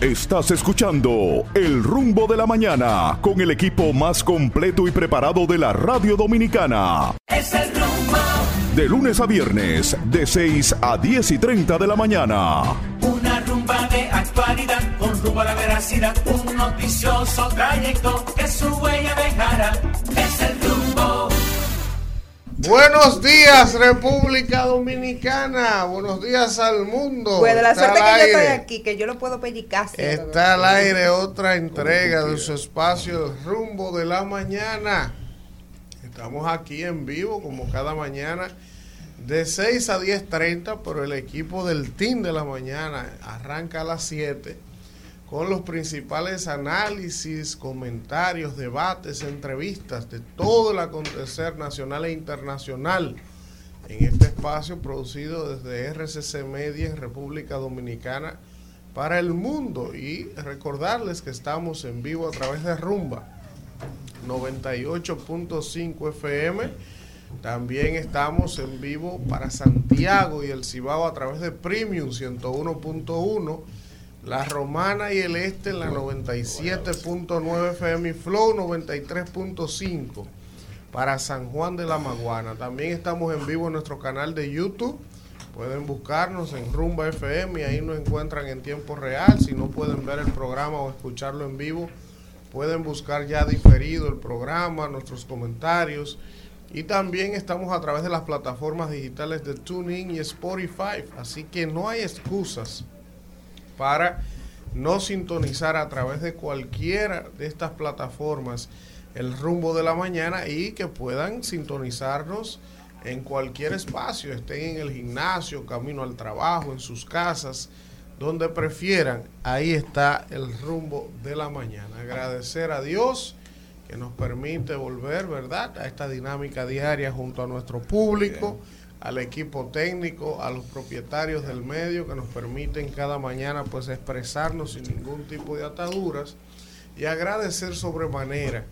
Estás escuchando El Rumbo de la Mañana con el equipo más completo y preparado de la radio dominicana. Es el rumbo. De lunes a viernes, de 6 a 10 y 30 de la mañana. Una rumba de actualidad con rumbo a la veracidad. Un noticioso trayecto que su huella dejará. Es el rumbo. Buenos días, República Dominicana. Buenos días al mundo. Pues de la Está suerte que yo estoy aire. aquí, que yo lo puedo sí, Está al aire otra entrega de su espacio El Rumbo de la Mañana. Estamos aquí en vivo como cada mañana de 6 a 10.30, pero el equipo del Team de la Mañana arranca a las 7 con los principales análisis, comentarios, debates, entrevistas de todo el acontecer nacional e internacional en este espacio producido desde RCC Media en República Dominicana para el mundo y recordarles que estamos en vivo a través de Rumba 98.5 FM. También estamos en vivo para Santiago y el Cibao a través de Premium 101.1, La Romana y el Este en la 97.9 FM y Flow 93.5 para San Juan de la Maguana. También estamos en vivo en nuestro canal de YouTube. Pueden buscarnos en Rumba FM y ahí nos encuentran en tiempo real. Si no pueden ver el programa o escucharlo en vivo, pueden buscar ya diferido el programa, nuestros comentarios. Y también estamos a través de las plataformas digitales de TuneIn y Spotify. Así que no hay excusas para no sintonizar a través de cualquiera de estas plataformas el rumbo de la mañana y que puedan sintonizarnos en cualquier espacio, estén en el gimnasio, camino al trabajo, en sus casas, donde prefieran, ahí está el rumbo de la mañana. Agradecer a Dios que nos permite volver, ¿verdad?, a esta dinámica diaria junto a nuestro público, al equipo técnico, a los propietarios del medio que nos permiten cada mañana pues expresarnos sin ningún tipo de ataduras y agradecer sobremanera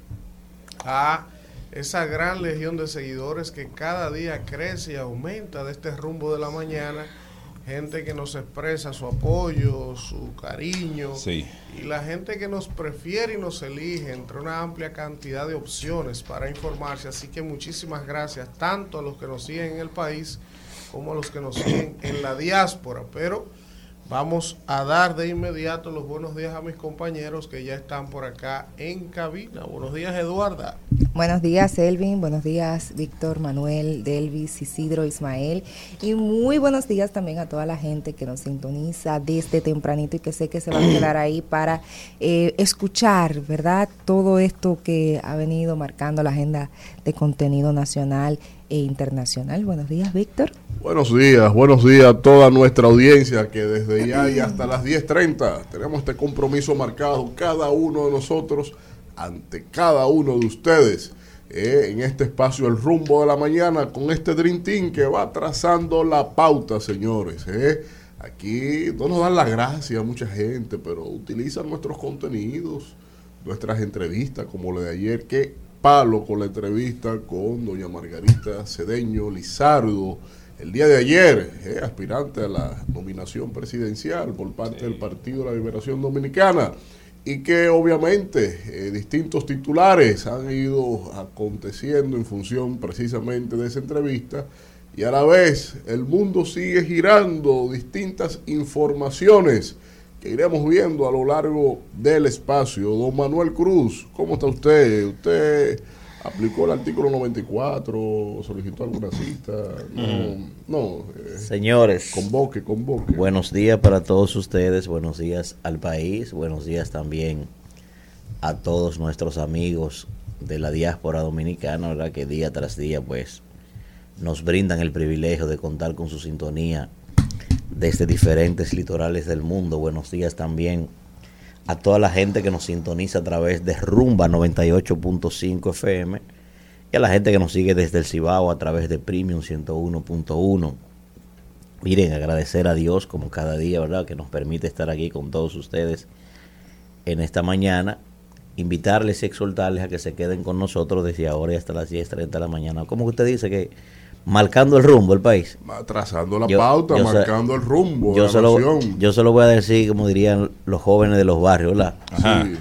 a esa gran legión de seguidores que cada día crece y aumenta de este rumbo de la mañana. Gente que nos expresa su apoyo, su cariño. Sí. Y la gente que nos prefiere y nos elige entre una amplia cantidad de opciones para informarse. Así que muchísimas gracias tanto a los que nos siguen en el país como a los que nos siguen en la diáspora. Pero vamos a dar de inmediato los buenos días a mis compañeros que ya están por acá en cabina. Buenos días, Eduarda. Buenos días, Elvin. Buenos días, Víctor, Manuel, Delvis, Isidro, Ismael. Y muy buenos días también a toda la gente que nos sintoniza desde tempranito y que sé que se va a quedar ahí para eh, escuchar, ¿verdad? Todo esto que ha venido marcando la agenda de contenido nacional e internacional. Buenos días, Víctor. Buenos días, buenos días a toda nuestra audiencia que desde ya y hasta las 10.30 tenemos este compromiso marcado cada uno de nosotros ante cada uno de ustedes eh, en este espacio El Rumbo de la Mañana con este Dream Team que va trazando la pauta, señores. eh. Aquí no nos dan las gracias a mucha gente, pero utilizan nuestros contenidos, nuestras entrevistas como la de ayer. Qué palo con la entrevista con doña Margarita Cedeño Lizardo el día de ayer, eh, aspirante a la nominación presidencial por parte del Partido de la Liberación Dominicana, y que obviamente eh, distintos titulares han ido aconteciendo en función precisamente de esa entrevista, y a la vez el mundo sigue girando distintas informaciones que iremos viendo a lo largo del espacio. Don Manuel Cruz, ¿cómo está usted? ¿Usted aplicó el artículo 94, solicitó alguna cita? No, no. eh, Señores, convoque, convoque. buenos días para todos ustedes, buenos días al país, buenos días también a todos nuestros amigos de la diáspora dominicana, ¿verdad? Que día tras día, pues, nos brindan el privilegio de contar con su sintonía desde diferentes litorales del mundo. Buenos días también a toda la gente que nos sintoniza a través de Rumba 98.5 FM y a la gente que nos sigue desde el Cibao a través de Premium 101.1. Miren, agradecer a Dios como cada día, ¿verdad? Que nos permite estar aquí con todos ustedes en esta mañana. Invitarles y exhortarles a que se queden con nosotros desde ahora y hasta las 10.30 de la mañana. Como usted dice que marcando el rumbo del país. Trazando la Yo- pauta, yo se- marcando el rumbo Yo la se, lo, yo se lo voy a decir, como dirían los jóvenes de los barrios, ¿verdad? Sí.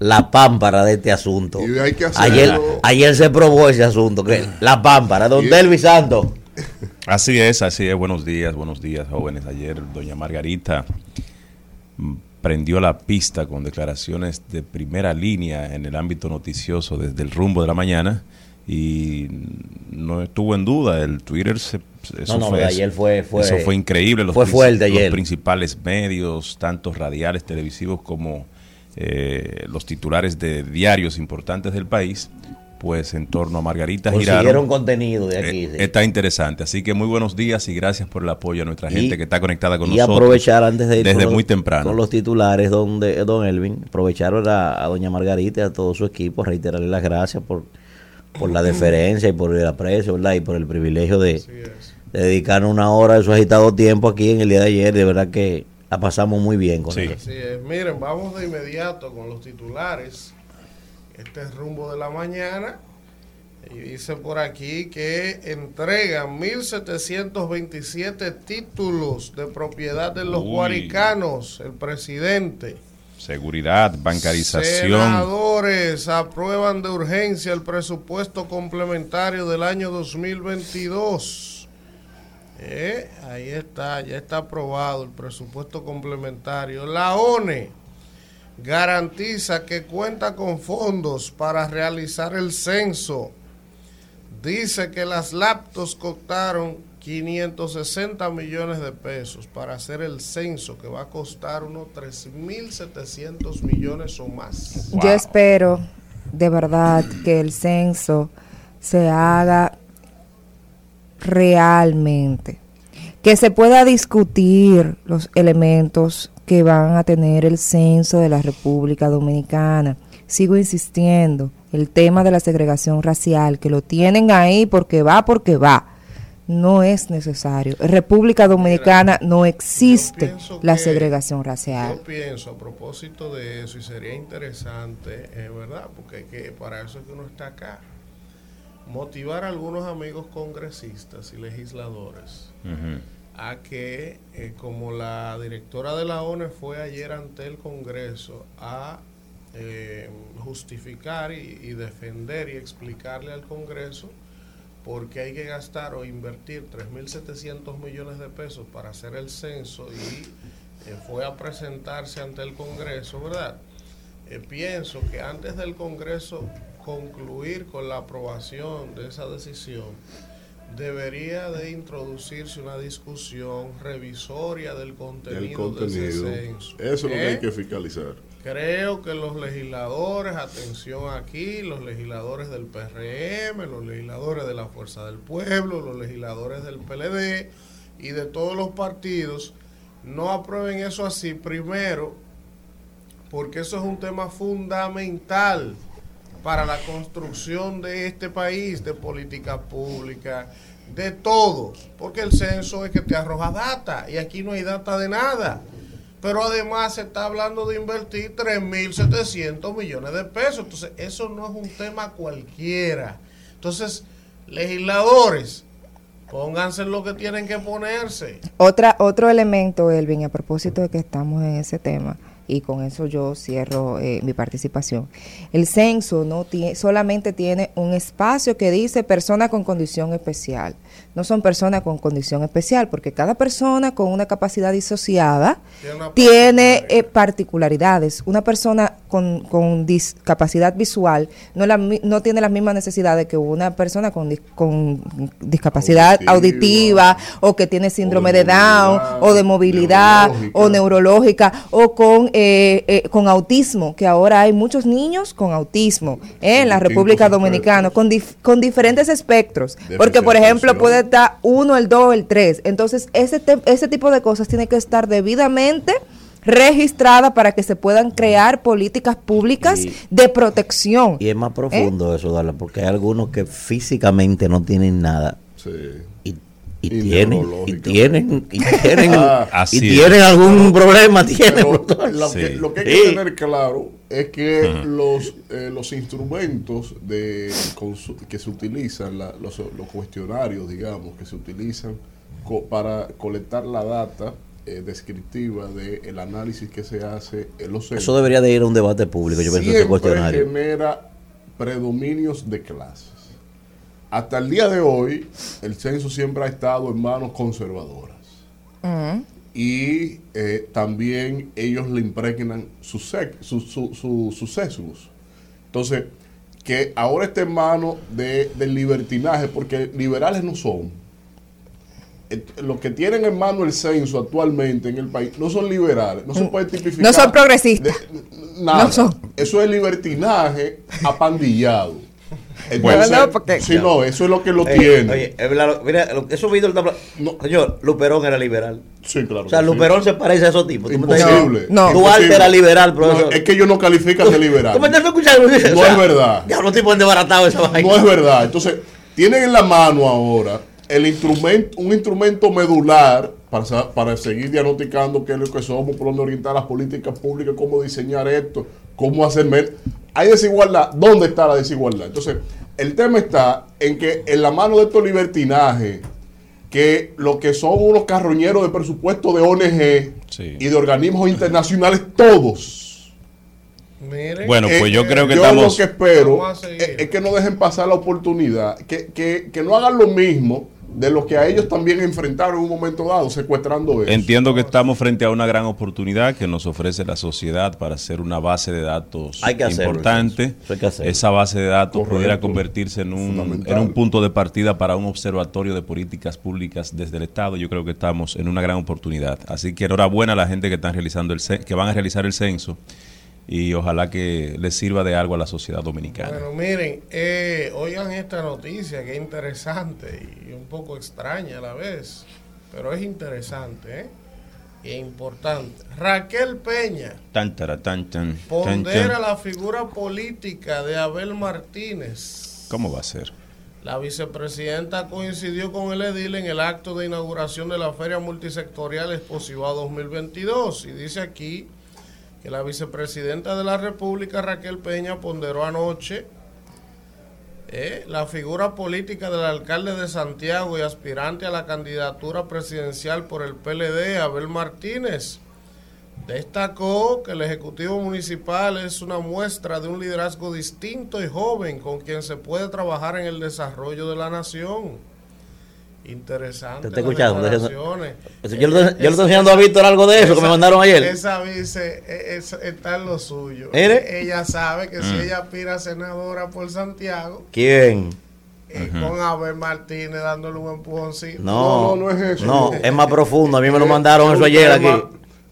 La pámpara de este asunto. Y hay que. Ayer, ayer se probó ese asunto, que la pámpara, don Delvis Santos. Así es, así es. Buenos días, buenos días, jóvenes. Ayer doña Margarita mm, prendió la pista con declaraciones de primera línea en el ámbito noticioso desde el rumbo de la mañana y no estuvo en duda. El Twitter se, eso No, no, fue, ayer fue- fue- eso fue increíble. Los fue fuerte ayer. Los principales medios, tanto radiales, televisivos como eh, los titulares de diarios importantes del país, pues en torno a Margarita giraron. contenido de aquí. Eh, sí. Está interesante, así que muy buenos días y gracias por el apoyo a nuestra gente Y- que está conectada con y nosotros. aprovechar antes de ir desde los- muy temprano. con los titulares donde don Elvin aprovecharon a, a doña Margarita y a todo su equipo reiterarle las gracias por por la deferencia y por el aprecio ¿verdad? y por el privilegio de, dedicar una hora de su agitado tiempo aquí en el día de ayer de verdad que la pasamos muy bien con Sí. Así es. Miren, vamos de inmediato con los titulares. Este es rumbo de la mañana. Y dice por aquí que entregan 1.727 títulos de propiedad de los Uy. guaricanos, el presidente. Seguridad, bancarización. Senadores aprueban de urgencia el presupuesto complementario del año 2022. Eh, ahí está, ya está aprobado el presupuesto complementario. La ONE garantiza que cuenta con fondos para realizar el censo. Dice que las laptops costaron 560 millones de pesos para hacer el censo, que va a costar unos 3.700 millones o más. Yo espero de verdad que el censo se haga realmente, que se pueda discutir los elementos que van a tener el censo de la República Dominicana. Sigo insistiendo, el tema de la segregación racial, que lo tienen ahí porque va, porque va, no es necesario. En República Dominicana no existe la que- segregación racial. Yo pienso a propósito de eso, y sería interesante, eh, ¿verdad? Porque que para eso es que uno está acá. Motivar a algunos amigos congresistas y legisladores a que, eh, como la directora de la ONU fue ayer ante el Congreso a eh, justificar y, y defender y explicarle al Congreso por qué hay que gastar o invertir 3.700 millones de pesos para hacer el censo y eh, fue a presentarse ante el Congreso, ¿verdad? Eh, pienso que antes del Congreso concluir con la aprobación de esa decisión, debería de introducirse una discusión revisoria del contenido, El contenido. de ese censo. Eso es lo que ¿Eh? hay que fiscalizar. Creo que los legisladores, atención aquí, los legisladores del PRM, los legisladores de la Fuerza del Pueblo, los legisladores del PLD y de todos los partidos, no aprueben eso así primero, porque eso es un tema fundamental para la construcción de este país, de política pública, de todo, porque el censo es que te arroja data y aquí no hay data de nada. Pero además se está hablando de invertir 3.700 millones de pesos. Entonces, eso no es un tema cualquiera. Entonces, legisladores, pónganse lo que tienen que ponerse. Otra, otro elemento, Elvin, a propósito de que estamos en ese tema, y con eso yo cierro eh, mi participación. El censo no tiene, solamente tiene un espacio que dice persona con condición especial. No son personas con condición especial, porque cada persona con una capacidad disociada Tiene eh, particularidades. Una persona con, con discapacidad visual no, la no tiene las mismas necesidades que una persona con, dis- con discapacidad Auditiva. auditiva o que tiene síndrome de de, Down o de movilidad neurológica. o neurológica o con, eh, eh, con autismo, que ahora hay muchos niños con autismo eh, en la República Dominicana, espectros. con, dif- con diferentes espectros. Porque, por ejemplo, puede estar uno, el dos, el tres. Entonces, ese, te- ese tipo de cosas tiene que estar debidamente registrada para que se puedan crear políticas públicas Y- de protección. Y es ¿Eh? más profundo eso, Darla, porque hay algunos que físicamente no tienen nada Sí. y, Y Y tienen, y tienen, y tienen, Ah, y tienen algún problema, tienen. Pero doctor. lo, Sí. que, lo que hay Sí. que tener claro es que los, eh, los instrumentos de, que se utilizan, la- los, los cuestionarios, digamos, que se utilizan co- para colectar la data eh, descriptiva del análisis que se hace en los centros, Eso debería de ir a un debate público, yo pienso, ese cuestionario. genera predominios de clases. Hasta el día de hoy, el censo siempre ha estado en manos conservadoras y eh, también ellos le impregnan sus sec- su- su- su- sus sesgos. Entonces, que ahora esté en manos de, del libertinaje, porque liberales no son. Eh, Los que tienen en mano el censo actualmente en el país no son liberales, no se puede tipificar. No son progresistas. de- nada. No son. Eso es libertinaje apandillado. Entonces, no, porque- sí, no, eso es lo que lo Eh, tiene. Oye, verdad, mira, habla- No. Señor, Luperón era liberal. sí, claro. O sea, sí. Luperón se parece a esos tipos. Imposible. No. Duarte era liberal, profesor. es que ellos no califican de liberal. ¿Tú me estás escuchando? No es verdad. Ya, los tipos han desbaratado esa vaina. No es verdad. Entonces, tienen en la mano ahora el instrumento, un instrumento medular para, seguir diagnosticando qué es lo que somos, por dónde orientar las políticas públicas, cómo diseñar esto, cómo hacer Hay desigualdad. ¿Dónde está la desigualdad? Entonces, el tema está en que en la mano de estos libertinajes, que lo que son unos carroñeros de presupuesto de ONG Sí. y de organismos internacionales, todos. Miren, Bueno, pues yo Eh, creo que yo estamos... lo que espero es, es que no dejen pasar la oportunidad, que, que, que no hagan lo mismo de lo que a ellos también enfrentaron en un momento dado, secuestrando eso. Entiendo que estamos frente a una gran oportunidad que nos ofrece la sociedad para hacer una base de datos Hay que hacerlo, importante. eso hay que hacerlo. Esa base de datos Correcto. pudiera convertirse en un, en un punto de partida para un observatorio de políticas públicas desde el Estado. Yo creo que estamos en una gran oportunidad. Así que enhorabuena a la gente que están realizando el que van a realizar el censo y ojalá que les sirva de algo a la sociedad dominicana. Bueno, miren, eh, oigan esta noticia que es interesante y un poco extraña a la vez, pero es interesante ¿eh? e importante. Raquel Peña Tan, tara, tan, pondera la figura política de Abel Martínez. ¿Cómo va a ser? La vicepresidenta coincidió con el edil en el acto de inauguración de la Feria Multisectorial Exposiva 2022 y dice aquí que la vicepresidenta de la República, Raquel Peña, ponderó anoche eh, la figura política del alcalde de Santiago y aspirante a la candidatura presidencial por el PLD, Abel Martínez. Destacó que el Ejecutivo Municipal es una muestra de un liderazgo distinto y joven con quien se puede trabajar en el desarrollo de la nación. Interesante. Te estoy las estoy- declaraciones. Yo, le- yo le estoy Esa- enseñando a Víctor algo de eso que me mandaron ayer. Esa vice eh, es- está en lo suyo. Ella sabe que Mm. si ella aspira a senadora por Santiago, ¿Quién? eh, con Abel Martínez dándole un empujoncito. No, No, no, no es eso. No, es más profundo. A mí me lo mandaron es eso ayer aquí.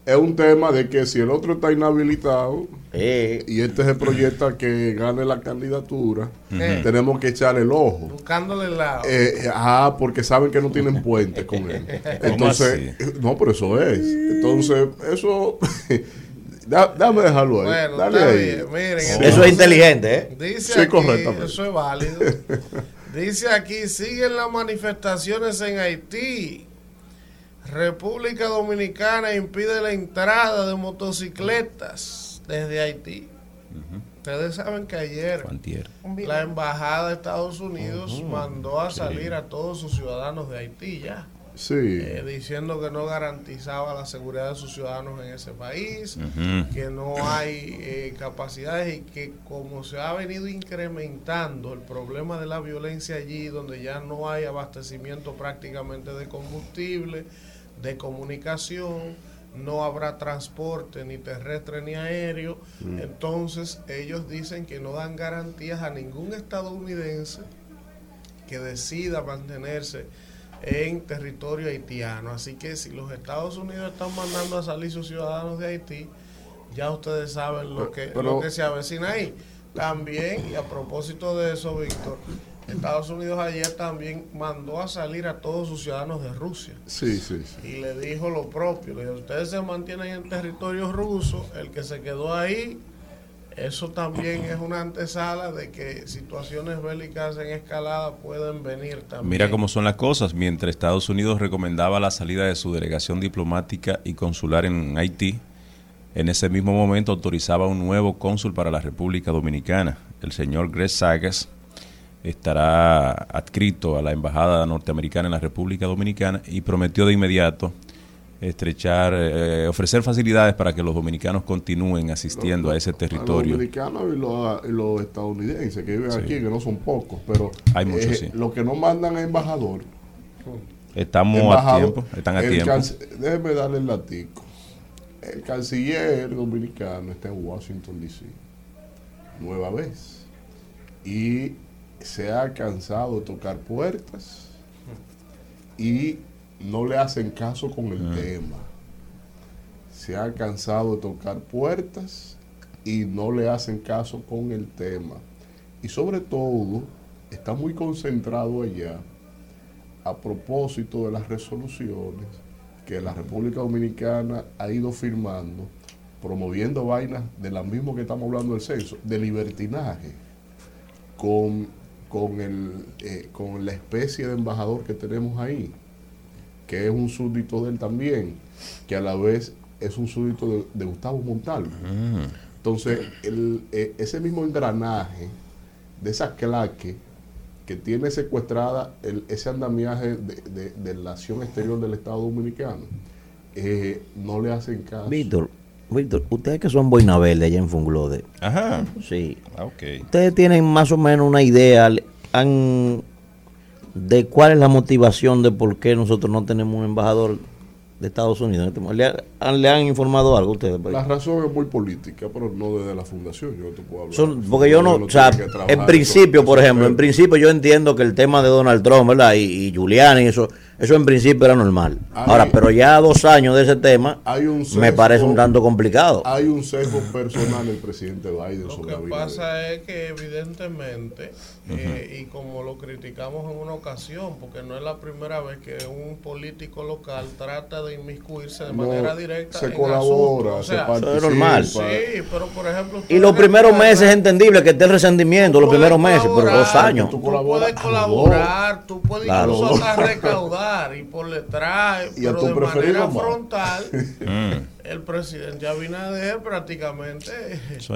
Es un tema de que si el otro está inhabilitado Eh, y este se proyecta que gane la candidatura, Ujú. tenemos que echarle el ojo. Buscándole el lado. Eh, ah, porque saben que no tienen puente con él. Entonces, no, pero eso es. Entonces, eso. da- dame dejarlo ahí. bueno, Dale está ahí. bien. Miren, eso entonces, es inteligente, ¿eh? Dice Sí, aquí, correctamente. eso es válido. Dice aquí, siguen las manifestaciones en Haití. República Dominicana impide la entrada de motocicletas desde Haití. Ustedes saben que ayer la embajada de Estados Unidos mandó a salir a todos sus ciudadanos de Haití ya, Sí. eh, diciendo que no garantizaba la seguridad de sus ciudadanos en ese país, que no hay eh, capacidades y que como se ha venido incrementando el problema de la violencia allí, donde ya no hay abastecimiento prácticamente de combustible, de comunicación, no habrá transporte ni terrestre ni aéreo, entonces ellos dicen que no dan garantías a ningún estadounidense que decida mantenerse en territorio haitiano. Así que si los Estados Unidos están mandando a salir sus ciudadanos de Haití, ya ustedes saben lo que, Pero- lo que se avecina ahí. También, y a propósito de eso, Víctor, Estados Unidos ayer también mandó a salir a todos sus ciudadanos de Rusia Sí, sí, sí. y le dijo lo propio. Le dijo, ustedes se mantienen en territorio ruso, el que se quedó ahí eso también es una antesala de que situaciones bélicas en escalada pueden venir también. Mira cómo son las cosas. Mientras Estados Unidos recomendaba la salida de su delegación diplomática y consular en Haití, en ese mismo momento autorizaba un nuevo cónsul para la República Dominicana. El señor Greg Sagas estará adscrito a la Embajada Norteamericana en la República Dominicana y prometió de inmediato estrechar, eh, ofrecer facilidades para que los dominicanos continúen asistiendo a ese territorio. Los dominicanos y los, y los estadounidenses que viven Sí. aquí, que no son pocos, pero Hay muchos, eh, sí. los que no mandan a embajador. Estamos a tiempo, están a tiempo. Déjeme darle el latico. El canciller dominicano está en Washington, D.C. Nueva vez. Y se ha cansado de tocar puertas y no le hacen caso con el tema. Se ha cansado de tocar puertas y no le hacen caso con el tema. Y sobre todo, está muy concentrado allá a propósito de las resoluciones que la República Dominicana ha ido firmando, promoviendo vainas de la misma que estamos hablando del censo, de libertinaje, con, con, el, eh, con la especie de embajador que tenemos ahí, que es un súbdito de él también, que a la vez es un súbdito de, de Gustavo Montalvo. Entonces, el, eh, ese mismo engranaje de esa claque que tiene secuestrada el- ese andamiaje de, de- de la acción exterior del Estado Dominicano, eh, no le hacen caso. Víctor, Víctor, ustedes que son boina verde allá en Funglode, Ajá. sí. Ah, ok. Ustedes tienen más o menos una idea han- de cuál es la motivación de por qué nosotros no tenemos un embajador de Estados Unidos. ¿Le, han, le han informado algo a ustedes? La razón es muy política, pero no desde la fundación. Yo no te puedo hablar. Son- porque yo no, o sea, en principio, por ejemplo, en principio yo entiendo que el tema de Donald Trump, ¿verdad? Y, y Giuliani, eso, eso en principio era normal. Hay- Ahora, pero ya dos años de ese tema, Hay un me sesgo- parece un tanto complicado. Hay un sesgo personal del presidente Biden Lo que pasa es que evidentemente, eh, y como lo criticamos en una ocasión, porque no es la primera vez que un político local trata de inmiscuirse de No, manera directa se en colabora. O se sea, participa. Eso es normal. Sí, pero por ejemplo... Y los primeros meses es entendible que esté el resentimiento, los primeros meses, pero dos años. Tú, puedes colaborar, tú puedes Claro. incluso hasta recaudar y por detrás, Y a pero tu de preferido manera más. frontal, Mm. El presidente Abinader prácticamente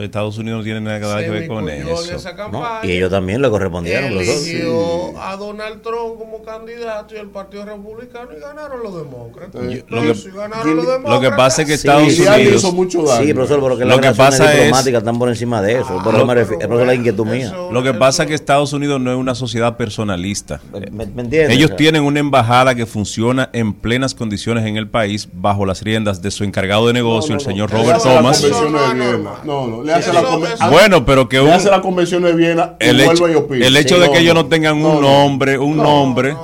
Estados Unidos no tiene nada que ver con eso. esa ¿no? campaña. Y ellos también le correspondieron los dos. a Donald Trump como candidato y el Partido Republicano y ganaron los demócratas. Lo que- Sí, ganaron los lo que demócratas. pasa es que Estados Unidos hizo mucho daño. Sí, profesor, pero que Lo las que pasa es- diplomáticas están por encima de eso. Por Ah, eso me refi- pero por eso la bueno, inquietud mía. Lo que pasa es que Estados Unidos no es una sociedad personalista. ¿Me, me entiendes? Ellos O sea, tienen una embajada que funciona en plenas condiciones en el país bajo las riendas de su encargado de negocio, el señor Le Robert Thomas. no. No, le hace la Bueno, pero que le un, hace la convención de Viena y el, hecho, vuelve y opina. el hecho de no, que ellos no tengan No, un no. nombre, un No, nombre.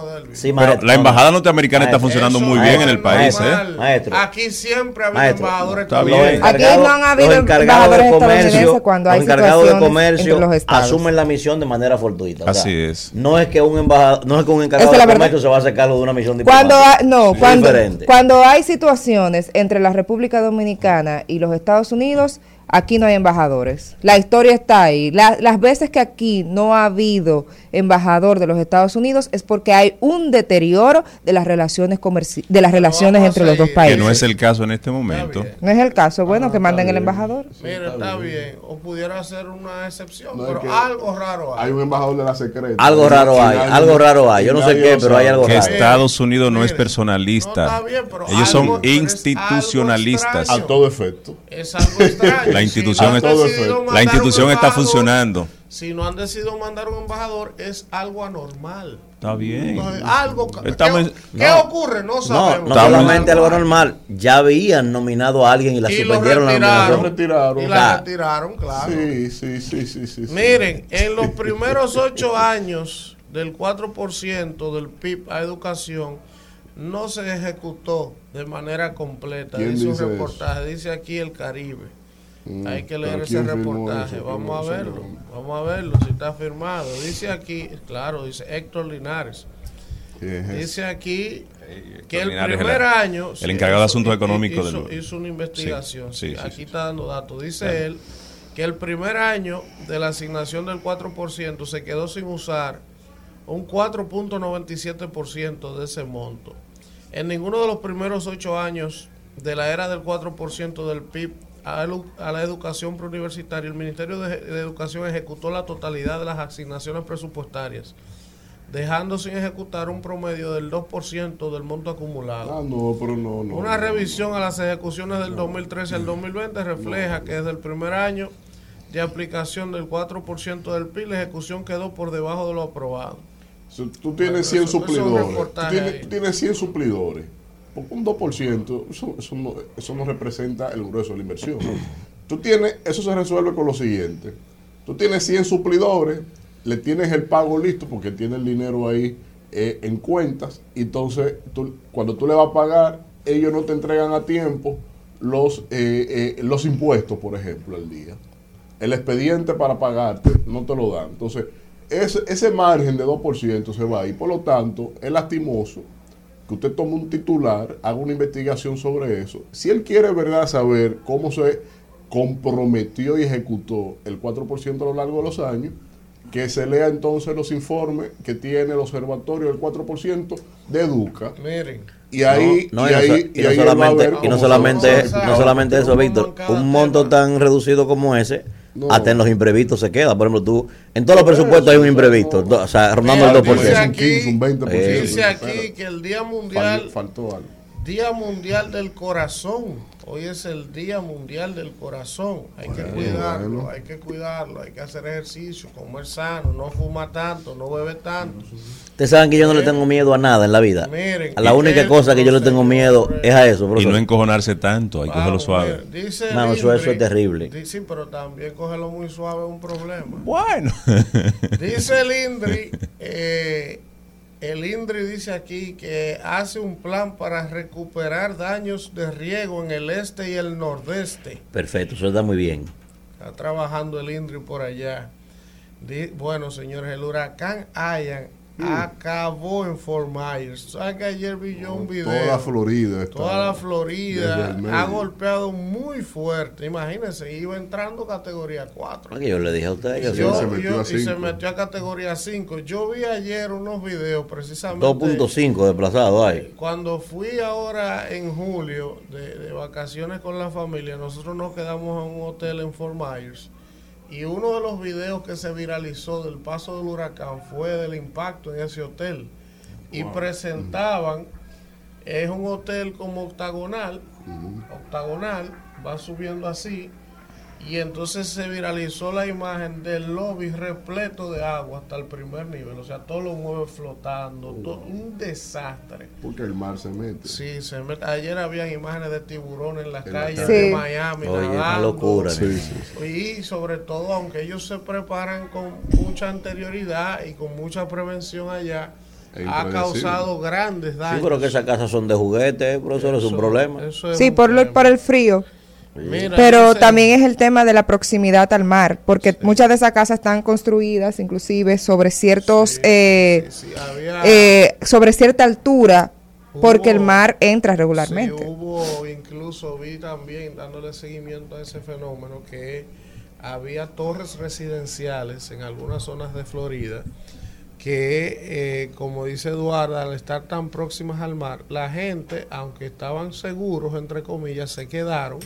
Pero la embajada no. norteamericana está funcionando Eso muy bien en el país. ¿eh? Maestro. Aquí siempre ha habido Maestro, embajadores está estadounidenses. bien. Aquí no han habido los encargados de embajadores comercio, cuando hay los encargados de comercio los asumen la misión de manera fortuita. O Así sea, es. No es que un embajador, no es que un encargado de verdad. comercio se va a hacer cargo de una misión Cuando diplomática. hay, no, cuando, diferente. cuando hay situaciones entre la República Dominicana y los Estados Unidos, aquí no hay embajadores. La historia está ahí. La- las veces que aquí no ha habido embajador de los Estados Unidos es porque hay un deterioro de las relaciones comerci de las relaciones entre los dos seguir. Que países. no es el caso en este momento. No es el caso. Bueno, Ah, que manden el embajador. Mira, está bien. O pudiera ser una excepción, No, es pero que algo raro hay. Hay un embajador de la secreta. Algo raro hay, algo raro hay. Yo no sé qué, pero hay algo Que raro. Estados Unidos no es personalista. no está bien, pero Ellos algo- son institucionalistas. algo A todo efecto. Es algo extraño. La institución La institución está funcionando. Si no han decidido mandar un embajador, es algo anormal. Está bien. Algo. ¿qué- Estamos- ¿Qué, no. ocurre? No No, sabemos. no solamente algo normal. Ya habían nominado a alguien y la Y lo suspendieron la retiraron. Lo retiraron. Y la Claro. retiraron, claro. Sí, sí, sí, sí, sí. sí. Miren, en los primeros ocho años del 4% del PIB a educación no se ejecutó de manera completa. ¿Quién Dice un dice aquí el Caribe. Mm, Hay que leer ese ¿quién firmó reportaje. eso? Vamos a verlo. Vamos a verlo si está firmado. Dice aquí, claro, dice Héctor Linares. Dice aquí que el Linares, primer el- año el encargado de hizo- asuntos económicos hizo, del- hizo una investigación. Sí, sí, sí, aquí sí, está dando datos. Dice Claro. él que el primer año de la asignación del 4% se quedó sin usar un 4.97% de ese monto. En ninguno de los primeros ocho años de la era del 4% del PIB a, la educación preuniversitaria, el Ministerio de, Educación ejecutó la totalidad de las asignaciones presupuestarias, dejando sin ejecutar un promedio del 2% del monto acumulado. Ah, no, pero no, no. Una no. revisión a las ejecuciones del 2013 al 2020 refleja que desde el primer año de aplicación del 4% del PIB, la ejecución quedó por debajo de lo aprobado. Tú tienes Bueno, 100 eso- eso es un suplidores. Tú tienes, tú tienes 100 suplidores. Un 2%, eso, eso, no, eso no representa el grueso de la inversión. Tú tienes, eso se resuelve con lo siguiente. Tú tienes 100 suplidores, le tienes el pago listo porque tiene el dinero ahí eh, en cuentas. Y entonces, tú- cuando tú le vas a pagar, ellos no te entregan a tiempo los, eh, eh, los impuestos, por ejemplo, al día el expediente para pagarte no te lo dan. Entonces, ese, ese margen de 2% se va y por lo tanto es lastimoso que usted tome un titular, haga una investigación sobre eso. Si él quiere, verdad, saber cómo se comprometió y ejecutó el 4% a lo largo de los años, que se lea entonces los informes que tiene el observatorio del 4% de Educa. Miren, Y ahí, No, y y no, ahí, y y solamente, y no solamente, no solamente eso, Víctor, un monto tema. tan reducido como ese, No. hasta en los imprevistos se queda. Por ejemplo, tú, en todos los presupuestos hay un imprevisto, o sea, rondando el Mira, 2%. dice un aquí- 15, un 20%. dice aquí Espérate. que el Día Mundial, faltó algo. Día Mundial del Corazón. Hoy es el Día Mundial del Corazón. Hay que cuidarlo, bueno. hay que cuidarlo, hay que hacer ejercicio, comer sano, no fumar tanto, no beber tanto. Ustedes saben que yo no le tengo miedo a nada en la vida. Miren, a la única cosa que yo le tengo miedo señores. es a eso, Y profesor. no encojonarse tanto, hay que cogerlo suave. mira, Dice Mano, eso- eso es terrible. di- Sí, pero también cogerlo muy suave es un problema. Bueno. Dice el INDRI, eh, el INDRI dice aquí que hace un plan para recuperar daños de riego en el este y el nordeste. Perfecto, eso está muy bien. Está trabajando el INDRI por allá. Di- bueno, señores, el huracán Ian acabó en Fort Myers. ¿Saben que ayer vi yo un video? Toda la Florida. está- Toda la Florida ha golpeado muy fuerte. Imagínense, iba entrando categoría 4. Porque yo le dije a usted que Yo- se metió yo- a y se cinco. metió a categoría 5. Yo vi ayer unos videos precisamente 2.5 desplazado hay. cuando fui ahora en julio de, de vacaciones con la familia, nosotros nos quedamos en un hotel en Fort Myers y uno de los videos que se viralizó del paso del huracán fue del impacto en ese hotel. Y presentaban, es un hotel como octagonal, octagonal, va subiendo así y entonces se viralizó la imagen del lobby repleto de agua hasta el primer nivel, o sea, todos los muebles flotando, todo, un desastre. Porque el mar se mete. Sí, se met- ayer habían imágenes de tiburones en las En la calles calle. de Sí. Miami. Oye, una locura. Sí, sí, sí. Y sobre todo, aunque ellos se preparan con mucha anterioridad y con mucha prevención allá, ha causado grandes Sí, daños. pero que esas casas son de juguete, profesor, es un Eso- problema. eso es Sí, un por, lo- problema. por el frío. Mira, Pero también es el tema de la proximidad al mar, porque muchas de esas casas están construidas inclusive sobre ciertos, Sí, eh, sí, sí, había- eh, sobre cierta altura, porque el Hubo- mar entra Sí, regularmente. hubo, incluso vi también, dándole seguimiento a ese fenómeno, que había torres residenciales en algunas zonas de Florida que, eh, como dice Eduardo, al estar tan próximas al mar, la gente, aunque estaban seguros, entre comillas, se quedaron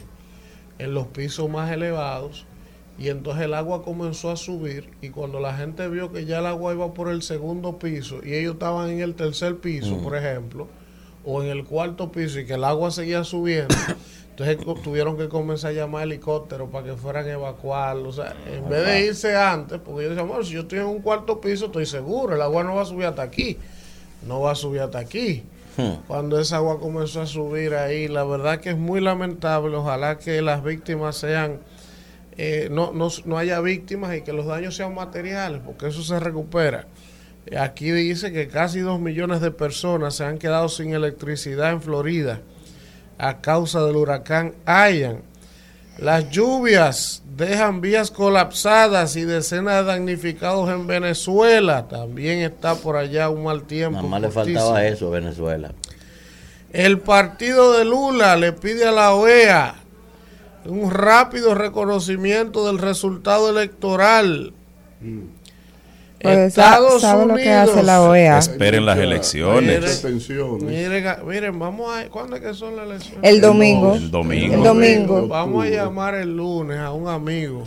en los pisos más elevados y entonces el agua comenzó a subir y cuando la gente vio que ya el agua iba por el segundo piso y ellos estaban en el tercer piso, por ejemplo, o en el cuarto piso y que el agua seguía subiendo, entonces tuvieron que comenzar a llamar helicópteros para que fueran a evacuarlo. O sea, en vez de irse antes, porque yo decía, bueno, si yo estoy en un cuarto piso, estoy seguro, el agua no va a subir hasta aquí, no va a subir hasta aquí. Hmm. Cuando esa agua comenzó a subir ahí, la verdad que es muy lamentable. Ojalá que las víctimas sean, eh, no, no, no haya víctimas y que los daños sean materiales, porque eso se recupera. Aquí dice que casi dos millones de personas se han quedado sin electricidad en Florida a causa del huracán Ian. Las lluvias dejan vías colapsadas y decenas de damnificados en Venezuela. También está por allá un mal tiempo. Nada más le faltaba eso a Venezuela. El partido de Lula le pide a la OEA un rápido reconocimiento del resultado electoral. Pues, sa- ¿sabe lo que hace la OEA? Esperen las elecciones. Atención. Miren, ga- miren, vamos a. ¿Cuándo es que son las elecciones? El domingo. El domingo. El domingo. Vamos a llamar el lunes a un amigo.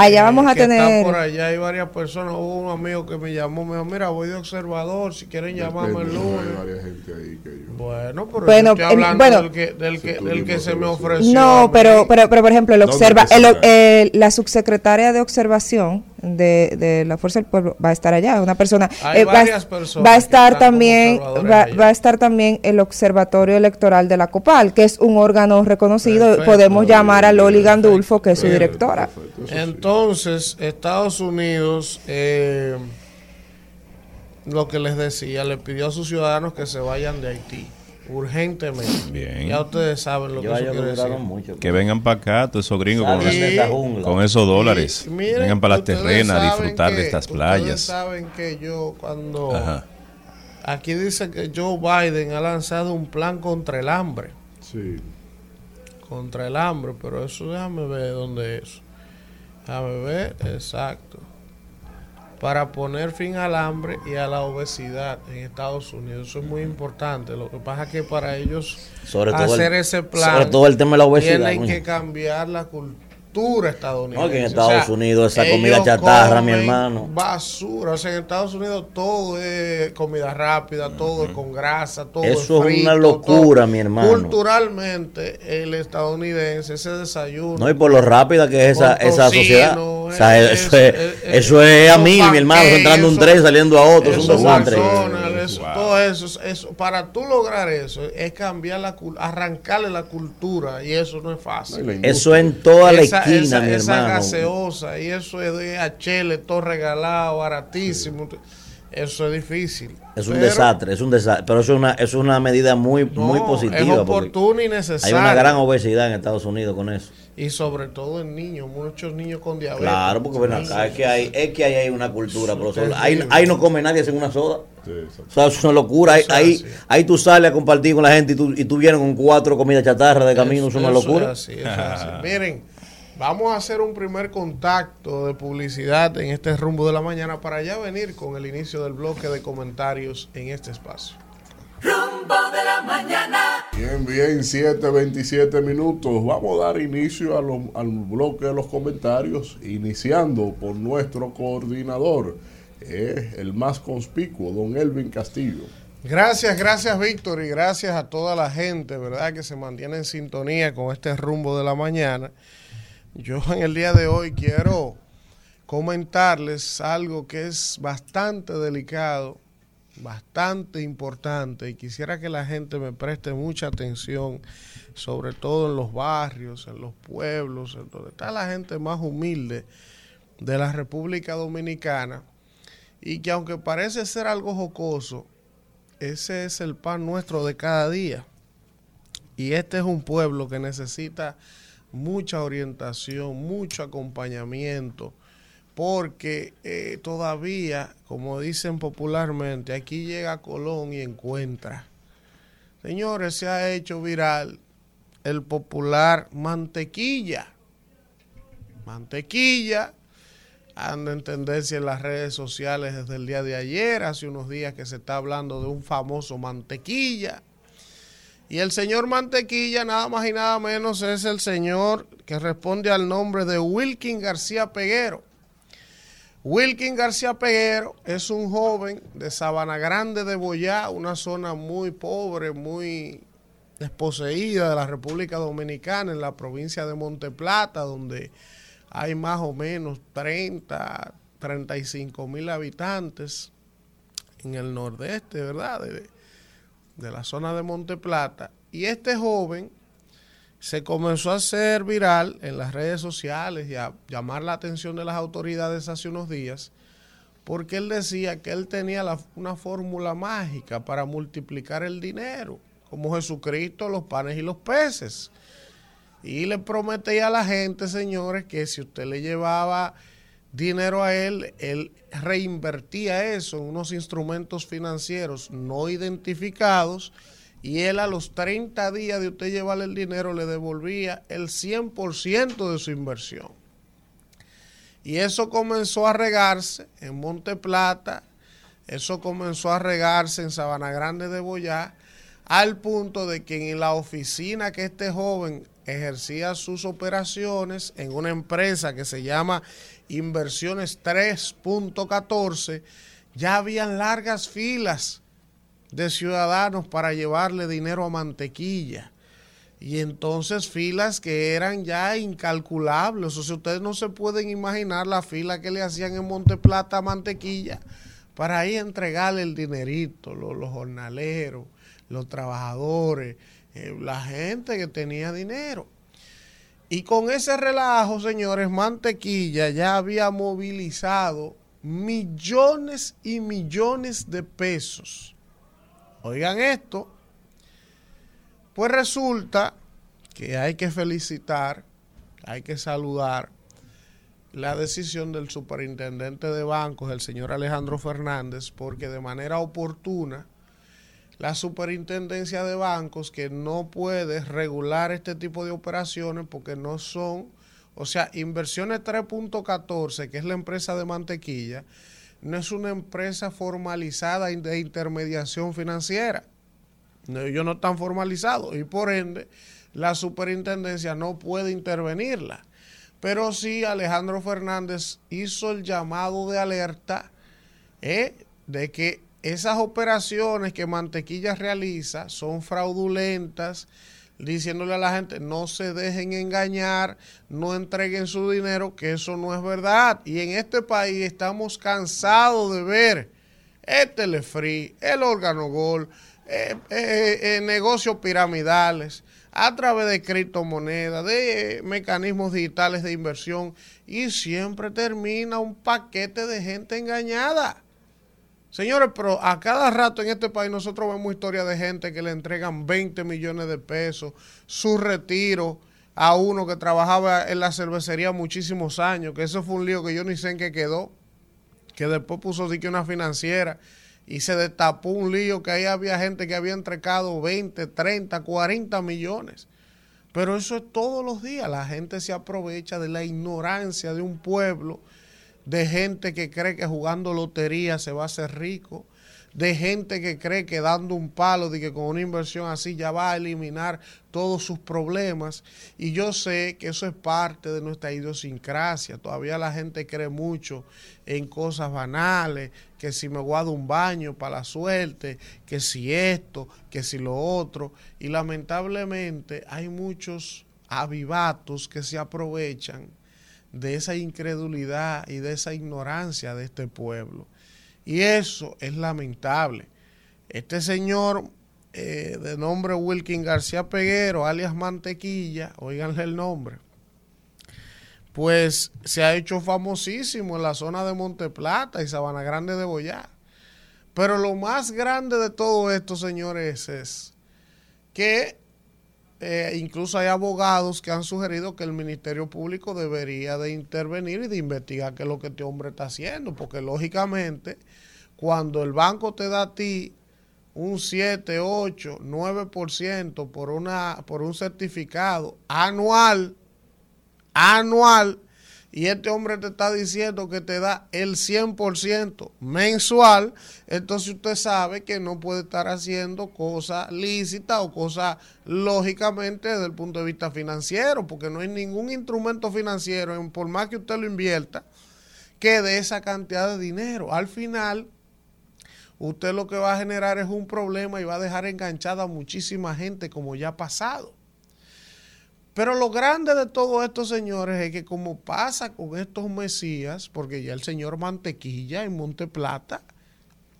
Allá vamos a que está tener. por allá hay varias personas. Hubo un amigo que me llamó, me dijo, mira, voy de observador, si quieren llamarme el lunes. varias gente ahí que yo. Bueno, pero Bueno, yo estoy el- hablando bueno. del que, del que, del que se me ofreció. No, pero, pero, pero por ejemplo, el ¿Dónde observa, el- eh, la subsecretaria de observación de, de la Fuerza del Pueblo va a estar allá, una persona. Hay eh, va, varias personas va a estar también, va, va a estar también el Observatorio Electoral de la COPAL, que es un órgano reconocido. Perfecto. Podemos llamar a Loli Perfecto. Gandulfo, que es su directora. Entonces, Estados Unidos, eh, lo que les decía, le pidió a sus ciudadanos que se vayan de Haití urgentemente. Bien. Ya ustedes saben lo que Yo eso quiere decir. mucho. Que vengan para acá, todos esos gringos con, esos dólares. Y miren, vengan para las ustedes terrenas a disfrutar de estas Ustedes playas. saben que yo cuando... Ajá. Aquí dice que Joe Biden ha lanzado un plan contra el hambre. Sí. Contra el hambre, pero eso déjame ver dónde es. Déjame ver, exacto. Para poner fin al hambre y a la obesidad en Estados Unidos. Eso es muy importante. Lo que pasa es que para ellos Sobre hacer el- ese plan, sobre todo el tema de la obesidad, tienen que cambiar la cultura estadounidense. No, que en O Estados sea, Unidos esa comida chatarra, mi hermano. Basura. O sea, en Estados Unidos todo es comida rápida, todo es con grasa, todo Eso es frito, una locura, todo. mi hermano. Culturalmente, el estadounidense, ese desayuno. No, y por lo rápida que es esa, Con esa tocino, sociedad. O sea, es- eso es, es- eso es a mil, mi hermano. Entrando un eso- tren, saliendo a otro. Es un desastre. McDonald's, eso, Wow. todo eso, es- eso, para tú lograr eso, es cambiar la arrancarle la cultura y eso no es fácil. No. Eso en toda la esa, esquina, esa- mi esa hermano. gaseosa y eso es de HL, todo regalado, baratísimo. Eso es difícil. Es un Pero, desastre, es un desastre. Pero eso es una, es una medida muy, no, muy Es positiva. porque oportuna y hay necesaria. una gran obesidad en Estados Unidos con eso. y sobre todo en niños, muchos niños con diabetes. Claro, porque ven acá, es que hay, es que ahí hay una cultura, pero ahí, ahí no come nadie sin una soda. Sí, exacto. O sea, eso es una locura. Ahí, es ahí, así. ahí tú sales a compartir con la gente y tú, y tú vienes con cuatro comidas chatarra de camino, es una Eso locura. así, eso es así. Miren, vamos a hacer un primer contacto de publicidad en este rumbo de la mañana para ya venir con el inicio del bloque de comentarios en este espacio. Rumbo de la mañana. Bien, bien, 7.27 minutos. Vamos a dar inicio a lo- al bloque de los comentarios, iniciando por nuestro coordinador, eh, el más conspicuo, don Elvin Castillo. Gracias, gracias Víctor y gracias a toda la gente, ¿verdad? Que se mantiene en sintonía con este rumbo de la mañana. Yo en el día de hoy quiero comentarles algo que es bastante delicado, bastante importante y quisiera que la gente me preste mucha atención, sobre todo en los barrios, en los pueblos, en donde está la gente más humilde de la República Dominicana y que aunque parece ser algo jocoso, ese es el pan nuestro de cada día. Y este es un pueblo que necesita mucha orientación, mucho acompañamiento, porque eh, todavía, como dicen popularmente, aquí llega Colón y encuentra. Señores, se ha hecho viral el popular mantequilla. Mantequilla anda en tendencia en las redes sociales desde el día de ayer, hace unos días que se está hablando de un famoso mantequilla. Y el señor Mantequilla, nada más y nada menos, es el señor que responde al nombre de Wilkin García Peguero. Wilkin García Peguero es un joven de Sabana Grande de Boyá, una zona muy pobre, muy desposeída de la República Dominicana, en la provincia de Monteplata, donde hay más o menos 30, 35 mil habitantes en el nordeste, ¿verdad? De, la zona de Monteplata. Y este joven se comenzó a hacer viral en las redes sociales y a llamar la atención de las autoridades hace unos días, porque él decía que él tenía una fórmula mágica para multiplicar el dinero, como Jesucristo, los panes y los peces. Y le prometía a la gente, señores, que si usted le llevaba dinero a él, él reinvertía eso en unos instrumentos financieros no identificados y él a los 30 días de usted llevarle el dinero le devolvía el 100% de su inversión. Y eso comenzó a regarse en Monte Plata, eso comenzó a regarse en Sabana Grande de Boyá, al punto de que en la oficina que este joven ejercía sus operaciones en una empresa que se llama Inversiones 3.14, ya habían largas filas de ciudadanos para llevarle dinero a mantequilla. Y entonces filas que eran ya incalculables. O sea, ustedes no se pueden imaginar la fila que le hacían en Monteplata a mantequilla para ahí entregarle el dinerito, los, los jornaleros, los trabajadores, la gente que tenía dinero. Y con ese relajo, señores, Mantequilla ya había movilizado millones y millones de pesos. Oigan esto, pues resulta que hay que felicitar, hay que saludar la decisión del superintendente de bancos, el señor Alejandro Fernández, porque de manera oportuna la superintendencia de bancos que no puede regular este tipo de operaciones porque no son, o sea, inversiones 3.14, que es la empresa de mantequilla, no es una empresa formalizada de intermediación financiera. Ellos no están formalizados y por ende la superintendencia no puede intervenirla. Pero sí Alejandro Fernández hizo el llamado de alerta eh, de que esas operaciones que Mantequilla realiza son fraudulentas, diciéndole a la gente no se dejen engañar, no entreguen su dinero, que eso no es verdad. Y en este país estamos cansados de ver el Telefree, el órgano Gol, eh, eh, eh, negocios piramidales a través de criptomonedas, de mecanismos digitales de inversión y siempre termina un paquete de gente engañada. Señores, pero a cada rato en este país nosotros vemos historias de gente que le entregan 20 millones de pesos, su retiro a uno que trabajaba en la cervecería muchísimos años, que eso fue un lío que yo ni sé en qué quedó, que después puso sí que una financiera y se destapó un lío que ahí había gente que había entregado 20, 30, 40 millones. Pero eso es todos los días, la gente se aprovecha de la ignorancia de un pueblo de gente que cree que jugando lotería se va a hacer rico, de gente que cree que dando un palo, de que con una inversión así ya va a eliminar todos sus problemas. Y yo sé que eso es parte de nuestra idiosincrasia. Todavía la gente cree mucho en cosas banales, que si me guardo un baño para la suerte, que si esto, que si lo otro. Y lamentablemente hay muchos avivatos que se aprovechan de esa incredulidad y de esa ignorancia de este pueblo. Y eso es lamentable. Este señor eh, de nombre Wilkin García Peguero, alias Mantequilla, oiganle el nombre, pues se ha hecho famosísimo en la zona de Monteplata y Sabana Grande de Boyá. Pero lo más grande de todo esto, señores, es que eh, incluso hay abogados que han sugerido que el Ministerio Público debería de intervenir y de investigar qué es lo que este hombre está haciendo, porque lógicamente cuando el banco te da a ti un 7, 8, 9% por, una, por un certificado anual, anual, y este hombre te está diciendo que te da el 100% mensual, entonces usted sabe que no puede estar haciendo cosas lícitas o cosas lógicamente desde el punto de vista financiero, porque no hay ningún instrumento financiero, por más que usted lo invierta, que de esa cantidad de dinero. Al final, usted lo que va a generar es un problema y va a dejar enganchada a muchísima gente como ya ha pasado. Pero lo grande de todo esto, señores, es que como pasa con estos mesías, porque ya el señor Mantequilla en Monte Plata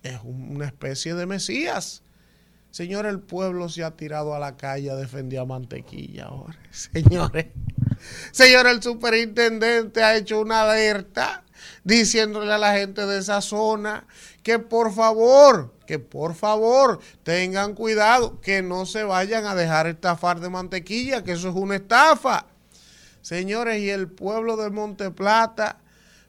es una especie de mesías. Señor, el pueblo se ha tirado a la calle a defender a Mantequilla ahora. Señores, señor, el superintendente ha hecho una alerta diciéndole a la gente de esa zona que por favor, que por favor tengan cuidado, que no se vayan a dejar estafar de mantequilla, que eso es una estafa. Señores, y el pueblo de Monteplata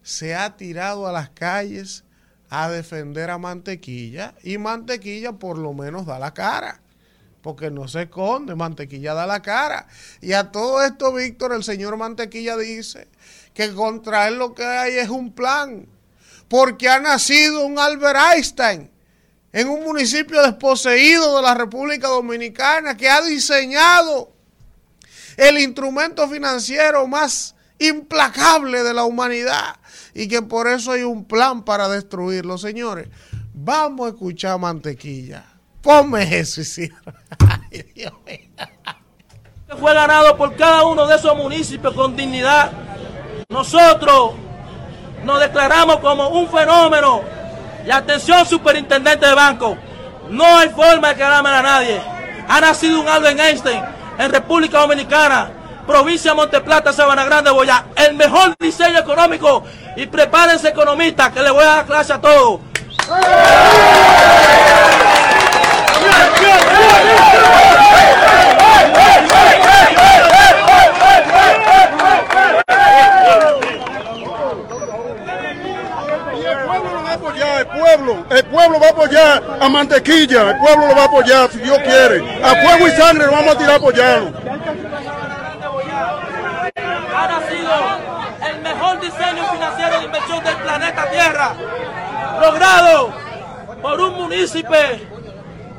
se ha tirado a las calles a defender a Mantequilla y Mantequilla por lo menos da la cara. porque no se esconde, Mantequilla da la cara. Y a todo esto, Víctor, el señor Mantequilla dice que contra él lo que hay es un plan, porque ha nacido un Albert Einstein en un municipio desposeído de la República Dominicana que ha diseñado el instrumento financiero más implacable de la humanidad y que por eso hay un plan para destruirlo, señores. Vamos a escuchar mantequilla. Ponme eso, mío. fue ganado por cada uno de esos municipios con dignidad. Nosotros nos declaramos como un fenómeno. Y atención, superintendente de banco, no hay forma de quedarme a nadie. Ha nacido un Albert Einstein en República Dominicana, provincia de Monteplata, Sabana Grande, Boya. El mejor diseño económico. Y prepárense, economistas, que le voy a dar clase a todos el pueblo lo va a apoyar, el pueblo, el pueblo va a apoyar a Mantequilla, el pueblo lo va a apoyar si Dios quiere. A fuego y sangre lo vamos a tirar apoyarlo. ha nacido el mejor diseño financiero de inversión del planeta Tierra, logrado por un municipio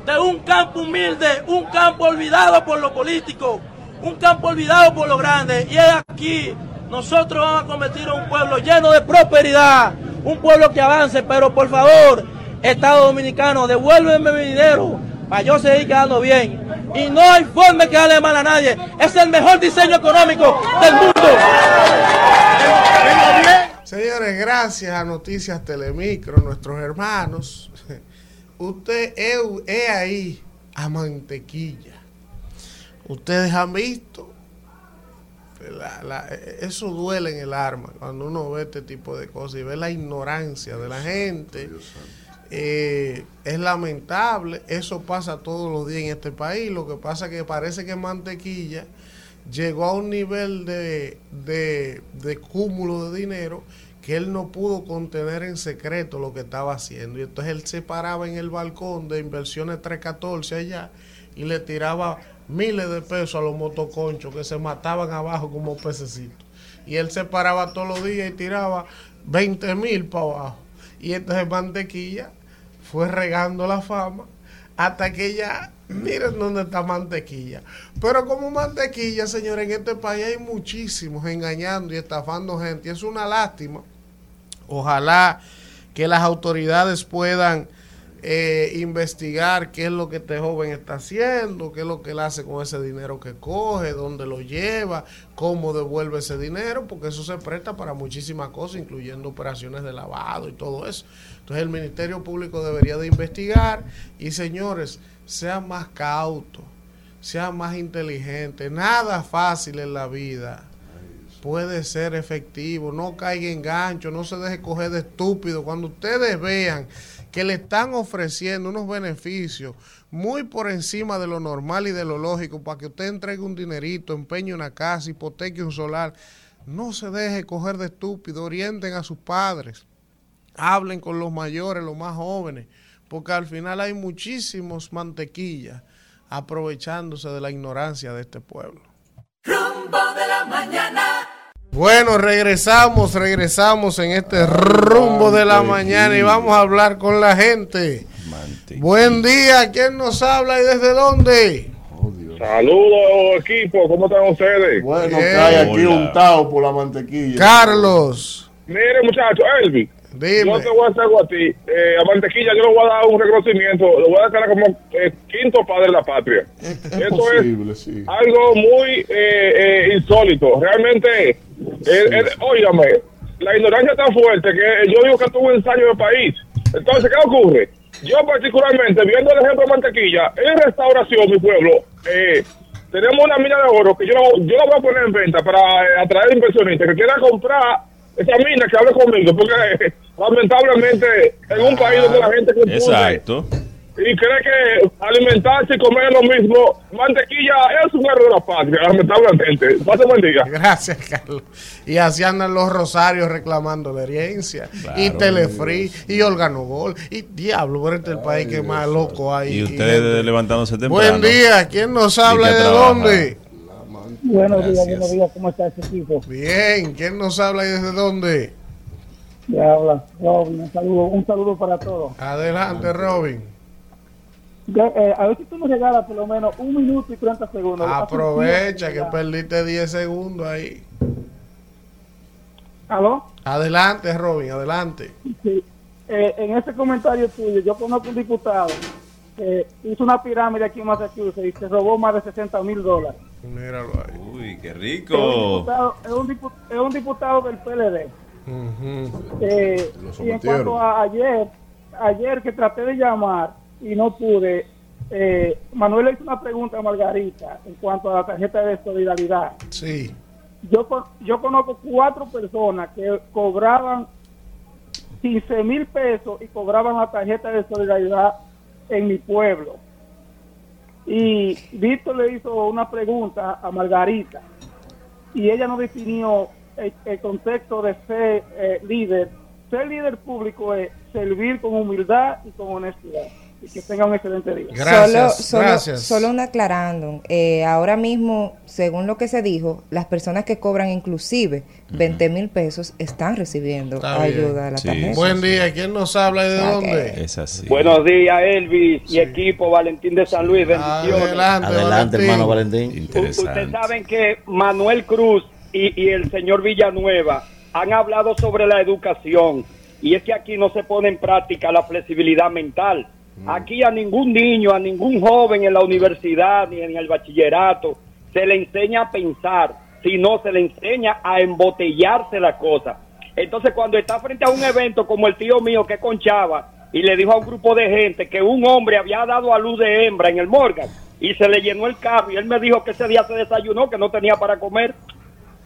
de un campo humilde, un campo olvidado por lo político, un campo olvidado por lo grande. Y es aquí, nosotros vamos a convertir a un pueblo lleno de prosperidad, un pueblo que avance, pero por favor, Estado Dominicano, devuélveme mi dinero para yo seguir quedando bien. Y no hay forma de quedarle mal a nadie. Es el mejor diseño económico del mundo. Señores, gracias a Noticias Telemicro, nuestros hermanos. Usted es ahí a mantequilla. Ustedes han visto. La- la- eso duele en el arma cuando uno ve este tipo de cosas y ve la ignorancia de la gente. Eh, es lamentable, eso pasa todos los días en este país. Lo que pasa es que parece que Mantequilla llegó a un nivel de, de, de cúmulo de dinero que él no pudo contener en secreto lo que estaba haciendo. Y entonces él se paraba en el balcón de inversiones 314 allá y le tiraba miles de pesos a los motoconchos que se mataban abajo como pececitos. Y él se paraba todos los días y tiraba 20 mil para abajo. Y entonces Mantequilla fue regando la fama hasta que ya, miren dónde está Mantequilla. Pero como Mantequilla, señores, en este país hay muchísimos engañando y estafando gente. Es una lástima. Ojalá que las autoridades puedan eh, investigar qué es lo que este joven está haciendo, qué es lo que él hace con ese dinero que coge, dónde lo lleva, cómo devuelve ese dinero, porque eso se presta para muchísimas cosas, incluyendo operaciones de lavado y todo eso. Entonces el Ministerio Público debería de investigar y señores, sean más cautos, sean más inteligentes, nada fácil en la vida puede ser efectivo, no caiga en gancho, no se deje coger de estúpido. Cuando ustedes vean que le están ofreciendo unos beneficios muy por encima de lo normal y de lo lógico para que usted entregue un dinerito, empeñe una casa, hipoteque un solar, no se deje coger de estúpido, orienten a sus padres, hablen con los mayores, los más jóvenes, porque al final hay muchísimos mantequillas aprovechándose de la ignorancia de este pueblo. Rumbo de la mañana. Bueno, regresamos, regresamos en este rumbo de la mañana y vamos a hablar con la gente. Buen día, ¿quién nos habla y desde dónde? Saludos equipo, ¿cómo están ustedes? Bueno, cae aquí untado untado por la mantequilla. Carlos. Mire muchachos, Elvi, Dime. yo te voy a hacer algo a ti. Eh, a Mantequilla yo le voy a dar un reconocimiento, lo voy a declarar como eh, quinto padre de la patria. Es Eso es posible, sí. algo muy eh, eh, insólito. Realmente, eh, eh, óigame, la ignorancia es tan fuerte que yo digo que tuvo un ensayo de país. Entonces, ¿qué ocurre? Yo particularmente, viendo el ejemplo de Mantequilla, en restauración, mi pueblo, eh, tenemos una mina de oro que yo, yo la voy a poner en venta para eh, atraer inversionistas que quieran comprar esa mina que hable conmigo, porque eh, lamentablemente en un país donde la gente consume Exacto. y cree que alimentarse y comer lo mismo, mantequilla es un error de la patria, lamentablemente. Pase buen día. Gracias, Carlos. Y así andan los rosarios reclamando la herencia. y Telefree, y Organogol, y Diablo, pero este es el país que más loco hay. Y ustedes levantándose temprano. Buen día, ¿quién nos habla Y y de trabaja. dónde? Buenos días, buenos días, ¿cómo está ese equipo? Bien, ¿quién nos habla y desde dónde? Le habla Robin, un saludo, un saludo para todos. Adelante, Robin. Ya, eh, a ver si tú me regalas por lo menos un minuto y 30 segundos. Aprovecha que perdiste 10 segundos ahí. ya- ¿Aló? Adelante, Robin, adelante. Sí. Eh, en ese comentario tuyo, yo conozco un diputado que hizo una pirámide aquí en Massachusetts y se robó más de 60 mil dólares. Míralo ahí. Uy, qué Es un, rico. diputado, es, un dipu- es un diputado del PLD. Eh, y en cuanto a ayer, ayer que traté de llamar y no pude, eh, Manuel le hizo una pregunta a Margarita en cuanto a la tarjeta de solidaridad. Sí. Yo, yo conozco cuatro personas que cobraban 15 mil pesos y cobraban la tarjeta de solidaridad en mi pueblo. Y Víctor le hizo una pregunta a Margarita y ella no definió el, concepto de ser eh, líder. Ser líder público es servir con humildad y con honestidad. Y que tenga un excelente día. Gracias, solo, solo, gracias. solo un aclarando. Eh, ahora mismo, según lo que se dijo, las personas que cobran inclusive 20 mil pesos están recibiendo Está bien. ayuda de la Sí. tarjeta. Buen día, ¿quién nos habla y de dónde? Es así. Buenos días, Elvis y equipo Valentín de San Luis. Bendiciones. Adelante, Adelante, Valentín. hermano Valentín. Interesante. Ustedes saben que Manuel Cruz y, y el señor Villanueva han hablado sobre la educación y es que aquí no se pone en práctica la flexibilidad mental. Aquí a ningún niño, a ningún joven en la universidad ni en el bachillerato se le enseña a pensar, sino se le enseña a embotellarse la cosa. Entonces cuando está frente a un evento como el tío mío que conchaba y le dijo a un grupo de gente que un hombre había dado a luz de hembra en el Morgan y se le llenó el carro y él me dijo que ese día se desayunó, que no tenía para comer,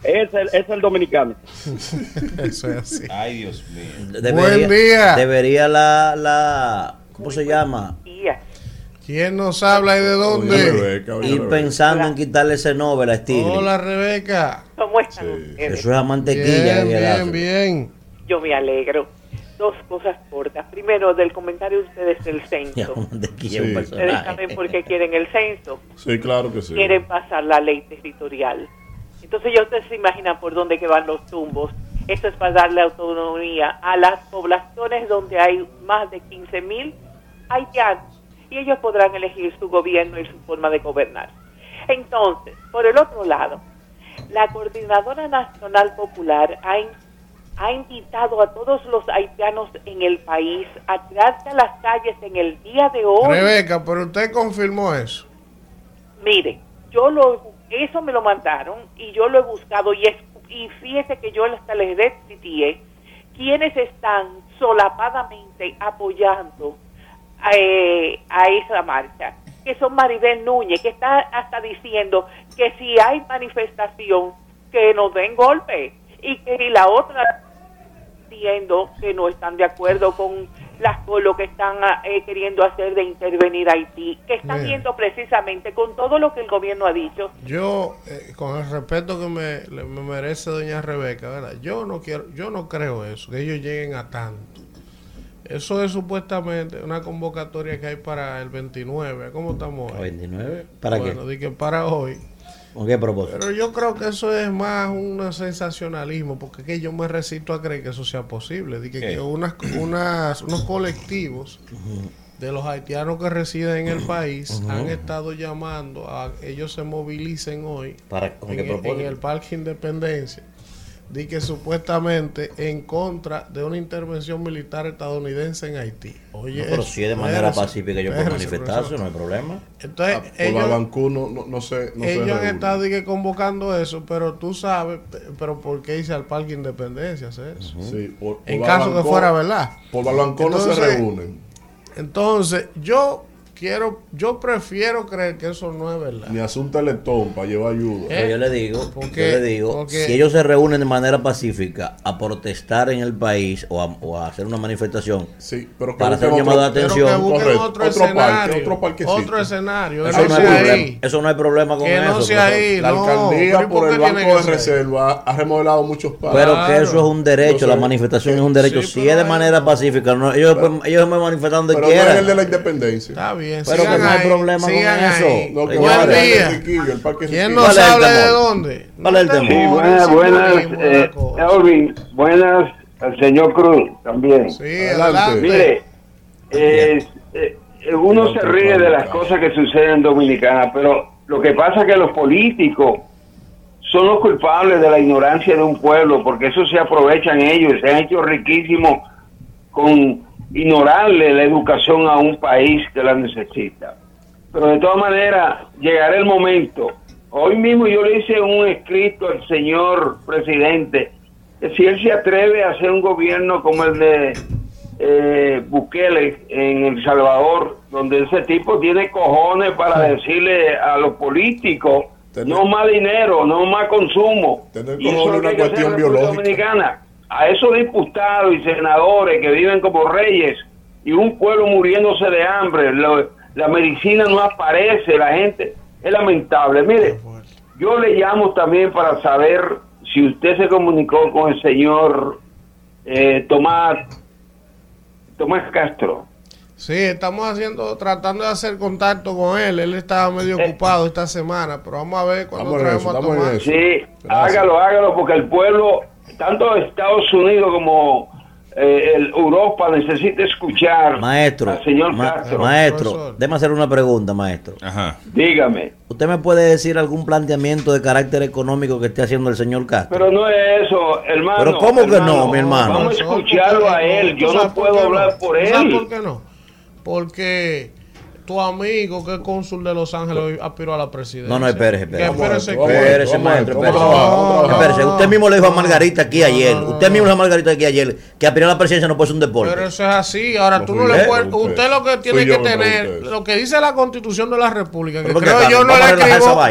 es el, es el dominicano. Eso es así. Ay, Dios mío. Buen día. Debería la, la, ¿cómo se llama? ¿Quién nos habla y de dónde? Rebeca, doña Ir Rebeca. pensando en quitarle ese Nobel a Stigli. Hola, Rebeca. ¿Cómo están Sí. ustedes? Eso es a mantequilla. Bien, bien, bien. Yo me alegro. Dos cosas cortas. Primero, del comentario de ustedes del Ya, censo. mantequilla Sí. Ustedes saben por qué quieren el censo. Sí, claro que sí. Quieren pasar la ley territorial. Entonces ya ustedes se imaginan por dónde que van los tumbos. Esto es para darle autonomía a las poblaciones donde hay más de 15 mil haitianos. Y ellos podrán elegir su gobierno y su forma de gobernar. Entonces, por el otro lado, la Coordinadora Nacional Popular ha, in- ha invitado a todos los haitianos en el país a tirarse a las calles en el día de hoy. Rebeca, pero usted confirmó eso. Mire, yo lo, eso me lo mandaron y yo lo he buscado y es, y fíjese que yo hasta les retuiteé quienes están solapadamente apoyando eh, a esa marcha, que son Maribel Núñez, que está hasta diciendo que si hay manifestación, que nos den golpe, y que y la otra diciendo que no están de acuerdo con las con lo que están ah, eh, queriendo hacer de intervenir Haití, que están Mira. viendo precisamente con todo lo que el gobierno ha dicho, Yo, eh, con el respeto que me, le- me merece doña Rebeca, ¿verdad? Yo no quiero, yo no creo eso, que ellos lleguen a tanto. Eso es supuestamente una convocatoria que hay para el 29. ¿Cómo estamos hoy? 29. ¿Para bueno, qué? que para hoy. ¿Con qué propósito? Pero yo creo que eso es más un sensacionalismo, porque es que yo me resisto a creer que eso sea posible. Di que, unas, unas, unos colectivos de los haitianos que residen en el país han estado llamando a que ellos se movilicen hoy ¿Para, ¿Con en, qué el- en propósito? el Parque Independencia. Di que supuestamente en contra de una intervención militar estadounidense en Haití. Oye, No, pero eso, si es de manera espérese, pacífica, yo puedo manifestarse, no hay problema. Entonces, Ah, por ellos, Balancú no, no, no sé. No se ellos estado di que, convocando eso, pero tú sabes, pe- pero ¿por qué irse al Parque Independencia hacer eso? Sí, por- En caso que Balancó- fuera verdad. Por Balancó no se reúnen. Entonces, yo quiero, yo prefiero creer que eso no es verdad. Ni hace un teletón para llevar ayuda. Eh, Pero yo le digo, porque- yo le digo, porque- si ellos se reúnen de manera pacífica a protestar en el país o a, o a hacer una manifestación pero que para hacer un llamado de otro- atención, que busquen Correcto. otro, Otro parque, escenario, otro parquecito. otro escenario, eso, no no hay sea problema, ahí. eso no hay problema con Que no eso. sea profesor. ahí, La no, alcaldía pero ¿y por por el Banco de ser? Reserva ha remodelado muchos parques. Pero que eso es un derecho, la manifestación es un derecho. Sí, si pero es de manera pacífica, no, ellos, ellos me manifestan donde Pero no es quieran. el de la independencia. Está bien, Pero que no hay ahí, problema con eso. ahí. No, que Buen va a ser día. ¿Quién nos ¿Cuál es el habla de dónde? ¿Cuál es el No te temor? Sí, demores, buenas, buenas, eh. Elvin, buenas al señor Cruz también. Sí, Adelante. adelante. Mire, eh, eh, uno se ríe de las cosas que suceden en Dominicana, pero lo que pasa es que los políticos son los culpables de la ignorancia de un pueblo, porque eso se aprovechan ellos, se han hecho riquísimos con ignorarle la educación a un país que la necesita. Pero de todas maneras, llegará el momento. Hoy mismo yo le hice un escrito al señor presidente que si él se atreve a hacer un gobierno como el de eh, Bukele en El Salvador, donde ese tipo tiene cojones para decirle a los políticos no más dinero, no más consumo. Tener Y eso es una cuestión biológica. Dominicana. A esos diputados y senadores que viven como reyes y un pueblo muriéndose de hambre, lo- la medicina no aparece, la gente es lamentable. Mire, yo le llamo también para saber si usted se comunicó con el señor eh, Tomás Tomás Castro. Sí, estamos haciendo, tratando de hacer contacto con él. Él estaba medio Eh. ocupado esta semana, pero vamos a ver en traemos a Tomás. Sí, hágalo, hágalo, porque el pueblo, tanto Estados Unidos como eh, el Europa necesita escuchar Maestro, al señor ma- Castro. maestro, déjame hacer una pregunta, maestro. Ajá. Dígame. ¿Usted me puede decir algún planteamiento de carácter económico que esté haciendo el señor Castro? Pero no es eso, hermano. Pero ¿cómo que no, mi hermano? Vamos a escucharlo a él. Yo ¿Tú no puedo hablar por ¿Tú ¿Sabes por él. qué no? Porque tu amigo, que es cónsul de Los Ángeles, aspiró a la presidencia. No, no, espérese, espérese. Espérese maestro, espérese. usted mismo le dijo a Margarita aquí ayer, usted mismo le dijo a Margarita aquí ayer que aspirar a la presidencia no puede ser un deporte. Pero eso es así. Ahora tú no le puedes. usted. Lo que tiene que tener, lo que dice la Constitución de la República, que creo yo no le escribo.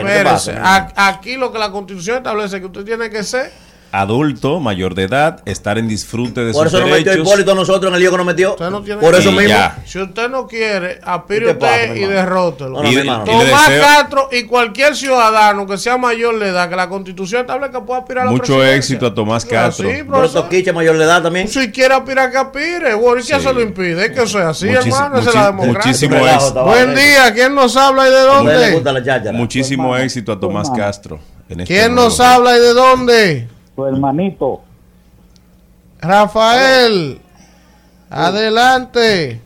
aquí lo que la Constitución establece que usted tiene que ser. Adulto, mayor de edad, estar en disfrute de Por sus eso nos metió derechos. Hipólito a nosotros en el lío que nos metió. Usted no tiene Por eso mismo. ya. Si usted no quiere, aspire ¿Qué usted pasa, y derrótelo. No, Y- Tomás Castro y cualquier ciudadano que sea mayor de edad, que la constitución establece que pueda aspirar a la Mucho presidencia. éxito a Tomás Castro. Sí, Pero. Toquicha mayor de edad también. Si quiere aspirar, que ¿y qué Sí. se lo impide? Es que eso es así, Muchis- hermano. Esa es la democracia. muchísimo éxito. Buen día. ¿Quién nos habla y de dónde? Muchísimo éxito a Tomás Castro. en este ¿Quién nos habla y de dónde? Tu hermanito. Rafael. Adelante.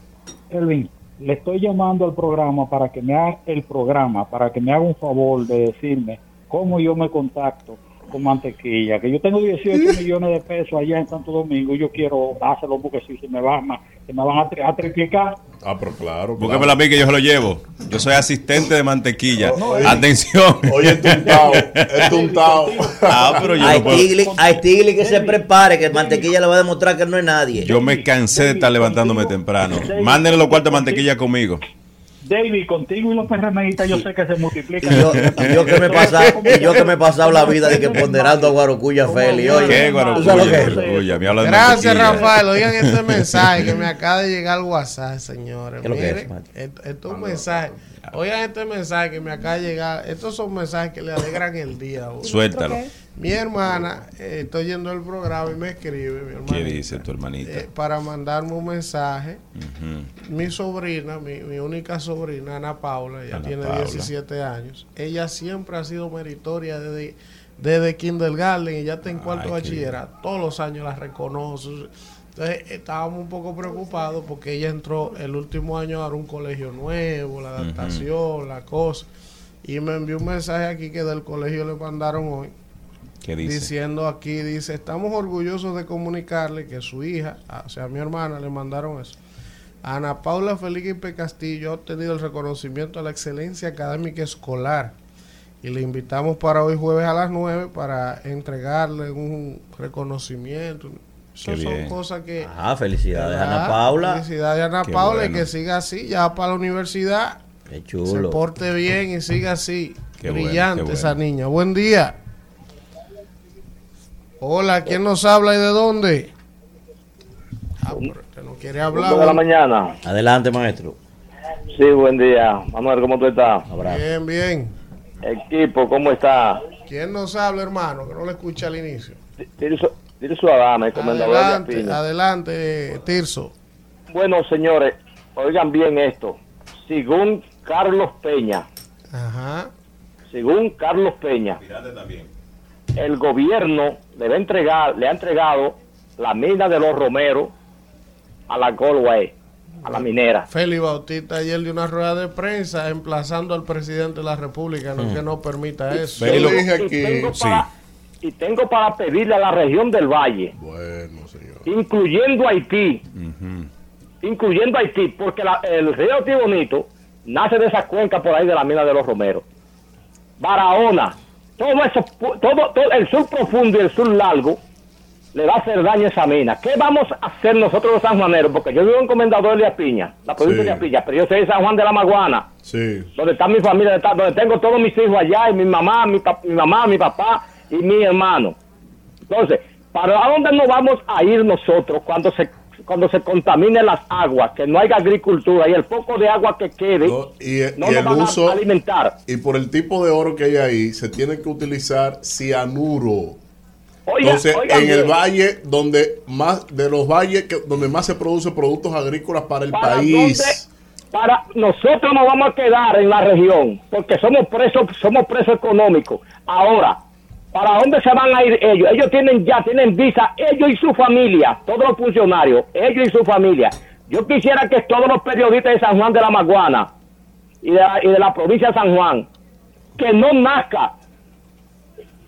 Elvin, le estoy llamando al programa para que me haga el programa, para que me haga un favor de decirme cómo yo me contacto con mantequilla, que yo tengo 18 millones de pesos allá en Santo Domingo y yo quiero dárselo porque si se me van a, se me van a, tri- a triplicar. Ah, pero claro. Búscamelo a mí que yo se lo llevo. Yo soy asistente de mantequilla. Atención. Oye, es tuntao, es tuntao. Ah, pero yo A no puedo- Stigli, a Stigli que se prepare, que Mantequilla le va a demostrar que no es nadie. Yo me cansé de estar levantándome temprano. Mándenle los cuartos de mantequilla conmigo. David, contigo y los PRMistas yo sé que se multiplican. Y yo, yo que me he pasado, y yo que me he pasado la vida de que ponderando a Guarocuya Feli. Oye, Gracias. Rafael. Oigan este mensaje que me acaba de llegar al WhatsApp, señores. ¿Qué es lo que Miren, es, esto, esto es un mensaje. Oigan este mensaje que me acaba de llegar. Estos son mensajes que le alegran el día. Suéltalo. Mi hermana, eh, estoy yendo el programa y me escribe, mi hermana. ¿Qué dice tu hermanita? eh, para mandarme un mensaje. Mi sobrina, mi, mi única sobrina, Ana Paula, ella Ana tiene Paula. 17 años. Ella siempre ha sido meritoria desde, desde kindergarten y ya está en cuarto qué bachillerato. Todos los años la reconoce. Entonces estábamos un poco preocupados porque ella entró el último año a un colegio nuevo, la adaptación, la cosa. Y me envió un mensaje aquí que del colegio le mandaron hoy ¿Qué dice? diciendo aquí, dice, estamos orgullosos de comunicarle que su hija, ah, o sea, mi hermana, le mandaron eso. Ana Paula Felipe Castillo ha obtenido el reconocimiento a la excelencia académica escolar y le invitamos para hoy jueves a las 9 para entregarle un reconocimiento. Eso Qué son cosas que... Ah, felicidades. Ana Paula. Felicidades Ana Qué Paula y que siga así, ya para la universidad. Qué Se chulo. porte bien y siga así. Qué Brillante bueno. esa niña. Buen día. Hola, ¿quién nos habla y de dónde? Ah, pero usted no quiere hablar. de la mañana. Adelante, maestro. Sí, buen día. Manuel, ¿cómo tú estás? Bien, bien. Equipo, ¿cómo está? ¿Quién nos habla, hermano? Que no le escuché al inicio. Tirso, Tirso Adame, comendador de Adelante, Aspina. adelante, Tirso. Bueno, señores, oigan bien esto. Según Carlos Peña, Ajá. según Carlos Peña, el gobierno le va a entregar, le ha entregado la mina de los Romeros a la Galway, a la minera. Félix Bautista ayer dio una rueda de prensa emplazando al presidente de la República no, Mm. que no permita eso. Y tengo para- Y tengo para pedirle a la región del Valle, incluyendo Haití, incluyendo Haití, porque la- el río Tibonito nace de esa cuenca por ahí de la mina de los Romeros. Barahona, todo eso, todo, todo el sur profundo y el sur largo le va a hacer daño a esa mina. ¿Qué vamos a hacer nosotros los sanjuaneros? Porque yo vivo en Comendador de Apiña, la provincia Sí. de Apiña, pero yo soy de San Juan de la Maguana Sí. donde está mi familia, donde, tengo todos mis hijos allá, y mi mamá, mi, mi mamá, mi papá y mi hermano. Entonces, ¿para dónde nos vamos a ir nosotros cuando se cuando se contaminen las aguas, que no haya agricultura y el poco de agua que quede Y, no y nos el van a uso alimentar? y por el tipo de oro que hay ahí se tiene que utilizar cianuro. Oiga, Entonces, oiga en el valle donde más de los valles que, donde más se produce productos agrícolas para el ¿Para país. dónde? Para nosotros nos vamos a quedar en la región porque somos presos, somos presos económicos. Ahora, ¿para dónde se van a ir ellos? Ellos tienen ya, tienen visa, ellos y su familia, todos los funcionarios, ellos y su familia. Yo quisiera que todos los periodistas de San Juan de la Maguana y de la, y de la provincia de San Juan, que no nazca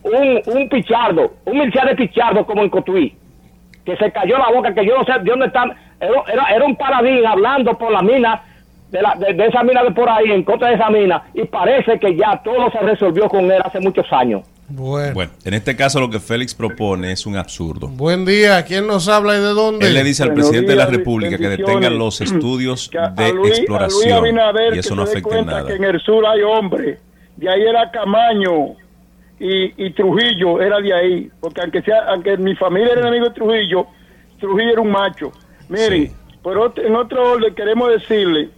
un, pichardo, un militar de pichardo como en Cotuí, que se cayó la boca, que yo no sé de dónde están, era, un paladín hablando por la mina, de, la, de esa mina de por ahí, en contra de esa mina, y parece que ya todo se resolvió con él hace muchos años. Bueno. Bueno, en este caso lo que Félix propone es un absurdo. Buen día, ¿quién nos habla y de dónde? Él le dice al Buenos presidente de la días, República que detengan los estudios de a Luis- a Luis exploración Abinader y eso no afecta en nada. que en el sur hay hombres. De ahí era Camaño y, y Trujillo era de ahí. Porque aunque sea aunque mi familia era enemigo de Trujillo, Trujillo era un macho. Miren, por otro- en otro orden queremos decirle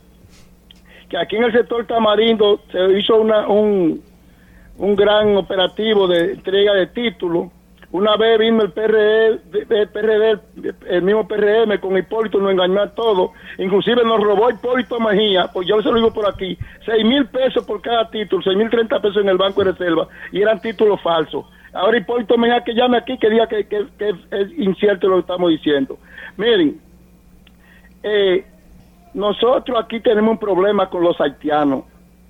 que aquí en el sector Tamarindo se hizo una, un, un gran operativo de entrega de títulos. Una vez vino el PRD, el PRD, el mismo PRM con Hipólito, nos engañó a todos. Inclusive nos robó Hipólito Mejía, pues yo se lo digo por aquí, seis mil pesos por cada título, seis mil treinta pesos en el Banco de Reserva, y eran títulos falsos. Ahora Hipólito Mejía que llame aquí, que diga que, que es incierto lo que estamos diciendo. Miren, eh, nosotros aquí tenemos un problema con los haitianos.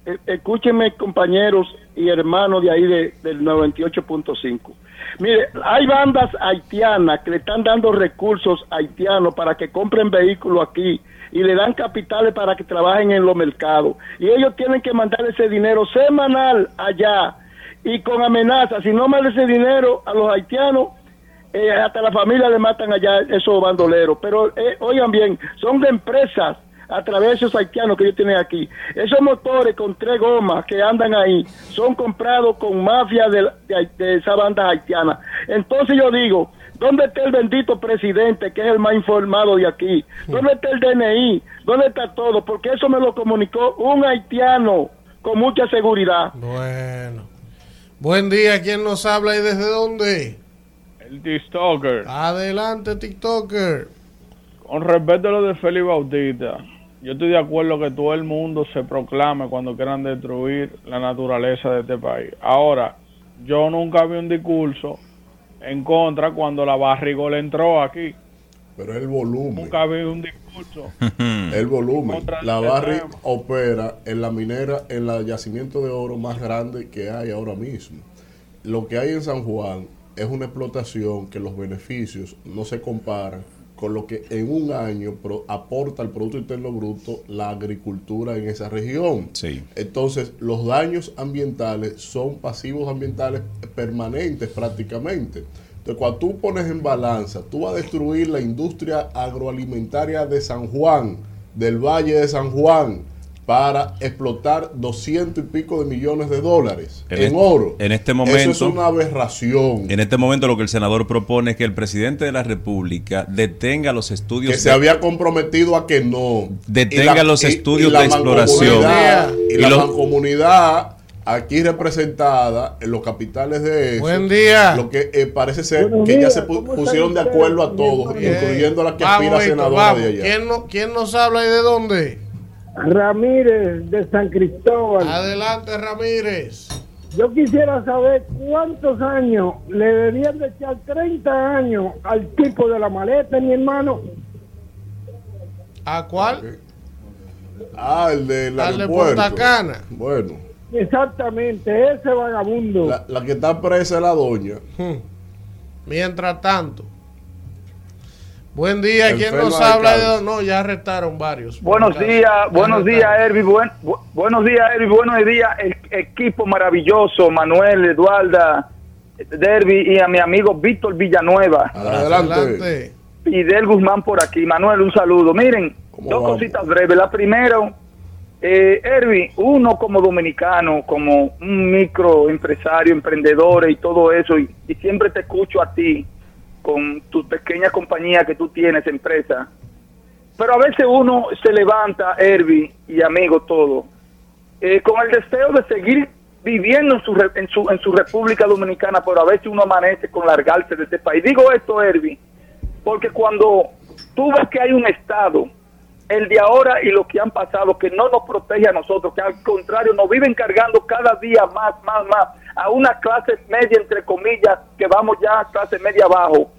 Eh, escúchenme, compañeros y hermanos de ahí de, del 98.5. Mire, hay bandas haitianas que le están dando recursos haitianos para que compren vehículos aquí y le dan capitales para que trabajen en los mercados. Y ellos tienen que mandar ese dinero semanal allá y con amenazas. Si no mandan ese dinero a los haitianos, eh, hasta la familia le matan allá esos bandoleros. Pero eh, oigan bien, son de empresas a través de esos haitianos que ellos tienen aquí. Esos motores con tres gomas que andan ahí son comprados con mafia de, de, de esa banda haitiana. Entonces yo digo, ¿dónde está el bendito presidente que es el más informado de aquí? ¿Dónde está el DNI? ¿Dónde está todo? Porque eso me lo comunicó un haitiano con mucha seguridad. Bueno. Buen día, ¿quién nos habla y desde dónde? El TikToker. Adelante, TikToker. Con respecto a lo de Félix Bautista, yo estoy de acuerdo que todo el mundo se proclame cuando quieran destruir la naturaleza de este país. Ahora, yo nunca vi un discurso en contra cuando la barrigol entró aquí. Pero el volumen. Nunca vi un discurso. El volumen. La Barri opera en la minera, en el yacimiento de oro más grande que hay ahora mismo. Lo que hay en San Juan es una explotación que los beneficios no se comparan con lo que en un año pro- aporta al Producto Interno Bruto la agricultura en esa región. Entonces, los daños ambientales son pasivos ambientales permanentes prácticamente. Entonces, cuando tú pones en balanza, tú vas a destruir la industria agroalimentaria de San Juan, del Valle de San Juan, para explotar 200 y pico de millones de dólares en, oro. En este momento. Eso es una aberración. En este momento lo que el senador propone es que el presidente de la República detenga los estudios que se había comprometido a que no. Detenga la- los estudios y la de exploración. mancomunidad- Y, Y la los- mancomunidad aquí representada en los capitales de eso. Buen día. Lo que eh, parece ser Buenos que ya se pu- ¿cómo pusieron de acuerdo a todos, incluyendo la que Vamos, aspira a senadora vamos. de allá. ¿Quién, no- ¿Quién nos habla y de dónde? Ramírez de San Cristóbal. Adelante, Ramírez. Yo quisiera saber cuántos años le deberían de echar 30 años al tipo de la maleta, mi hermano. ¿A cuál? Ah, el Al de aeropuerto. Punta Cana. Bueno, Exactamente, ese vagabundo. la, la que está presa es la doña. Hmm. Mientras tanto. Buen día. ¿Quién nos habla de? No, ya arrestaron varios. Buenos días, buenos días, Ervi. Buen, bu- buenos días, Ervi. Buenos días, el equipo maravilloso, Manuel, Eduarda, Derby y a mi amigo Víctor Villanueva. Adelante. Fidel Guzmán por aquí. Manuel, un saludo. Miren, dos vamos? cositas breves. La primera, eh, Ervi, uno como dominicano, como un microempresario, emprendedor y todo eso, y, y siempre te escucho a ti con tu pequeña compañía que tú tienes, empresa. Pero a veces uno se levanta, Ervi y amigos todo, eh, con el deseo de seguir viviendo en su, en, su, en su República Dominicana, pero a veces uno amanece con largarse de este país. Digo esto, Ervi, porque cuando tú ves que hay un Estado, el de ahora y los que han pasado, que no nos protege a nosotros, que al contrario nos viven cargando cada día más, más, más, a una clase media, entre comillas, que vamos ya a clase media abajo.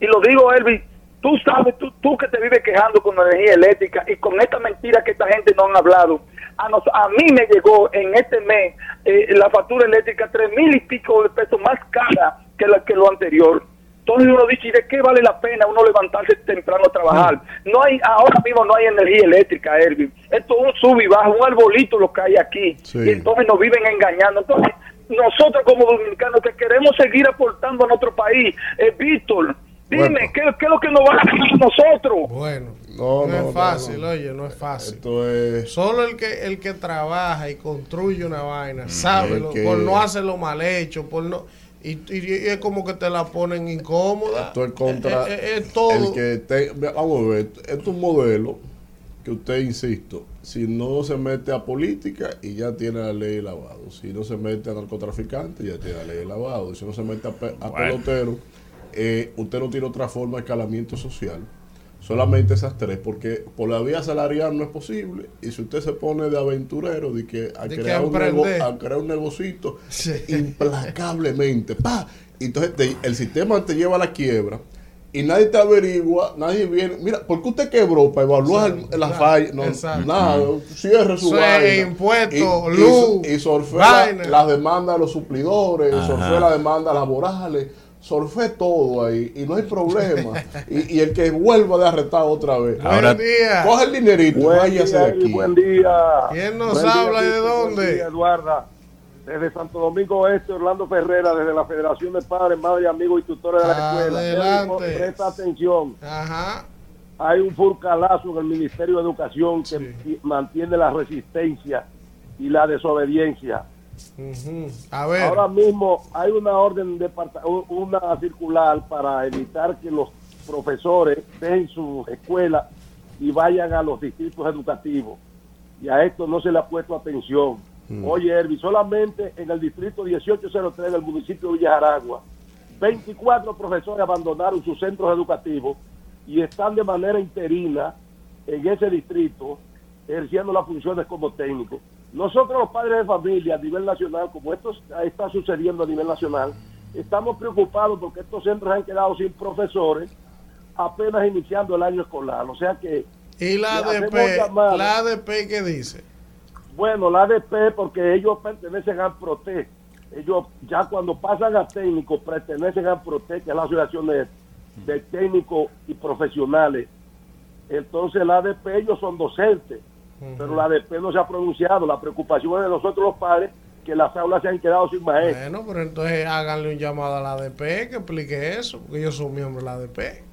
Y lo digo, Elvis, tú sabes, tú, tú que te vives quejando con la energía eléctrica y con esta mentira que esta gente no han hablado. A, nos- a mí me llegó en este mes eh, la factura eléctrica tres mil y pico de pesos más cara que, la, que lo anterior. Entonces uno dice, ¿y de qué vale la pena uno levantarse temprano a trabajar? No hay, ahora mismo no hay energía eléctrica, Erwin. Esto es un sub y bajo, un arbolito lo que hay aquí. Sí. Y entonces nos viven engañando. Entonces, nosotros como dominicanos que queremos seguir aportando a nuestro país, eh, Víctor, dime, Bueno. ¿qué, ¿qué es lo que nos va a hacer a nosotros? Bueno, No, no, no, no, es fácil, no. oye, no es fácil. Esto es. Solo el que el que trabaja y construye una vaina sabe lo- que- por no hacerlo mal hecho, por no y, y- y es como que te la ponen incómoda. Esto es contra Eh, eh, eh, es todo. el que te- vamos a ver, esto es un modelo que usted, insisto, si no se mete a política y ya tiene la ley de lavado, si no se mete a narcotraficante ya tiene la ley de lavado, y si no se mete a, pe- a Bueno. pelotero, eh, usted no tiene otra forma de escalamiento social. Solamente esas tres, porque por la vía salarial no es posible. Y si usted se pone de aventurero, de que a, De que crear, un a crear un negocito, implacablemente. ¡pa! Y entonces te- el sistema te lleva a la quiebra y nadie te averigua, nadie viene. Mira, ¿por qué usted quebró? Para evaluar Exacto, la claro, falla. No, exacto. nada, cierre su es vaina. impuesto, Y- y- luz, Y, sorfea vaina. las demandas de los suplidores, Ajá. sorfea las demandas laborales. Sorfé todo ahí y no hay problema. y, y el que vuelva de arrestado otra vez. Ahora- Buen día. Coge el dinerito, Buen váyase de aquí. buen día. ¿Quién nos Buen día, habla y de buen dónde? día, Eduarda. Desde Santo Domingo Oeste, Orlando Ferrera, desde la Federación de Padres, Madres, Amigos y Tutores de la Escuela. Adelante. Presta atención. Ajá. Hay un furcalazo en el Ministerio de Educación que mantiene la resistencia y la desobediencia. Ujú. A ver. Ahora mismo hay una orden de una circular para evitar que los profesores dejen sus escuelas y vayan a los distritos educativos. Y a esto no se le ha puesto atención. Mm. Oye, Ervi, solamente en el distrito 1803 del municipio de Villa Aragua, 24 profesores abandonaron sus centros educativos y están de manera interina en ese distrito ejerciendo las funciones como técnicos. Nosotros los padres de familia a nivel nacional, como esto está sucediendo a nivel nacional, estamos preocupados porque estos centros han quedado sin profesores apenas iniciando el año escolar. O sea que... ¿Y la ADP? ¿La ADP qué dice? Bueno, la ADP, porque ellos pertenecen al PROTE. Ellos ya cuando pasan a técnicos pertenecen al PROTE, que es la asociación de, de técnicos y profesionales. Entonces la ADP, ellos son docentes, pero la ADP no se ha pronunciado. La preocupación de nosotros los padres que las aulas se han quedado sin maestros. Bueno, pero entonces háganle un llamado a la ADP que explique eso, porque ellos son miembros de la ADP.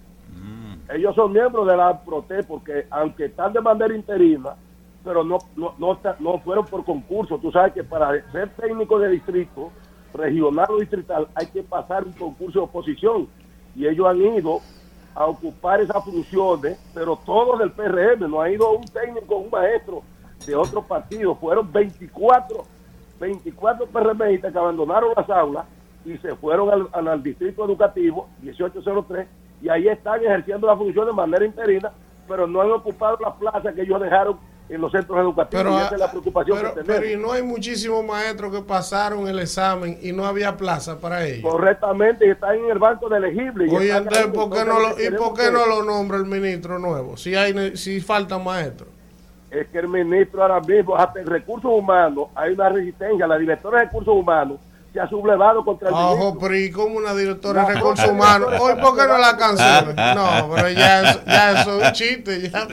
Ellos son miembros de la PROTE porque aunque están de manera interina, pero no, no, no, no fueron por concurso. Tú sabes que para ser técnico de distrito, regional o distrital, hay que pasar un concurso de oposición. Y ellos han ido a ocupar esas funciones, pero todos del PRM, no ha ido un técnico, un maestro de otro partido. Fueron 24, 24 PRMistas que abandonaron las aulas y se fueron al, al- al distrito educativo 1803 y ahí están ejerciendo la función de manera interina, pero no han ocupado la plaza que ellos dejaron en los centros educativos Pero, y esa es la preocupación pero, que tenemos. pero y no hay muchísimos maestros que pasaron el examen y no había plaza para ellos. Correctamente, y están en el banco de elegible. y Oye, entonces, ¿por qué no lo ¿y por qué no lo nombra el ministro nuevo? Si hay si faltan maestros. es que el ministro ahora mismo, hasta en recursos humanos, hay una resistencia. La directora de recursos humanos se ha sublevado contra el Ojo, ministro. pero ¿y cómo una directora de recursos humanos? Hoy, ¿por qué no la canciones? No, pero ya eso, ya eso es un chiste. Ya.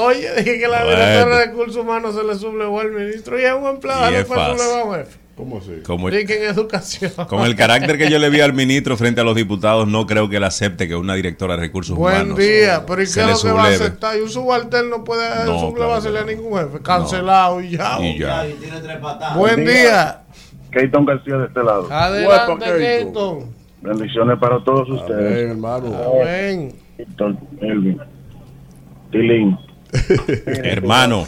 Oye, dije que la Bueno. directora de recursos humanos se le sublevó al ministro y es un empleado Y es fue sublevado a jefe. ¿Cómo así? Como- en educación. Con el carácter que yo le vi al ministro frente a los diputados, no creo que él acepte que una directora de recursos Buen humanos día, pero ¿y qué es lo que va a aceptar? Y un subalterno no puede No, sublevársele a ningún jefe. Cancelado y ya. Y ya. Buen día. Keaton García de este lado. Adelante, Keaton. Bendiciones para todos ustedes. hermano. Amén. Víctor, Elvin, Tilín. Hermano.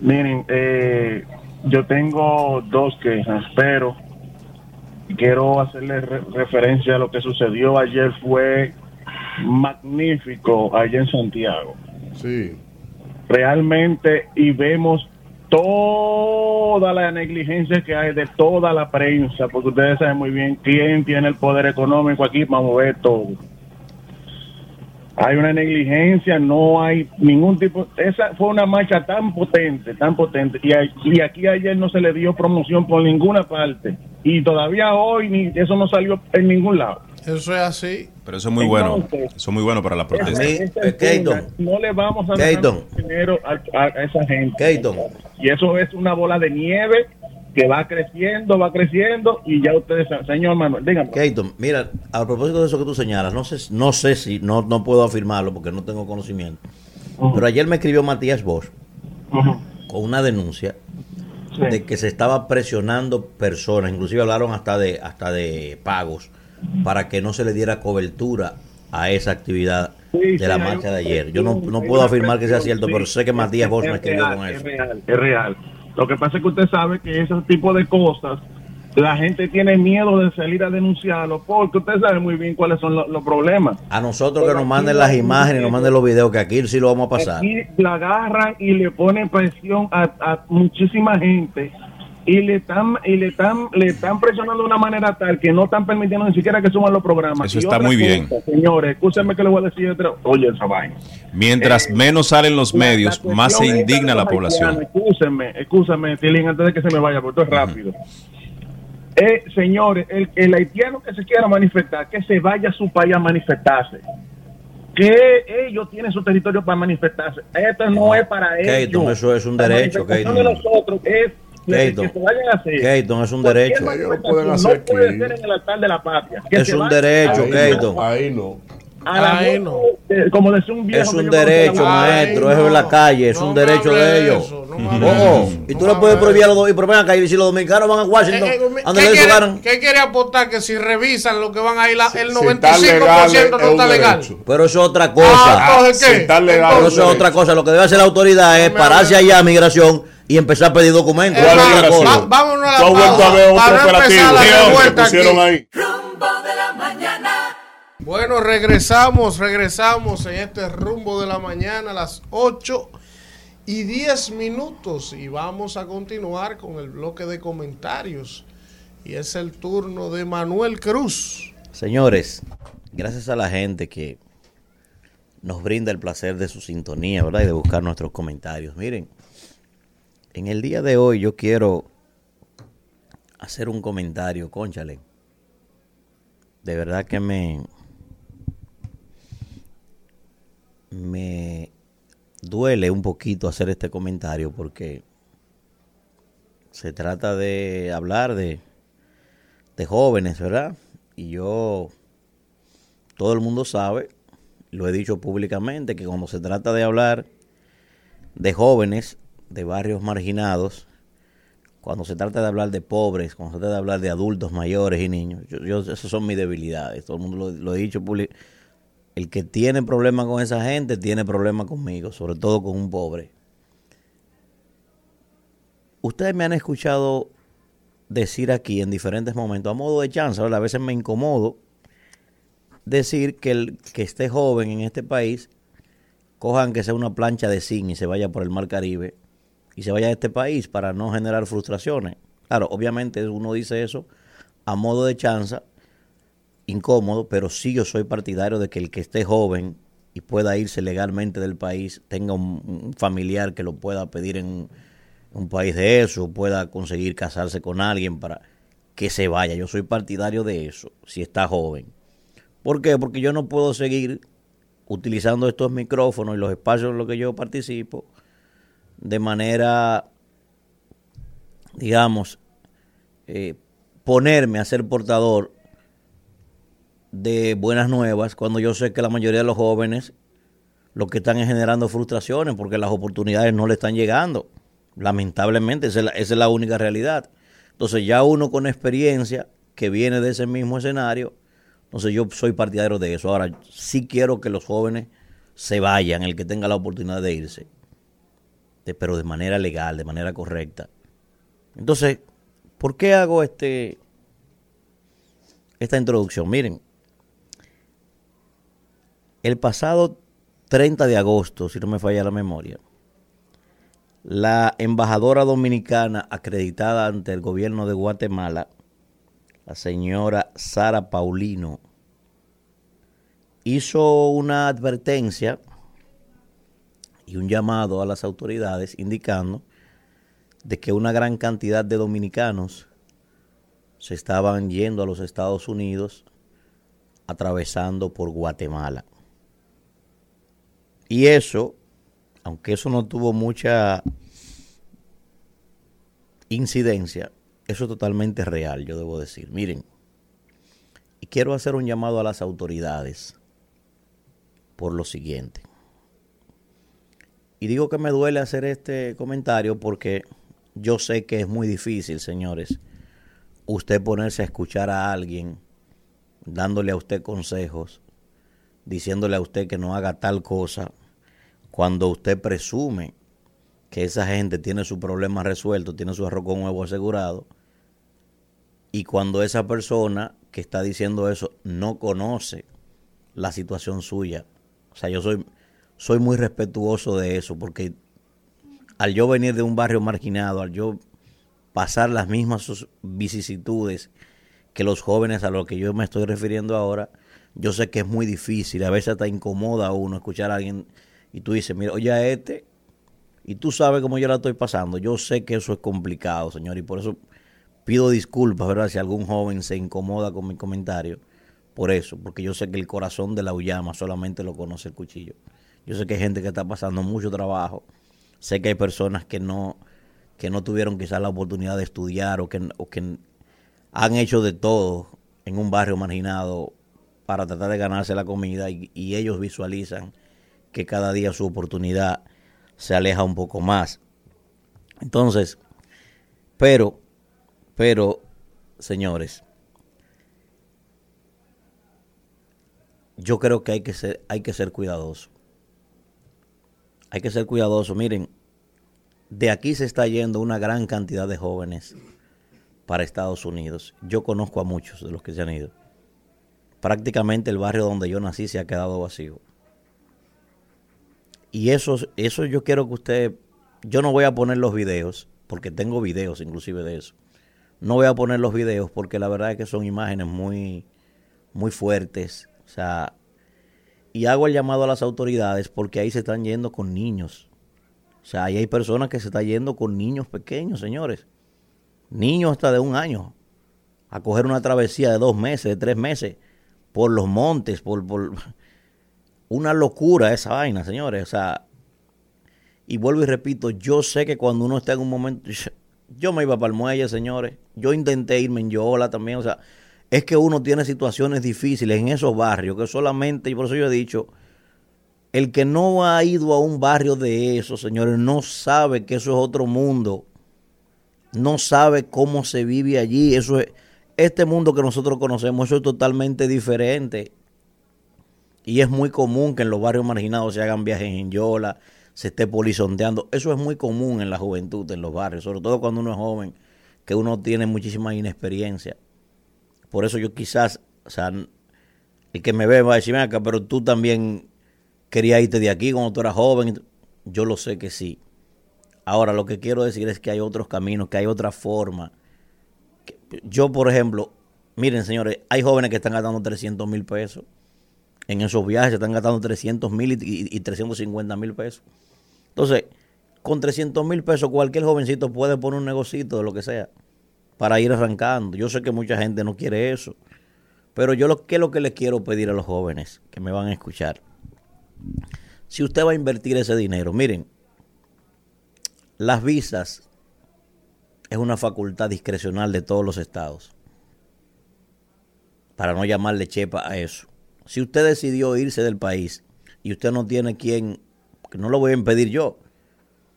Miren, eh, yo tengo dos quejas, pero quiero hacerle re- referencia a lo que sucedió ayer. Fue magnífico allá en Santiago. Sí. Realmente, y vemos toda la negligencia que hay de toda la prensa, porque ustedes saben muy bien quién tiene el poder económico aquí para mover todo. Hay una negligencia, no hay ningún tipo. Esa fue una marcha tan potente, tan potente. Y, a- y aquí ayer no se le dio promoción por ninguna parte. Y todavía hoy ni, eso no salió en ningún lado. Eso es así. Pero eso es muy bueno. Eso es muy bueno para la protesta. Funda, no le vamos a dar dinero a, a- a esa gente. Y eso es una bola de nieve que va creciendo, va creciendo y ya ustedes saben. Señor Manuel, dígame. Keaton, mira, a propósito de eso que tú señalas, no sé, no sé si, no, no puedo afirmarlo porque no tengo conocimiento, pero ayer me escribió Matías Bosch con una denuncia de que se estaba presionando personas, inclusive hablaron hasta de, hasta de pagos, para que no se le diera cobertura a esa actividad Sí, de la sí, marcha de ayer. Yo no, no puedo afirmar que sea cierto, pero sé que Matías Bosch me Es escribió real, con Es eso. real, es real. Lo que pasa es que usted sabe que ese tipo de cosas, la gente tiene miedo de salir a denunciarlo porque usted sabe muy bien cuáles son los, los problemas. A nosotros que nos manden las imágenes, nos manden los videos, que aquí sí lo vamos a pasar. Aquí la agarran y le ponen presión a, a muchísima gente y le están y le están le están presionando de una manera tal que no están permitiendo ni siquiera que suban los programas. Eso Y está muy cosa, bien. Señores, escúchenme que le voy a decir otra. Oye, esa vaina. Mientras menos salen los medios, La más se indigna la población. Escúchenme, escúchenme, Tilín, antes de que se me vaya, porque esto es rápido. Eh, señores, el, el haitiano que se quiera manifestar, que se vaya a su país a manifestarse. Que ellos tienen su territorio para manifestarse. Esto no es para ellos. Eso es un La derecho, manifestación Keaton. de nosotros es que, Keaton. que se vayan a hacer. Keaton, es un derecho. Ellos lo pueden no puede hacer ser en el altar de la patria. Que Es un derecho, Keaton. Ahí no. A como decía un viejo Es un derecho, Ay, maestro, es no. en la calle, es un derecho de ellos. Oh, y tú le puedes prohibir a los dos, y pero ven acá, y si los dominicanos van a Washington, Eh, eh, ¿dónde ¿Qué quiere, ganan? qué quiere aportar? Que si revisan lo que van ahí, la, el si 95% está legal, no es está legal. Pero eso es otra cosa. Ah, entonces, ¿qué? Pero eso es otra cosa. Lo que debe hacer la autoridad es pararse allá a migración y empezar a pedir documentos. Es Eso es vámonos a la pausa a ver otro para no operativo empezar la que revuelta pusieron aquí. ahí. Bueno, regresamos, regresamos en este rumbo de la mañana a las 8 y 10 minutos y vamos a continuar con el bloque de comentarios y es el turno de Manuel Cruz. Señores, gracias a la gente que nos brinda el placer de su sintonía, ¿verdad? Y de buscar nuestros comentarios. Miren, en el día de hoy yo quiero hacer un comentario, conchale. De verdad que me me duele un poquito hacer este comentario porque se trata de hablar de, de jóvenes, ¿verdad? Y yo, todo el mundo sabe, lo he dicho públicamente, que cuando se trata de hablar de jóvenes de barrios marginados, cuando se trata de hablar de pobres, cuando se trata de hablar de adultos mayores y niños, yo, yo esas son mis debilidades. Todo el mundo lo, lo he dicho públicamente. El que tiene problemas con esa gente tiene problemas conmigo, sobre todo con un pobre. Ustedes me han escuchado decir aquí en diferentes momentos, a modo de chance, ¿verdad? a veces me incomodo decir que el que esté joven en este país, cojan que sea una plancha de zinc y se vaya por el mar Caribe y se vaya a este país para no generar frustraciones. Claro, obviamente uno dice eso a modo de chanza, incómodo, pero sí yo soy partidario de que el que esté joven y pueda irse legalmente del país tenga un, familiar que lo pueda pedir en un, un país de eso, pueda conseguir casarse con alguien para que se vaya. Yo soy partidario de eso, si está joven. ¿Por qué? Porque yo no puedo seguir utilizando estos micrófonos y los espacios en los que yo participo de manera, digamos, eh, ponerme a ser portador de buenas nuevas cuando yo sé que la mayoría de los jóvenes lo que están es generando frustraciones porque las oportunidades no le están llegando. Lamentablemente, esa es, la, única realidad. Entonces ya uno con experiencia que viene de ese mismo escenario, entonces yo soy partidario de eso. Ahora, sí quiero que los jóvenes se vayan, el que tenga la oportunidad de irse, pero de manera legal, de manera correcta. Entonces, ¿por qué hago este esta introducción? Miren, el pasado 30 de agosto, si no me falla la memoria, la embajadora dominicana acreditada ante el gobierno de Guatemala, la señora Sara Paulino, hizo una advertencia y un llamado a las autoridades indicando de que una gran cantidad de dominicanos se estaban yendo a los Estados Unidos atravesando por Guatemala. Y eso, aunque eso no tuvo mucha incidencia, eso es totalmente real, yo debo decir. Miren, y quiero hacer un llamado a las autoridades por lo siguiente. Y digo que me duele hacer este comentario porque yo sé que es muy difícil, señores, usted ponerse a escuchar a alguien dándole a usted consejos, diciéndole a usted que no haga tal cosa, cuando usted presume que esa gente tiene su problema resuelto, tiene su arroz con huevo asegurado, y cuando esa persona que está diciendo eso no conoce la situación suya. O sea, yo soy, soy muy respetuoso de eso, porque al yo venir de un barrio marginado, al yo pasar las mismas vicisitudes que los jóvenes a los que yo me estoy refiriendo ahora, yo sé que es muy difícil, a veces hasta incomoda a uno escuchar a alguien y tú dices, mira, oye a este, y tú sabes cómo yo la estoy pasando. Yo sé que eso es complicado, señor, y por eso pido disculpas, ¿verdad? Si algún joven se incomoda con mi comentario, por eso, porque yo sé que el corazón de la Uyama solamente lo conoce el cuchillo. Yo sé que hay gente que está pasando mucho trabajo, sé que hay personas que no, que no tuvieron quizás la oportunidad de estudiar o que, o que han hecho de todo en un barrio marginado para tratar de ganarse la comida y, y ellos visualizan que cada día su oportunidad se aleja un poco más. Entonces, pero, pero, señores, yo creo que hay que ser, hay que ser cuidadoso. Hay que ser cuidadoso. Miren, de aquí se está yendo una gran cantidad de jóvenes para Estados Unidos. Yo conozco a muchos de los que se han ido. Prácticamente el barrio donde yo nací se ha quedado vacío. Y eso, eso yo quiero que usted, yo no voy a poner los videos, porque tengo videos inclusive de eso. No voy a poner los videos porque la verdad es que son imágenes muy, muy fuertes. O sea, y hago el llamado a las autoridades porque ahí se están yendo con niños. O sea, ahí hay personas que se están yendo con niños pequeños, señores. Niños hasta de un año. A coger una travesía de dos meses, de tres meses, por los montes, por, por una locura esa vaina, señores. O sea, y vuelvo y repito, yo sé que cuando uno está en un momento, Yo me iba para el muelle, señores. Yo intenté irme en Yola también. O sea, es que uno tiene situaciones difíciles en esos barrios que solamente, y por eso yo he dicho, el que no ha ido a un barrio de esos, señores, no sabe que eso es otro mundo. No sabe cómo se vive allí. Eso es, este mundo que nosotros conocemos, eso es totalmente diferente. Y es muy común que en los barrios marginados se hagan viajes en Yola, se esté polizonteando. Eso es muy común en la juventud, en los barrios, sobre todo cuando uno es joven, que uno tiene muchísima inexperiencia. Por eso yo quizás, o sea, el que me ve va a decir, acá, pero tú también querías irte de aquí cuando tú eras joven. Yo lo sé que sí. Ahora, lo que quiero decir es que hay otros caminos, que hay otra forma. Yo, por ejemplo, miren, señores, hay jóvenes que están gastando 300 mil pesos. En esos viajes se están gastando 300 mil y, y 350 mil pesos. Entonces, con 300 mil pesos cualquier jovencito puede poner un negocito de lo que sea para ir arrancando. Yo sé que mucha gente no quiere eso. Pero yo lo que lo que les quiero pedir a los jóvenes que me van a escuchar. Si usted va a invertir ese dinero, miren, las visas es una facultad discrecional de todos los estados. Para no llamarle chepa a eso. Si usted decidió irse del país y usted no tiene quien, que no lo voy a impedir yo,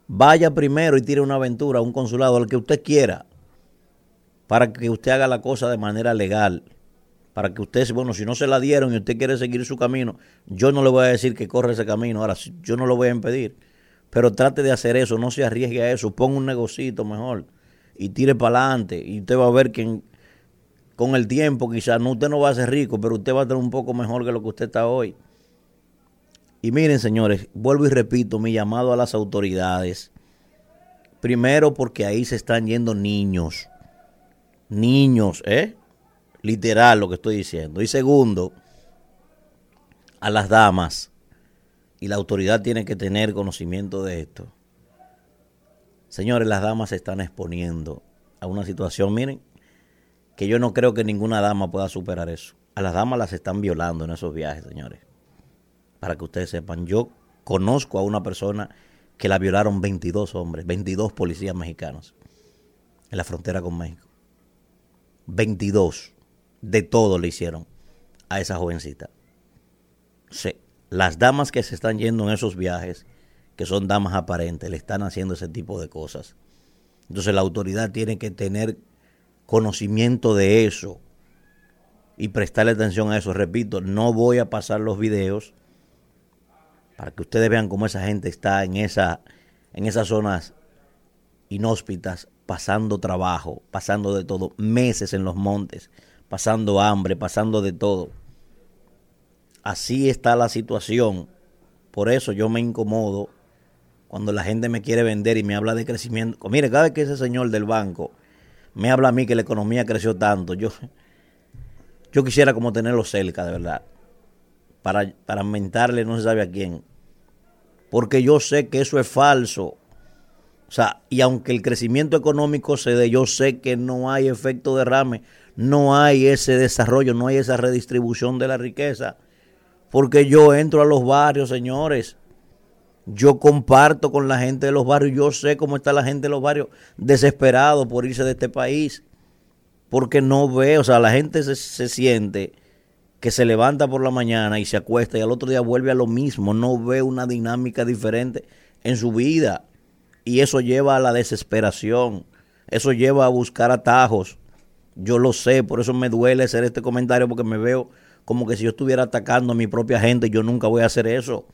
vaya primero y tire una aventura a un consulado, al que usted quiera, para que usted haga la cosa de manera legal. Para que usted, bueno, si no se la dieron y usted quiere seguir su camino, yo no le voy a decir que corre ese camino. Ahora, yo no lo voy a impedir. Pero trate de hacer eso, no se arriesgue a eso, ponga un negocito mejor y tire para adelante. Y usted va a ver que con el tiempo quizás no, usted no va a ser rico, pero usted va a tener un poco mejor que lo que usted está hoy. Y miren, señores, vuelvo y repito mi llamado a las autoridades. Primero porque ahí se están yendo niños. Niños, ¿eh? Literal lo que estoy diciendo. Y segundo, a las damas. Y la autoridad tiene que tener conocimiento de esto. Señores, las damas se están exponiendo a una situación, miren, que yo no creo que ninguna dama pueda superar eso. A las damas las están violando en esos viajes, señores. Para que ustedes sepan, yo conozco a una persona que la violaron 22 hombres, 22 policías mexicanos en la frontera con México. 22 de todo le hicieron a esa jovencita. Sí, las damas que se están yendo en esos viajes, que son damas aparentes, le están haciendo ese tipo de cosas. Entonces la autoridad tiene que tener conocimiento de eso y prestarle atención a eso. Repito, no voy a pasar los videos para que ustedes vean cómo esa gente está en, esa, en esas zonas inhóspitas, pasando trabajo, pasando de todo, meses en los montes, pasando hambre, pasando de todo. Así está la situación. Por eso yo me incomodo cuando la gente me quiere vender y me habla de crecimiento. Mire, cada vez que ese señor del banco me habla a mí que la economía creció tanto, yo, yo quisiera como tenerlo cerca, de verdad, para, para mentarle no se sabe a quién. Porque yo sé que eso es falso. O sea, y aunque el crecimiento económico se dé, yo sé que no hay efecto derrame, no hay ese desarrollo, no hay esa redistribución de la riqueza. Porque yo entro a los barrios, señores. Yo comparto con la gente de los barrios, yo sé cómo está la gente de los barrios desesperado por irse de este país. Porque no ve, o sea, la gente se, se siente que se levanta por la mañana y se acuesta y al otro día vuelve a lo mismo, no ve una dinámica diferente en su vida. Y eso lleva a la desesperación, eso lleva a buscar atajos. Yo lo sé, por eso me duele hacer este comentario porque me veo como que si yo estuviera atacando a mi propia gente, yo nunca voy a hacer eso.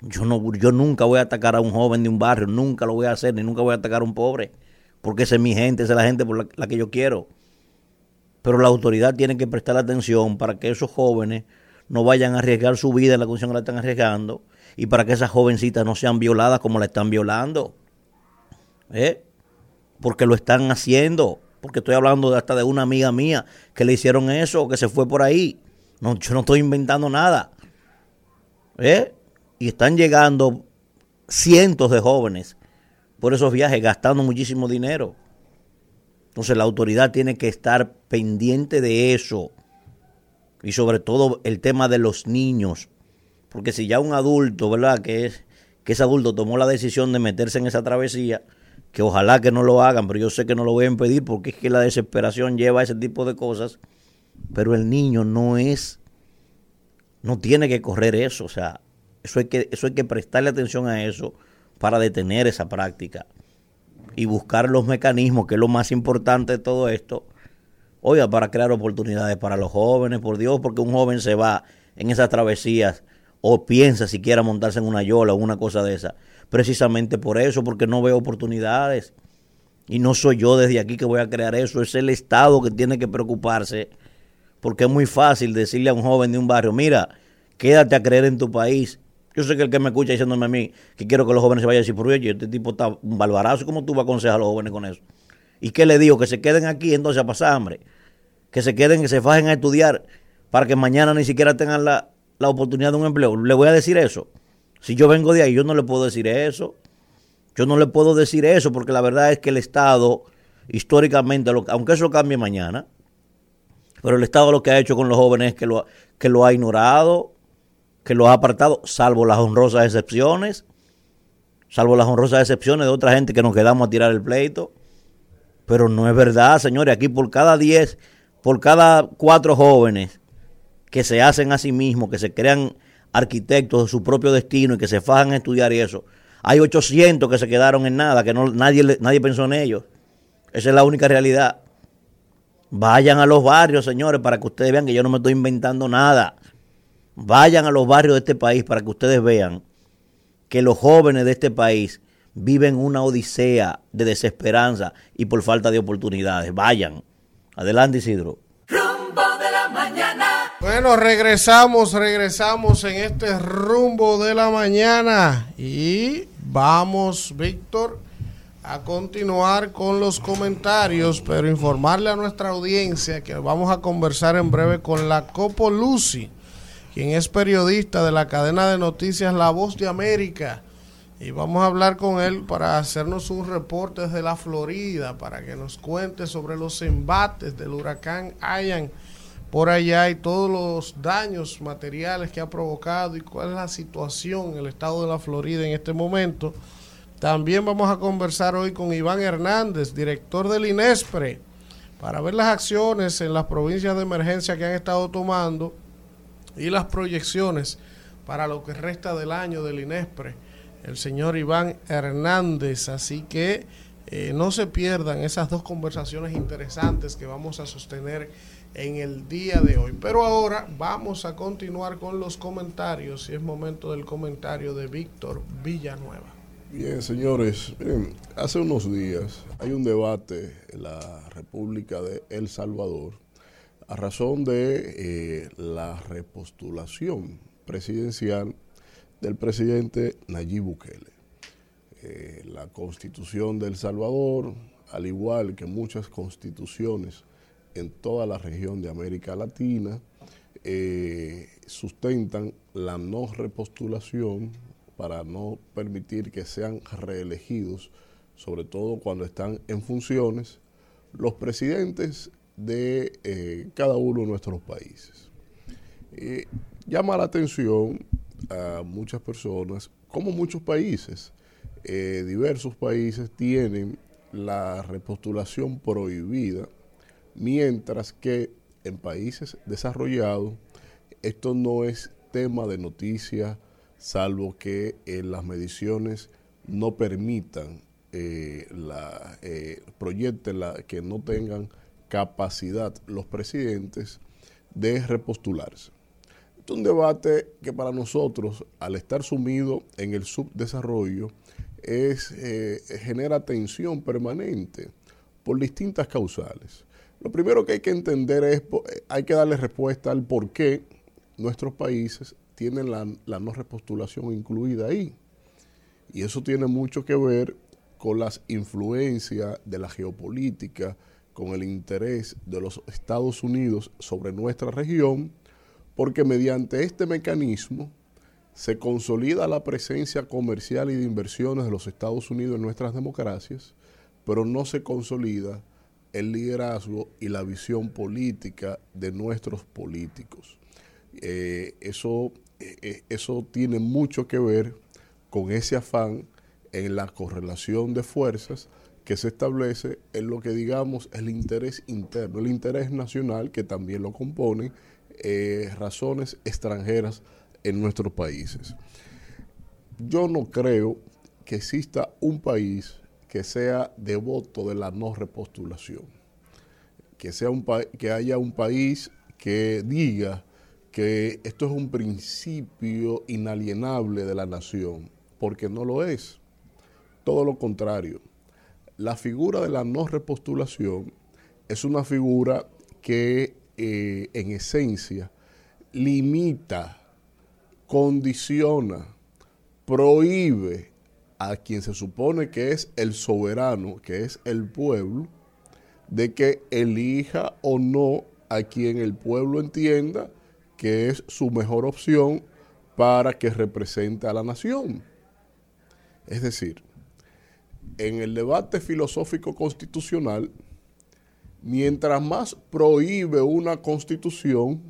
Yo, no, yo nunca voy a atacar a un joven de un barrio, nunca lo voy a hacer, ni nunca voy a atacar a un pobre, porque esa es mi gente, esa es la gente por la, que yo quiero. Pero la autoridad tiene que prestar atención para que esos jóvenes no vayan a arriesgar su vida en la condición que la están arriesgando y para que esas jovencitas no sean violadas como la están violando. ¿Eh? Porque lo están haciendo. Porque estoy hablando de hasta de una amiga mía que le hicieron eso, que se fue por ahí. No, yo no estoy inventando nada. ¿Eh? Y están llegando cientos de jóvenes por esos viajes, gastando muchísimo dinero. Entonces la autoridad tiene que estar pendiente de eso. Y sobre todo el tema de los niños. Porque si ya un adulto, ¿verdad? Que es, que ese adulto tomó la decisión de meterse en esa travesía, que ojalá que no lo hagan, pero yo sé que no lo voy a impedir porque es que la desesperación lleva a ese tipo de cosas, pero el niño no es, no tiene que correr eso, o sea, eso hay que, eso que prestarle atención a eso para detener esa práctica y buscar los mecanismos, que es lo más importante de todo esto, oiga, para crear oportunidades para los jóvenes, por Dios, porque un joven se va en esas travesías o piensa siquiera montarse en una yola o una cosa de esa, precisamente por eso, porque no veo oportunidades. Y no soy yo desde aquí que voy a crear eso, es el Estado que tiene que preocuparse, porque es muy fácil decirle a un joven de un barrio, mira, quédate a creer en tu país. Yo sé que el que me escucha diciéndome a mí que quiero que los jóvenes se vayan a decir, pero oye, este tipo está un barbarazo, ¿cómo tú vas a aconsejar a los jóvenes con eso? ¿Y qué le digo? Que se queden aquí entonces a pasar hambre, que se queden, que se fajen a estudiar para que mañana ni siquiera tengan la, la oportunidad de un empleo. ¿Le voy a decir eso? Si yo vengo de ahí, yo no le puedo decir eso. Yo no le puedo decir eso porque la verdad es que el Estado, históricamente, aunque eso cambie mañana, pero el Estado lo que ha hecho con los jóvenes es que lo, que lo ha ignorado, que lo ha apartado, salvo las honrosas excepciones, salvo las honrosas excepciones de otra gente que nos quedamos a tirar el pleito. Pero no es verdad, señores, aquí por cada 10, por cada cuatro jóvenes que se hacen a sí mismos, que se crean arquitectos de su propio destino y que se fajan a estudiar y eso. Hay 800 que se quedaron en nada, que no, nadie, nadie pensó en ellos. Esa es la única realidad. Vayan a los barrios, señores, para que ustedes vean que yo no me estoy inventando nada. Vayan a los barrios de este país para que ustedes vean que los jóvenes de este país viven una odisea de desesperanza y por falta de oportunidades. Vayan. Adelante, Isidro. Rumbo de la mañana. Bueno, regresamos, regresamos en este rumbo de la mañana y vamos, Víctor, a continuar con los comentarios, pero informarle a nuestra audiencia que vamos a conversar en breve con la Copo Lucy, quien es periodista de la cadena de noticias La Voz de América. Y vamos a hablar con él para hacernos un reporte desde la Florida, para que nos cuente sobre los embates del huracán Ian por allá y todos los daños materiales que ha provocado y cuál es la situación en el estado de la Florida en este momento. También vamos a conversar hoy con Iván Hernández, director del INESPRE, para ver las acciones en las provincias de emergencia que han estado tomando y las proyecciones para lo que resta del año del INESPRE, el señor Iván Hernández. Así que eh, no se pierdan esas dos conversaciones interesantes que vamos a sostener en el día de hoy. Pero ahora vamos a continuar con los comentarios y es momento del comentario de Víctor Villanueva. Bien, señores, miren, hace unos días hay un debate en la República de El Salvador a razón de eh, la repostulación presidencial del presidente Nayib Bukele. Eh, la constitución de El Salvador, al igual que muchas constituciones en toda la región de América Latina, eh, sustentan la no repostulación para no permitir que sean reelegidos, sobre todo cuando están en funciones, los presidentes de eh, cada uno de nuestros países. Llama la atención a muchas personas, como muchos países, eh, diversos países tienen la repostulación prohibida, mientras que en países desarrollados esto no es tema de noticia, salvo que eh, las mediciones no permitan, eh, la, eh, proyecten la, que no tengan capacidad los presidentes de repostularse. Es un debate que para nosotros, al estar sumido en el subdesarrollo, es, eh, genera tensión permanente por distintas causales. Lo primero que hay que entender es, eh, hay que darle respuesta al por qué nuestros países tienen la, la no repostulación incluida ahí. Y eso tiene mucho que ver con las influencias de la geopolítica, con el interés de los Estados Unidos sobre nuestra región, porque mediante este mecanismo se consolida la presencia comercial y de inversiones de los Estados Unidos en nuestras democracias, pero no se consolida el liderazgo y la visión política de nuestros políticos. Eh, eso, eh, eh, eso tiene mucho que ver con ese afán en la correlación de fuerzas que se establece en lo que digamos el interés interno, el interés nacional que también lo componen eh, razones extranjeras en nuestros países. Yo no creo que exista un país que sea devoto de la no repostulación, que, sea un que haya un país que diga que esto es un principio inalienable de la nación, porque no lo es. Todo lo contrario. La figura de la no repostulación es una figura que eh, en esencia limita, condiciona, prohíbe a quien se supone que es el soberano, que es el pueblo, de que elija o no a quien el pueblo entienda que es su mejor opción para que represente a la nación. Es decir, en el debate filosófico constitucional, mientras más prohíbe una constitución,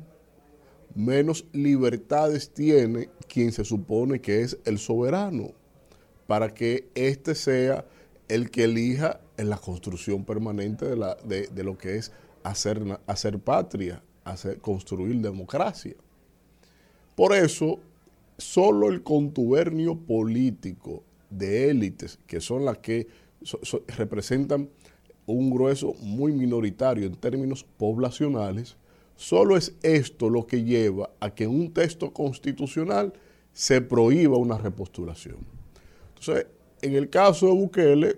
menos libertades tiene quien se supone que es el soberano, para que éste sea el que elija en la construcción permanente de, la, de, lo que es hacer, hacer patria, hacer, construir democracia. Por eso, solo el contubernio político de élites, que son las que representan un grueso muy minoritario en términos poblacionales, solo es esto lo que lleva a que en un texto constitucional se prohíba una repostulación. Entonces, en el caso de Bukele,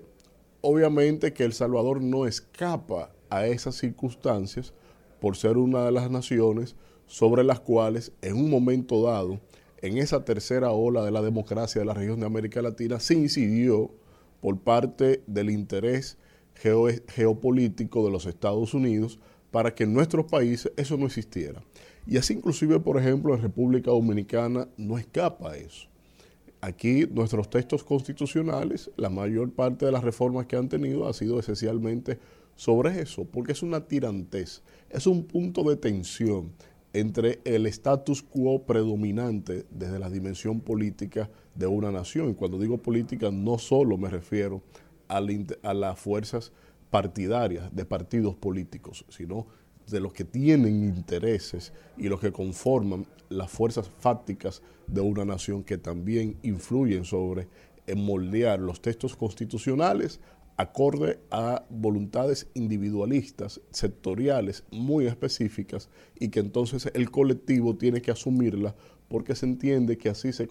obviamente que El Salvador no escapa a esas circunstancias por ser una de las naciones sobre las cuales en un momento dado, en esa tercera ola de la democracia de la región de América Latina, se incidió por parte del interés geopolítico de los Estados Unidos para que en nuestros países eso no existiera. Y así inclusive, por ejemplo, en República Dominicana no escapa eso. Aquí nuestros textos constitucionales, la mayor parte de las reformas que han tenido ha sido esencialmente sobre eso, porque es una tirantez, es un punto de tensión entre el status quo predominante desde la dimensión política de una nación. Y cuando digo política no solo me refiero a, las fuerzas partidarias de partidos políticos, sino de los que tienen intereses y los que conforman las fuerzas fácticas de una nación que también influyen sobre moldear los textos constitucionales acorde a voluntades individualistas, sectoriales, muy específicas, y que entonces el colectivo tiene que asumirla porque se entiende que así se,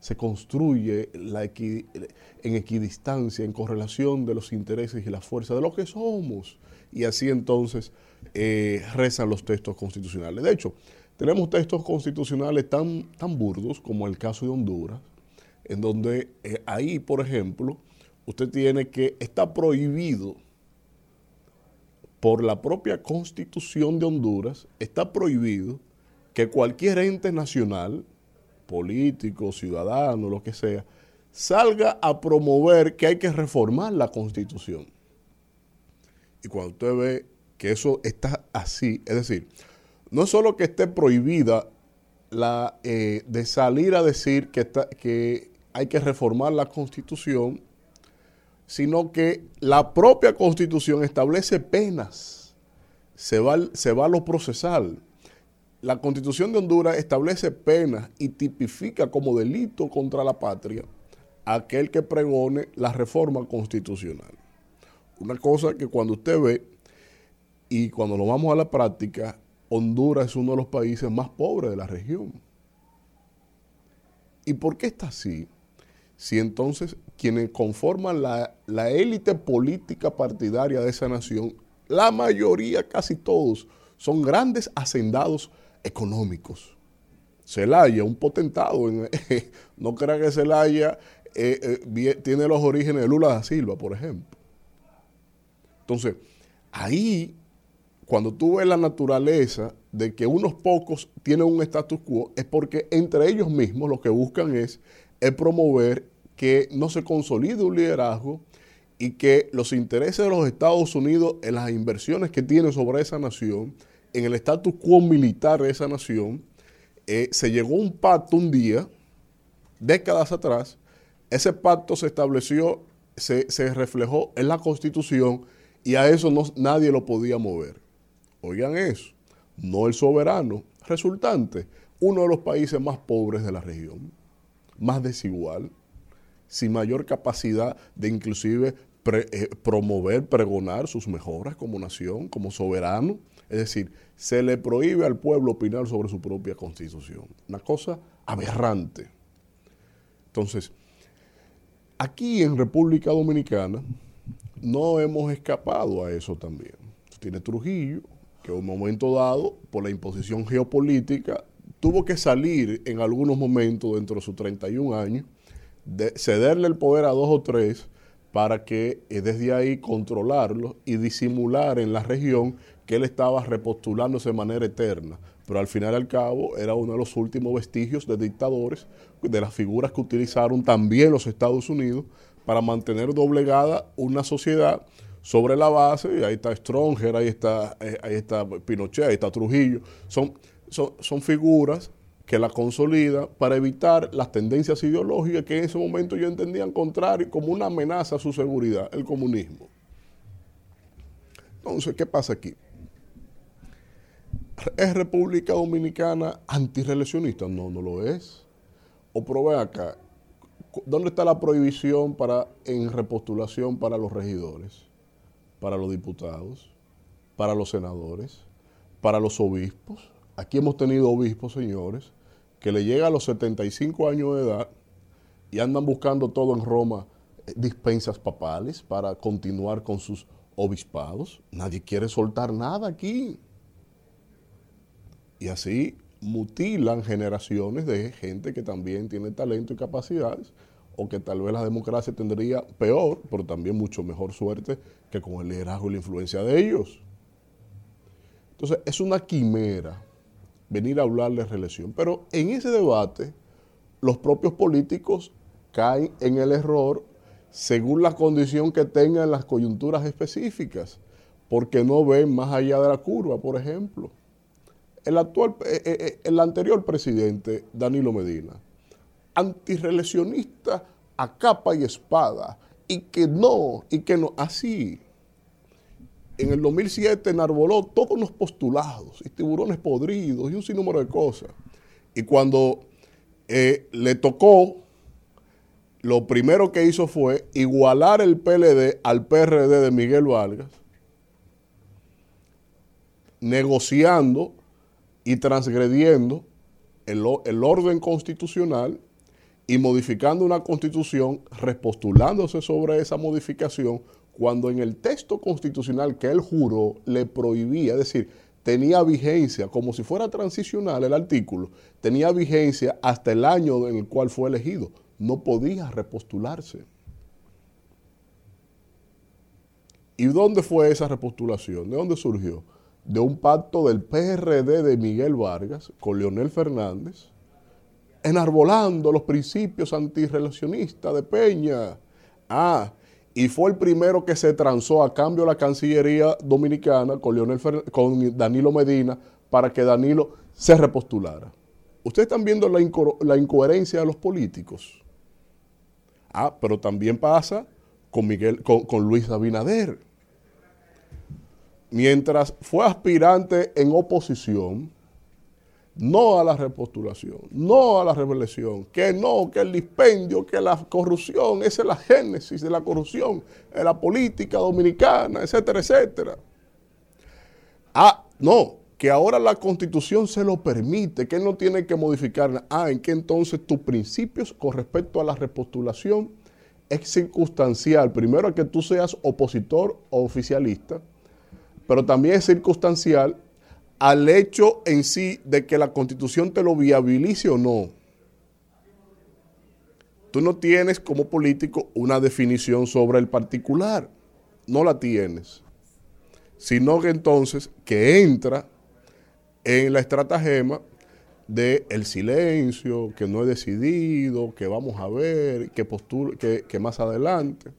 se, construye la en equidistancia, en correlación de los intereses y las fuerzas de lo que somos. Y así entonces eh, rezan los textos constitucionales. De hecho, tenemos textos constitucionales tan, tan burdos como el caso de Honduras, en donde eh, ahí, por ejemplo, usted tiene que, está prohibido por la propia constitución de Honduras, está prohibido que cualquier ente nacional, político, ciudadano, lo que sea, salga a promover que hay que reformar la constitución. Y cuando usted ve que eso está así, es decir, no es solo que esté prohibida la, eh, de salir a decir que, está, que hay que reformar la constitución, sino que la propia constitución establece penas, se va, se va a lo procesal la constitución de Honduras establece penas y tipifica como delito contra la patria aquel que pregone la reforma constitucional. Una cosa que cuando usted ve y cuando lo vamos a la práctica, Honduras es uno de los países más pobres de la región. ¿Y por qué está así? Si entonces quienes conforman la, la élite política partidaria de esa nación, la mayoría, casi todos, son grandes hacendados económicos. Celaya, un potentado, en, no crea que Celaya eh, eh, tiene los orígenes de Lula da Silva, por ejemplo. Entonces, ahí, cuando tú ves la naturaleza de que unos pocos tienen un status quo, es porque entre ellos mismos lo que buscan es, es promover que no se consolide un liderazgo y que los intereses de los Estados Unidos en las inversiones que tienen sobre esa nación en el estatus quo militar de esa nación, eh, se llegó a un pacto un día, décadas atrás, Ese pacto se estableció, se, reflejó en la Constitución y a eso nadie lo podía mover. Oigan eso, no el soberano. Resultante, uno de los países más pobres de la región, más desigual, sin mayor capacidad de inclusive eh, promover, pregonar sus mejoras como nación, como soberano. Es decir, se le prohíbe al pueblo opinar sobre su propia constitución. Una cosa aberrante. Entonces, aquí en República Dominicana no hemos escapado a eso también. Tiene Trujillo, que en un momento dado, por la imposición geopolítica, tuvo que salir en algunos momentos dentro de sus 31 años, de cederle el poder a dos o tres para que eh, desde ahí controlarlo y disimular en la región que él estaba repostulándose de manera eterna. Pero al final y al cabo era uno de los últimos vestigios de dictadores, de las figuras que utilizaron también los Estados Unidos para mantener doblegada una sociedad sobre la base, y ahí está Stronger, ahí está, eh, ahí está Pinochet, ahí está Trujillo, son, son, son figuras que la consolida para evitar las tendencias ideológicas que en ese momento yo entendían contrario como una amenaza a su seguridad, el comunismo. Entonces, ¿qué pasa aquí? ¿Es República Dominicana antirreeleccionista? No, no lo es. O probé acá, ¿dónde está la prohibición para, en repostulación para los regidores, para los diputados, para los senadores, para los obispos? Aquí hemos tenido obispos, señores, que le llega a los 75 años de edad y andan buscando todo en Roma, eh, dispensas papales para continuar con sus obispados. Nadie quiere soltar nada aquí. Y así mutilan generaciones de gente que también tiene talento y capacidades, o que tal vez la democracia tendría peor, pero también mucho mejor suerte que con el liderazgo y la influencia de ellos. Entonces, es una quimera venir a hablar de reelección. Pero en ese debate, los propios políticos caen en el error según la condición que tengan las coyunturas específicas, porque no ven más allá de la curva, por ejemplo. El, actual, eh, eh, el anterior presidente, Danilo Medina, antireeleccionista a capa y espada, y que no, y que no, así. En el 2007 enarboló todos los postulados, y tiburones podridos, y un sinnúmero de cosas. Y cuando eh, le tocó, lo primero que hizo fue igualar el PLD al PRD de Miguel Vargas, negociando y transgrediendo el, el, orden constitucional y modificando una constitución, repostulándose sobre esa modificación, cuando en el texto constitucional que él juró le prohibía, es decir, tenía vigencia, como si fuera transicional el artículo, tenía vigencia hasta el año en el cual fue elegido, no podía repostularse. ¿Y dónde fue esa repostulación? ¿De dónde surgió? de un pacto del PRD de Miguel Vargas con Leonel Fernández, enarbolando los principios antirrelacionistas de Peña. Ah, y fue el primero que se transó a cambio la Cancillería Dominicana con, con Danilo Medina para que Danilo se repostulara. Ustedes están viendo la, inco la incoherencia de los políticos. Ah, pero también pasa con, Miguel, con, con Luis Abinader mientras fue aspirante en oposición, no a la repostulación, no a la reelección, que no, que el dispendio, que la corrupción, esa es la génesis de la corrupción en la política dominicana, etcétera, etcétera. Ah, no, que ahora la constitución se lo permite, que no tiene que modificarla. Ah, en que entonces tus principios con respecto a la repostulación es circunstancial. Primero, que tú seas opositor o oficialista pero también es circunstancial al hecho en sí de que la constitución te lo viabilice o no. Tú no tienes como político una definición sobre el particular, no la tienes, sino que entonces que entra en la estratagema de el silencio, que no he decidido, que vamos a ver, que, postura, que, que más adelante.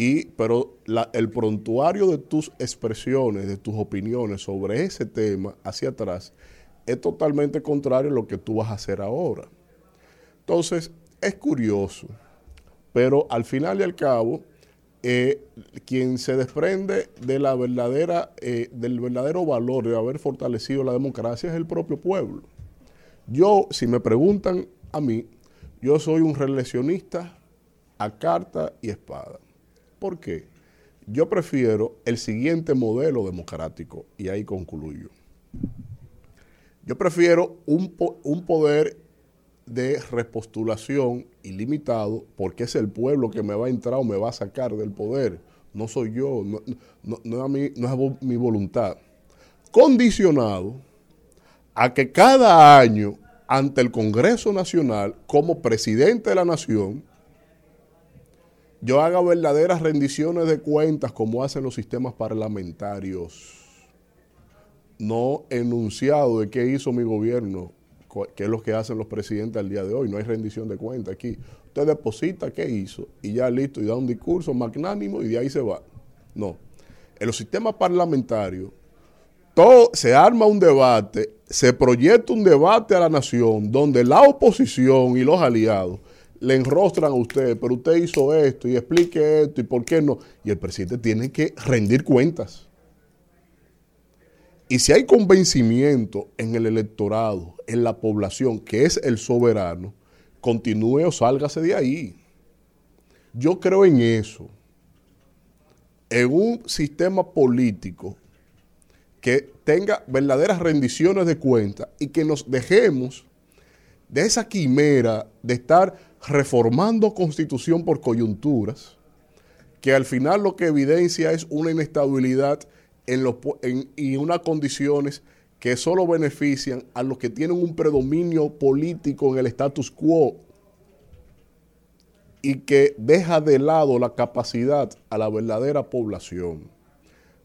Y, pero el prontuario de tus expresiones, de tus opiniones sobre ese tema hacia atrás, es totalmente contrario a lo que tú vas a hacer ahora. Entonces, es curioso. pero al final y al cabo, eh, quien se desprende de la verdadera, eh, del verdadero valor de haber fortalecido la democracia es el propio pueblo. Yo, si me preguntan a mí, yo soy un reeleccionista a carta y espada. ¿Por qué? Yo prefiero el siguiente modelo democrático y ahí concluyo. Yo prefiero un, un poder de repostulación ilimitado porque es el pueblo que me va a entrar o me va a sacar del poder. No soy yo, no, no- es, mi voluntad. Condicionado a que cada año ante el Congreso Nacional, como presidente de la nación, yo haga verdaderas rendiciones de cuentas como hacen los sistemas parlamentarios. No enunciado de qué hizo mi gobierno, qué es lo que hacen los presidentes al día de hoy. No hay rendición de cuentas aquí. Usted deposita qué hizo y ya listo, y da un discurso magnánimo y de ahí se va. No. En los sistemas parlamentarios, todo, se arma un debate, se proyecta un debate a la nación donde la oposición y los aliados le enrostran a usted, pero usted hizo esto y explique esto y por qué no. Y el presidente tiene que rendir cuentas. Y si hay convencimiento en el electorado, en la población, que es el soberano, continúe o sálgase de ahí. Yo creo en eso. En un sistema político que tenga verdaderas rendiciones de cuentas y que nos dejemos de esa quimera de estar reformando constitución por coyunturas, que al final lo que evidencia es una inestabilidad en y unas condiciones que solo benefician a los que tienen un predominio político en el status quo y que deja de lado la capacidad a la verdadera población.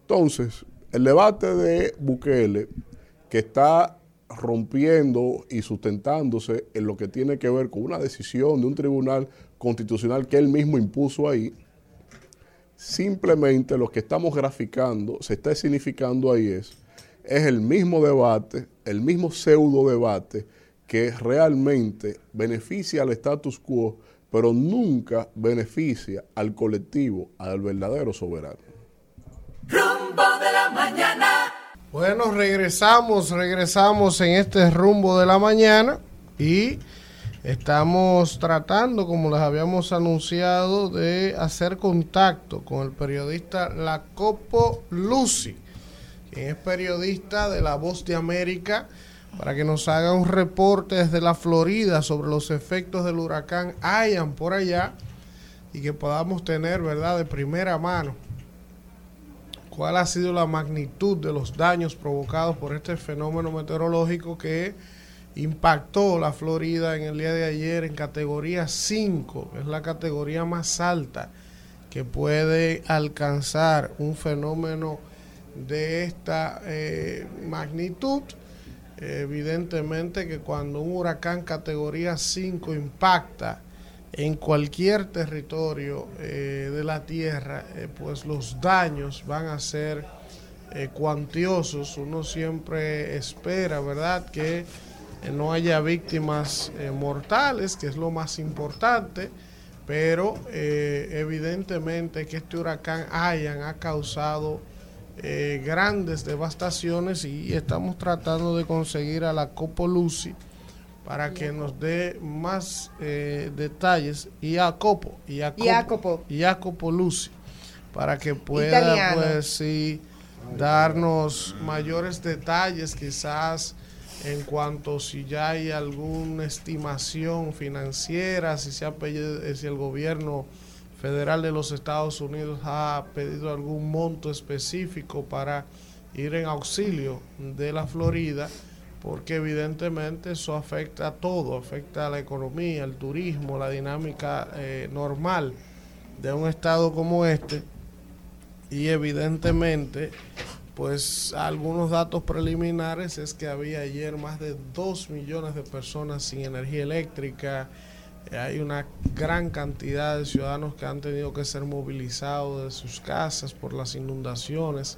Entonces, el debate de Bukele, que está rompiendo y sustentándose en lo que tiene que ver con una decisión de un tribunal constitucional que él mismo impuso ahí, simplemente lo que estamos graficando, se está significando ahí es, es el mismo debate, el mismo pseudo debate que realmente beneficia al status quo, pero nunca beneficia al colectivo, al verdadero soberano. Rumbo de la mañana. Bueno, regresamos, regresamos en este rumbo de la mañana y estamos tratando, como les habíamos anunciado, de hacer contacto con el periodista Lacopo Lucy, quien es periodista de La Voz de América, para que nos haga un reporte desde la Florida sobre los efectos del huracán Ian por allá y que podamos tener, ¿verdad?, de primera mano cuál ha sido la magnitud de los daños provocados por este fenómeno meteorológico que impactó la Florida en el día de ayer en categoría 5, que es la categoría más alta que puede alcanzar un fenómeno de esta eh, magnitud. Evidentemente que cuando un huracán categoría 5 impacta en cualquier territorio eh, de la Tierra, eh, pues los daños van a ser eh, cuantiosos. Uno siempre espera, ¿verdad?, que eh, no haya víctimas mortales, que es lo más importante, pero evidentemente que este huracán Ian ha causado grandes devastaciones y estamos tratando de conseguir a la Copo Lucy para que nos dé más eh, detalles y a Copo y a Jacopo. y Jacopo Lucy para que pueda Italiano. pues sí darnos mayores detalles quizás en cuanto si ya hay alguna estimación financiera si se ha pedido, eh, si el gobierno federal de los Estados Unidos ha pedido algún monto específico para ir en auxilio de la Florida porque evidentemente eso afecta a todo, afecta a la economía, el turismo, la dinámica eh, normal de un estado como este. Y evidentemente pues algunos datos preliminares es que había ayer más de 2 millones de personas sin energía eléctrica, hay una gran cantidad de ciudadanos que han tenido que ser movilizados de sus casas por las inundaciones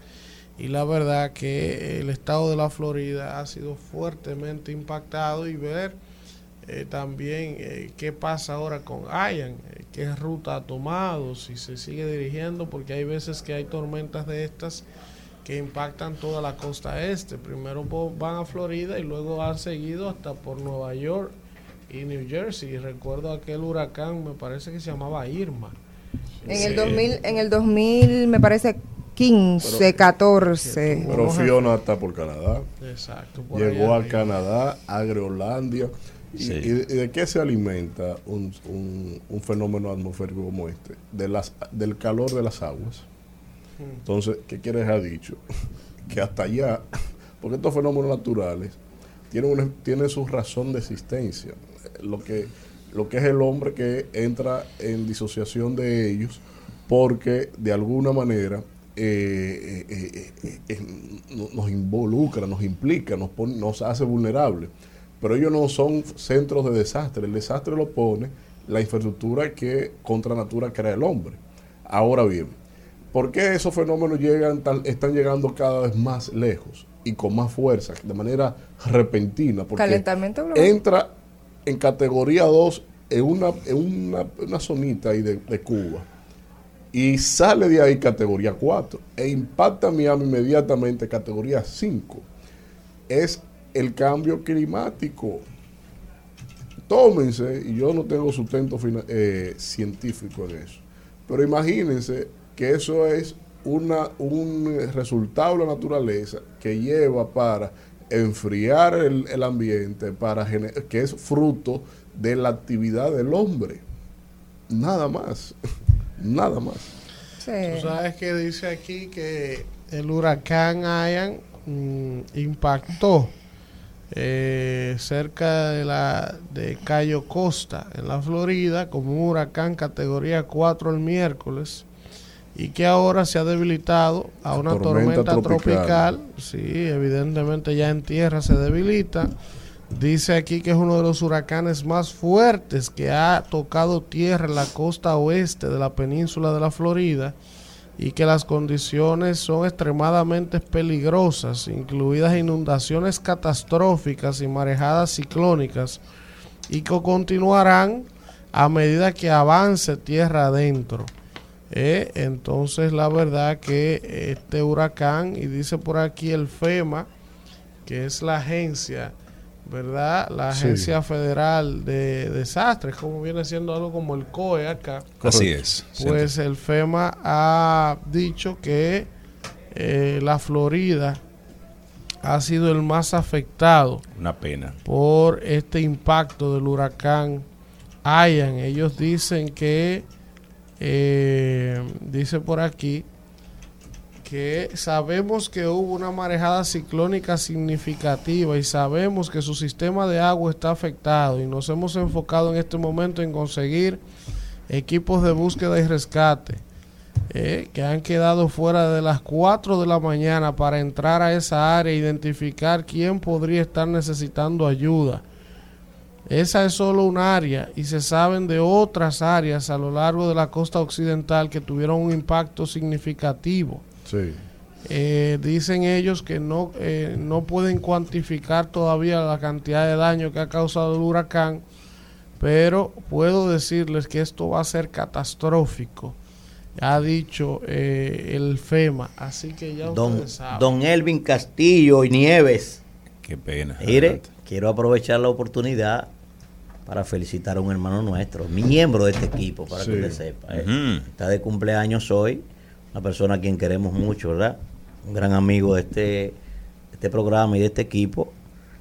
y la verdad que el estado de la Florida ha sido fuertemente impactado y ver eh, también eh, qué pasa ahora con Ian, eh, qué ruta ha tomado, si se sigue dirigiendo, porque hay veces que hay tormentas de estas que impactan toda la costa este. Primero van a Florida y luego han seguido hasta por Nueva York y New Jersey. Y recuerdo aquel huracán, me parece que se llamaba Irma. En el Sí. 2000, en el 2000 me parece 15, 14. Pero Fiona está por Canadá. Exacto. por Llegó allá a Canadá, a Groenlandia. ¿Y, Sí. y de, y de qué se alimenta un, un- un fenómeno atmosférico como este? De las, del calor de las aguas. Entonces, ¿qué quieres ha dicho? Que hasta allá, porque estos fenómenos naturales tienen, una- tienen su razón de existencia. Lo que, lo que es el hombre que entra en disociación de ellos, porque de alguna manera eh, eh, eh, no- nos involucra, nos implica, nos, pone- nos hace vulnerables. Pero ellos no son centros de desastre. El desastre lo pone la infraestructura que contra natura crea el hombre. Ahora bien, ¿por qué esos fenómenos llegan están llegando cada vez más lejos y con más fuerza, de manera repentina? Porque Calentamiento global. entra en categoría 2 en una, en una, una zonita ahí de, de Cuba y sale de ahí categoría 4 e impacta Miami inmediatamente categoría 5. Es el cambio climático. Tómense, y yo no tengo sustento eh, científico en eso, pero imagínense que eso es una, un resultado de la naturaleza que lleva para enfriar el, el ambiente, para que es fruto de la actividad del hombre. Nada más. Nada más. Tú sabes que dice aquí que el huracán Ian mm, impactó eh, cerca de la de Cayo Costa en la Florida como un huracán categoría 4 el miércoles y que ahora se ha debilitado a una Tormenta tormenta, tropical. tropical. Sí, evidentemente ya en tierra se debilita. Dice aquí que es uno de los huracanes más fuertes que ha tocado tierra en la costa oeste de la península de la Florida y que las condiciones son extremadamente peligrosas, incluidas inundaciones catastróficas y marejadas ciclónicas, y que continuarán a medida que avance tierra adentro. Eh, entonces la verdad que este huracán, y dice por aquí el FEMA, que es la agencia, ¿verdad? La Sí. Agencia Federal de Desastres, como viene siendo algo como el COE acá. Así es. Pues el FEMA ha dicho que eh, la Florida ha sido el más afectado Una pena. por este impacto del huracán Ian. Ellos dicen que, eh, dice por aquí, que sabemos que hubo una marejada ciclónica significativa y sabemos que su sistema de agua está afectado y nos hemos enfocado en este momento en conseguir equipos de búsqueda y rescate eh, que han quedado fuera de las 4 de la mañana para entrar a esa área e identificar quién podría estar necesitando ayuda. Esa es solo un área y se saben de otras áreas a lo largo de la costa occidental que tuvieron un impacto significativo. Sí. Eh, dicen ellos que no, eh, no pueden cuantificar todavía la cantidad de daño que ha causado el huracán, pero puedo decirles que esto va a ser catastrófico, ha dicho eh, el FEMA, así que ya Don, ustedes saben. don Elvin Castillo y Nieves. Qué pena. Mire, quiero aprovechar la oportunidad para felicitar a un hermano nuestro, miembro de este equipo, para Sí. que usted sepa. ¿eh? Está de cumpleaños hoy, una persona a quien queremos mucho, ¿verdad? Un gran amigo de este, de este programa y de este equipo,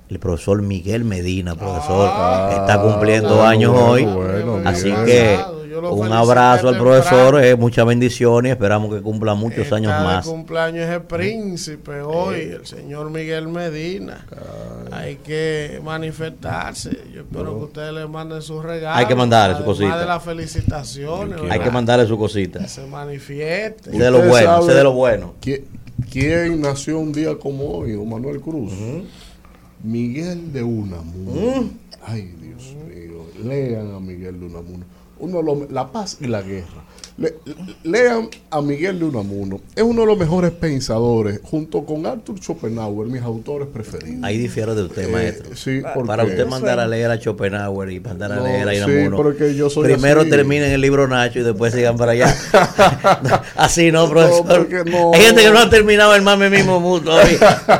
el profesor Miguel Medina, profesor, Ah, está cumpliendo años bueno, hoy. bueno, Así Miguel. que Yo lo un abrazo al profesor, eh, muchas bendiciones, esperamos que cumpla muchos años Está más. cumpleaños es el príncipe hoy, Eh. el señor Miguel Medina. Hay que manifestarse. Yo espero que ustedes le manden sus regalos. Hay que mandarle su cosita. de las felicitaciones. Hay que mandarle su cosita. Que se manifieste. De lo bueno, sé de lo bueno. qui- ¿Quién nació un día como hoy? Don Manuel Cruz. Miguel de Unamuno. Ay, Dios mío. Lean a Miguel de Unamuno. Uno los- la paz y la guerra. Le- lean a Miguel de Unamuno. Es uno de los mejores pensadores, junto con Arthur Schopenhauer, mis autores preferidos. Ahí difiero de usted, Eh, maestro. sí, porque- Para usted mandar a leer a Schopenhauer y mandar a No, leer a sí, Inamuno. porque yo soy Primero así. terminen el libro Nacho y después sigan para allá. así no, profesor. no. Hay gente que no ha terminado el mame mismo mutuo.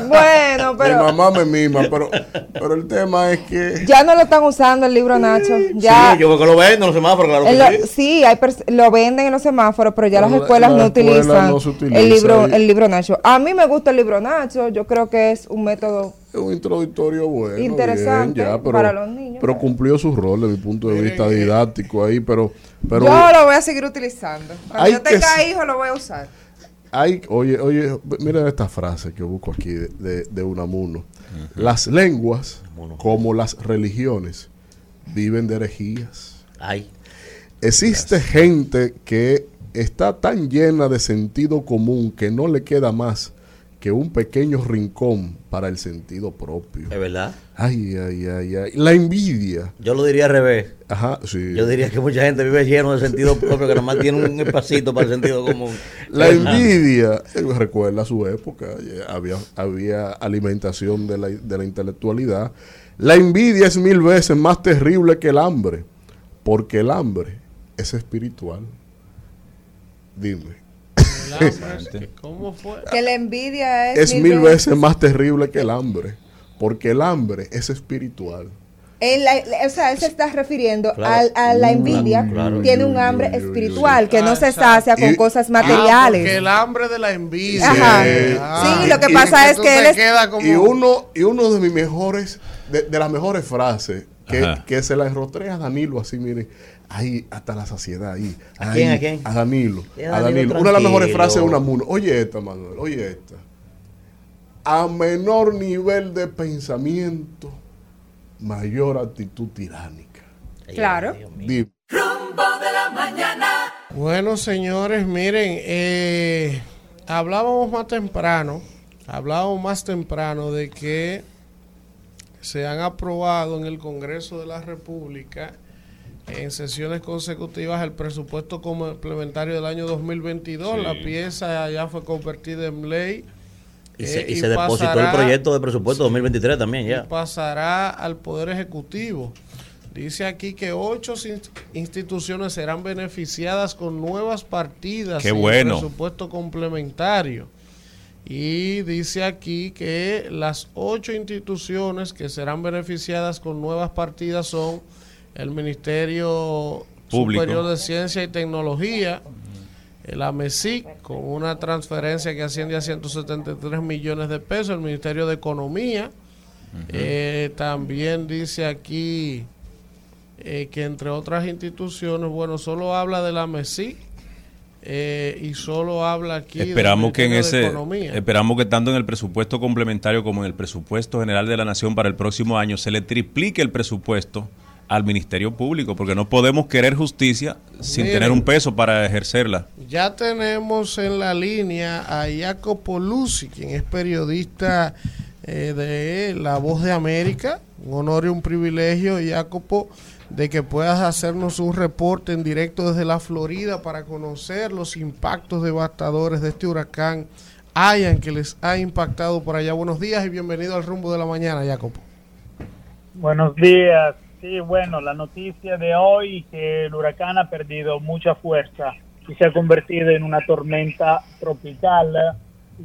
Bueno, Mi pero mamá me mima, pero, pero el tema es que. ya no lo están usando el libro Nacho. Ya, Sí, yo creo que lo venden los semáforos, claro que lo- sí. sí, hay lo venden en los semáforos, pero ya Pero las la- escuelas la no escuela utilizan no se utiliza el libro, y- el libro Nacho. A mí me gusta el libro Nacho. Yo creo que es un método Es un introductorio bueno. Interesante bien, ya, pero, para los niños, Pero cumplió su rol desde mi punto de vista didáctico ahí, pero. pero Yo lo voy a seguir utilizando. Cuando Hay yo que tenga s- hijos lo voy a usar. hay, oye, oye, mira esta frase que busco aquí de, de, de Unamuno. Las lenguas, como las religiones, viven de herejías. Ay. Existe gente que está tan llena de sentido común que no le queda más que un pequeño rincón para el sentido propio. Es verdad. Ay, ay, ay, ay. La envidia. Yo lo diría al revés. Ajá, sí. Yo diría que mucha gente vive lleno de sentido propio, que nada más tiene un espacito para el sentido común. La envidia, eh, recuerda su época, eh, había, había alimentación de la, de la intelectualidad. La envidia es mil veces más terrible que el hambre, porque el hambre es espiritual. Dime. ¿Cómo fue? Que la envidia es, Es mil veces más terrible que el hambre, porque el hambre es espiritual. En la- la- o sea, él se está refiriendo Claro. al- a la envidia. Claro. Tiene un hambre espiritual que no se sacia con Y- cosas Ah, materiales. porque el hambre de la envidia. Ajá. Ah, Sí, lo que y- pasa y es que él es- quedas como- Y uno, y uno de mis mejores, de, de las mejores frases, que, Ajá. que se la enrotré a Danilo así, miren, ahí hasta la saciedad, ahí. ¿A ahí, quién, a quién? A Danilo. A Danilo. Una de las mejores frases de Unamuno. Oye esta, Manuel, oye esta. A menor nivel de pensamiento, mayor actitud tiránica. Claro. Dime. Rumbo de la mañana. Bueno, señores, miren, eh, hablábamos más temprano, hablábamos más temprano de que se han aprobado en el Congreso de la República en sesiones consecutivas el presupuesto complementario del año 2022. Sí. La pieza ya fue convertida en ley. Y se, eh, y se depositó el proyecto de presupuesto 2023 también ya. pasará al Poder Ejecutivo. Dice aquí que ocho in- instituciones serán beneficiadas con nuevas partidas Qué bueno. presupuesto complementario. Y dice aquí que las ocho instituciones que serán beneficiadas con nuevas partidas son el Ministerio Público. Superior de Ciencia y Tecnología, el AMESIC, con una transferencia que asciende a 173 millones de pesos, el Ministerio de Economía, eh, también dice aquí eh, que entre otras instituciones, bueno, solo habla de la MESI eh, y solo habla aquí Esperamos que en ese, Economía. esperamos que tanto en el presupuesto complementario como en el presupuesto general de la nación para el próximo año se le triplique el presupuesto al Ministerio Público, porque no podemos querer justicia sin Miren. tener un peso para ejercerla. Ya tenemos en la línea a Jacopo Luzzi, quien es periodista eh, de La Voz de América. Un honor y un privilegio, Jacopo, de que puedas hacernos un reporte en directo desde la Florida para conocer los impactos devastadores de este huracán Ian que les ha impactado por allá. Buenos días y bienvenido al rumbo de la mañana, Jacopo. Buenos días. Sí, bueno, la noticia de hoy que el huracán ha perdido mucha fuerza y se ha convertido en una tormenta tropical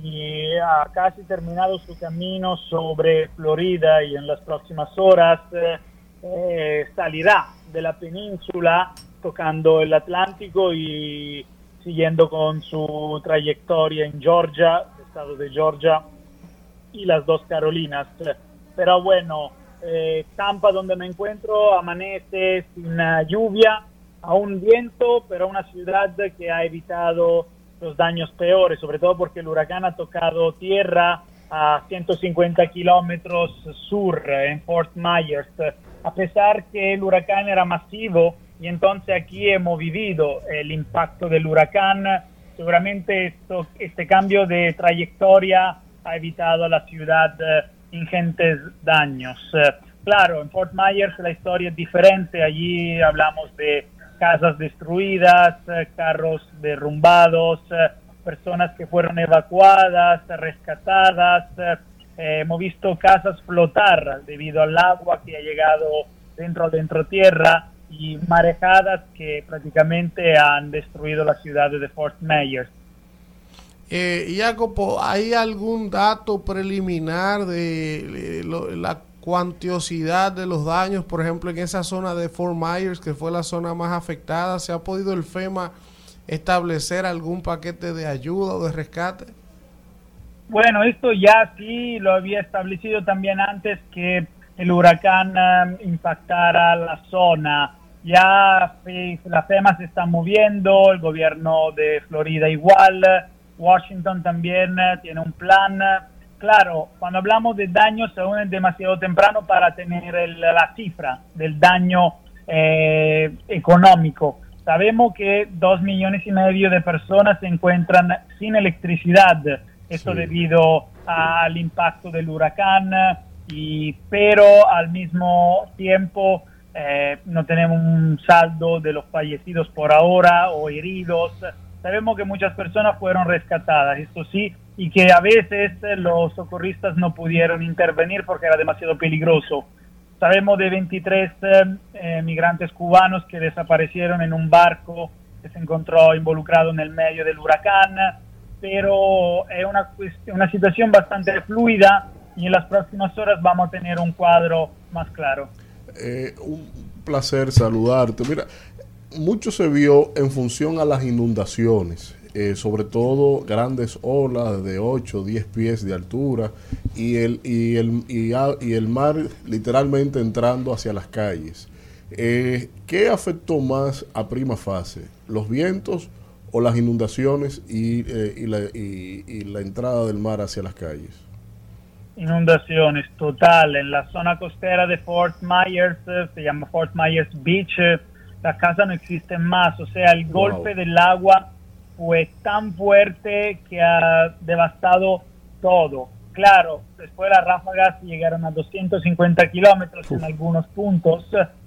y ha casi terminado su camino sobre Florida y en las próximas horas eh, eh, salirá de la península tocando el Atlántico y siguiendo con su trayectoria en Georgia, el estado de Georgia y las dos Carolinas. Pero bueno, eh, Tampa donde me encuentro amanece sin lluvia, aún viento, pero una ciudad que ha evitado los daños peores, sobre todo porque el huracán ha tocado tierra a 150 kilómetros sur, en Fort Myers, a pesar que el huracán era masivo y entonces aquí hemos vivido el impacto del huracán. Seguramente esto, este cambio de trayectoria ha evitado a la ciudad eh, ingentes daños. Eh, claro, en Fort Myers la historia es diferente. Allí hablamos de casas destruidas, eh, carros derrumbados, eh, personas que fueron evacuadas, rescatadas. hemos visto casas flotar debido al agua que ha llegado dentro dentro tierra y marejadas que prácticamente han destruido la ciudad de Fort Myers. Eh, Jacopo, ¿hay algún dato preliminar de, eh, la cuantiosidad de los daños? Por ejemplo, en esa zona de Fort Myers, que fue la zona más afectada, ¿se ha podido el FEMA establecer algún paquete de ayuda o de rescate? Bueno, esto ya sí lo había establecido también antes que el huracán eh, impactara la zona. Ya fe- la FEMA se está moviendo, el gobierno de Florida igual, Washington también eh, tiene un plan. Claro, cuando hablamos de daños aún es demasiado temprano para tener el- la cifra del daño eh, económico. Sabemos que dos millones y medio de personas se encuentran sin electricidad, esto debido al impacto del huracán, y, pero al mismo tiempo eh, no tenemos un saldo de los fallecidos por ahora o heridos. Sabemos que muchas personas fueron rescatadas, esto sí, y que a veces eh, los socorristas no pudieron intervenir porque era demasiado peligroso. Sabemos de 23 eh, eh, migrantes cubanos que desaparecieron en un barco que se encontró involucrado en el medio del huracán, pero es una, cuest- una situación bastante fluida y en las próximas horas vamos a tener un cuadro más claro. Eh, un placer saludarte. Mira, mucho se vio en función a las inundaciones, eh, sobre todo grandes olas de 8, 10 pies de altura y el, y el, y el mar literalmente entrando hacia las calles. Eh, ¿Qué afectó más a prima fase? ¿Los vientos o las inundaciones y, eh, la, y la entrada del mar hacia las calles? inundaciones total en la zona costera de Fort Myers, eh, se llama Fort Myers Beach, eh, la casa no existe más, o sea, el Wow. golpe del agua fue tan fuerte que ha devastado todo. Claro, después las ráfagas llegaron a 250 kilómetros en algunos puntos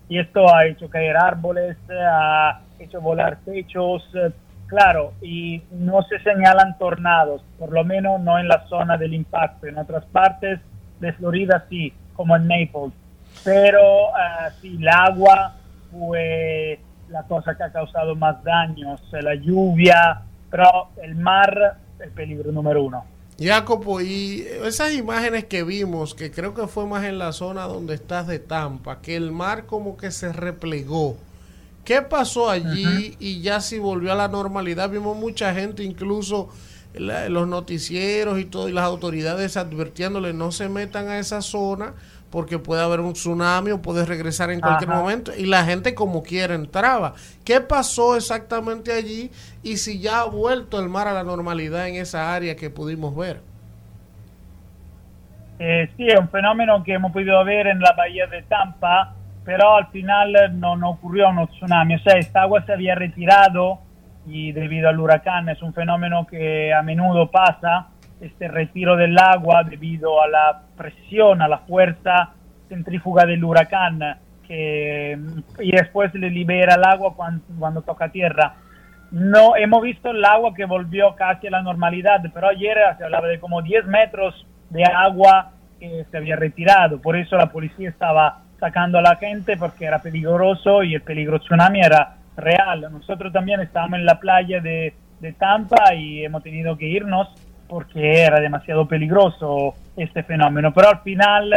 y esto ha hecho caer árboles, ha hecho volar techos, claro, y no se señalan tornados, por lo menos no en la zona del impacto. En otras partes de Florida sí, como en Naples. Pero ah, sí, el agua fue la cosa que ha causado más daños, la lluvia, pero el mar, el peligro número uno. Jacopo, y esas imágenes que vimos, que creo que fue más en la zona donde estás de Tampa, que el mar como que se replegó. ¿Qué pasó allí y ya si volvió a la normalidad? Vimos mucha gente, incluso la- los noticieros y todo, y las autoridades advirtiéndole no se metan a esa zona porque puede haber un tsunami o puede regresar en cualquier Ajá. momento. Y la gente como quiera entraba. ¿Qué pasó exactamente allí y si ya ha vuelto el mar a la normalidad en esa área que pudimos ver? Eh, sí, es un fenómeno que hemos podido ver en la bahía de Tampa, pero al final eh, no, no ocurrió un tsunami. O sea, esta agua se había retirado y debido al huracán es un fenómeno que a menudo pasa, este retiro del agua debido a la presión, a la fuerza centrífuga del huracán que, y después le libera el agua cuando, toca tierra. No hemos visto el agua que volvió casi a la normalidad, pero ayer se hablaba de como 10 metros de agua que se había retirado. Por eso la policía estaba sacando a la gente porque era peligroso y el peligro tsunami era real. Nosotros también estábamos en la playa de, de Tampa y hemos tenido que irnos porque era demasiado peligroso este fenómeno. Pero al final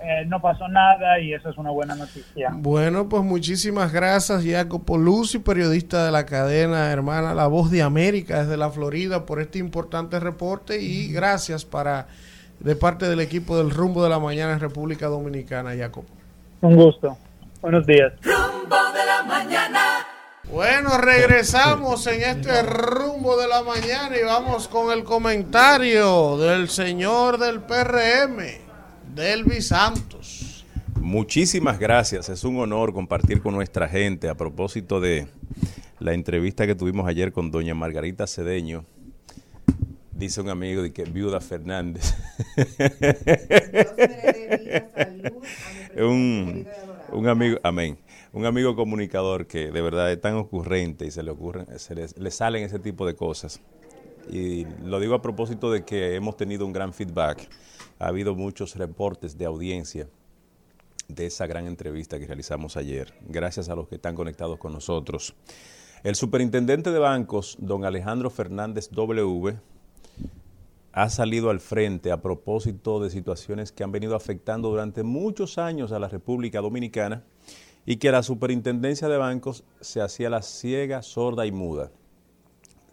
eh, no pasó nada y eso es una buena noticia. Bueno, pues muchísimas gracias, Jacopo Lucy, periodista de la cadena hermana La Voz de América desde la Florida, por este importante reporte y gracias para de parte del equipo del Rumbo de la Mañana en República Dominicana, Jacopo. Un gusto. Buenos días. Rumbo de la mañana. Bueno, regresamos en este rumbo de la mañana y vamos con el comentario del señor del PRM, Delvi Santos. Muchísimas gracias, es un honor compartir con nuestra gente a propósito de la entrevista que tuvimos ayer con doña Margarita Cedeño. Dice un amigo de que viuda Fernández. un, un amigo, amén, un amigo comunicador que de verdad es tan ocurrente y se le ocurren, se le, le salen ese tipo de cosas. Y lo digo a propósito de que hemos tenido un gran feedback. Ha habido muchos reportes de audiencia de esa gran entrevista que realizamos ayer. Gracias a los que están conectados con nosotros. El superintendente de bancos, don Alejandro Fernández W., ha salido al frente a propósito de situaciones que han venido afectando durante muchos años a la República Dominicana y que la superintendencia de bancos se hacía la ciega, sorda y muda,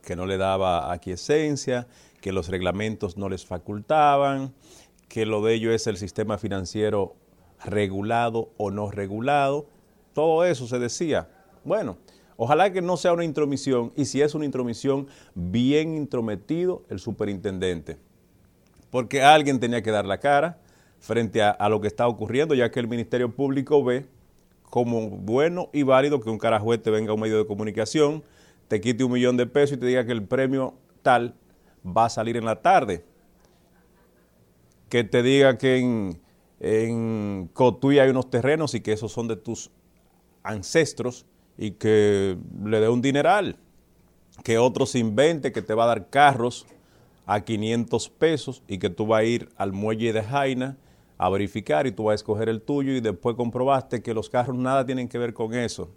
que no le daba aquiescencia, que los reglamentos no les facultaban, que lo de ello es el sistema financiero regulado o no regulado, todo eso se decía. Bueno, ojalá que no sea una intromisión y si es una intromisión, bien intrometido el superintendente, porque alguien tenía que dar la cara frente a, lo que está ocurriendo, ya que el Ministerio Público ve como bueno y válido que un carajuete venga a un medio de comunicación, te quite un millón de pesos y te diga que el premio tal va a salir en la tarde. Que te diga que en, en Cotuí hay unos terrenos y que esos son de tus ancestros y que le dé un dineral. Que otro se invente que te va a dar carros a 500 pesos y que tú vas a ir al muelle de Jaina a verificar y tú vas a escoger el tuyo y después comprobaste que los carros nada tienen que ver con eso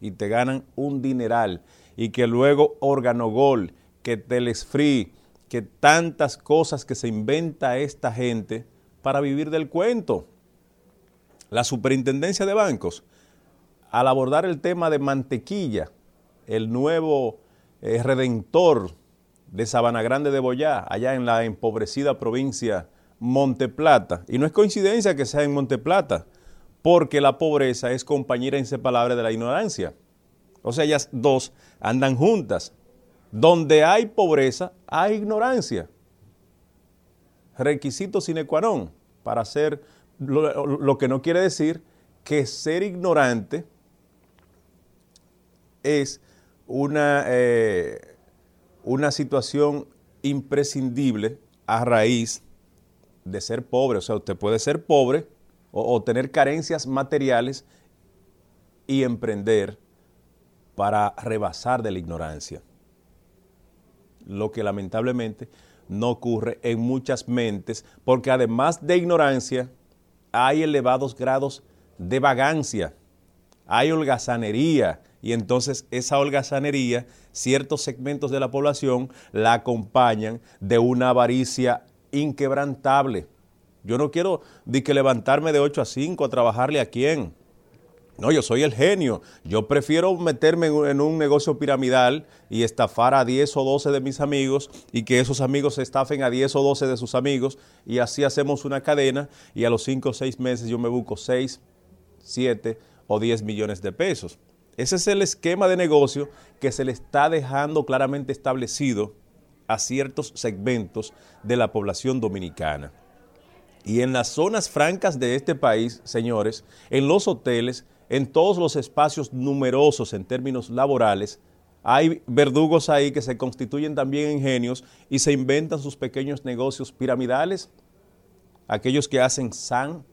y te ganan un dineral y que luego Organogol, que Telesfree, que tantas cosas que se inventa esta gente para vivir del cuento. La superintendencia de bancos, al abordar el tema de mantequilla, el nuevo eh, redentor de Sabana Grande de Boyá, allá en la empobrecida provincia Monteplata. Y no es coincidencia que sea en Monteplata, porque la pobreza es compañera inseparable de la ignorancia. O sea, ellas dos andan juntas. Donde hay pobreza, hay ignorancia. Requisito sine qua non para lo, lo que no quiere decir que ser ignorante es una, eh, una situación imprescindible a raíz de ser pobre. O sea, usted puede ser pobre o, o tener carencias materiales y emprender para rebasar de la ignorancia. Lo que lamentablemente no ocurre en muchas mentes, porque además de ignorancia, hay elevados grados de vagancia, hay holgazanería, y entonces esa holgazanería, ciertos segmentos de la población la acompañan de una avaricia inquebrantable. Yo no quiero de que levantarme de 8 a 5 a trabajarle a quién. No, yo soy el genio. Yo prefiero meterme en un negocio piramidal y estafar a 10 o 12 de mis amigos y que esos amigos estafen a 10 o 12 de sus amigos y así hacemos una cadena y a los 5 o 6 meses yo me busco 6, 7 o 10 millones de pesos. Ese es el esquema de negocio que se le está dejando claramente establecido a ciertos segmentos de la población dominicana. Y en las zonas francas de este país, señores, en los hoteles, en todos los espacios numerosos en términos laborales, hay verdugos ahí que se constituyen también en genios y se inventan sus pequeños negocios piramidales, aquellos que hacen SAN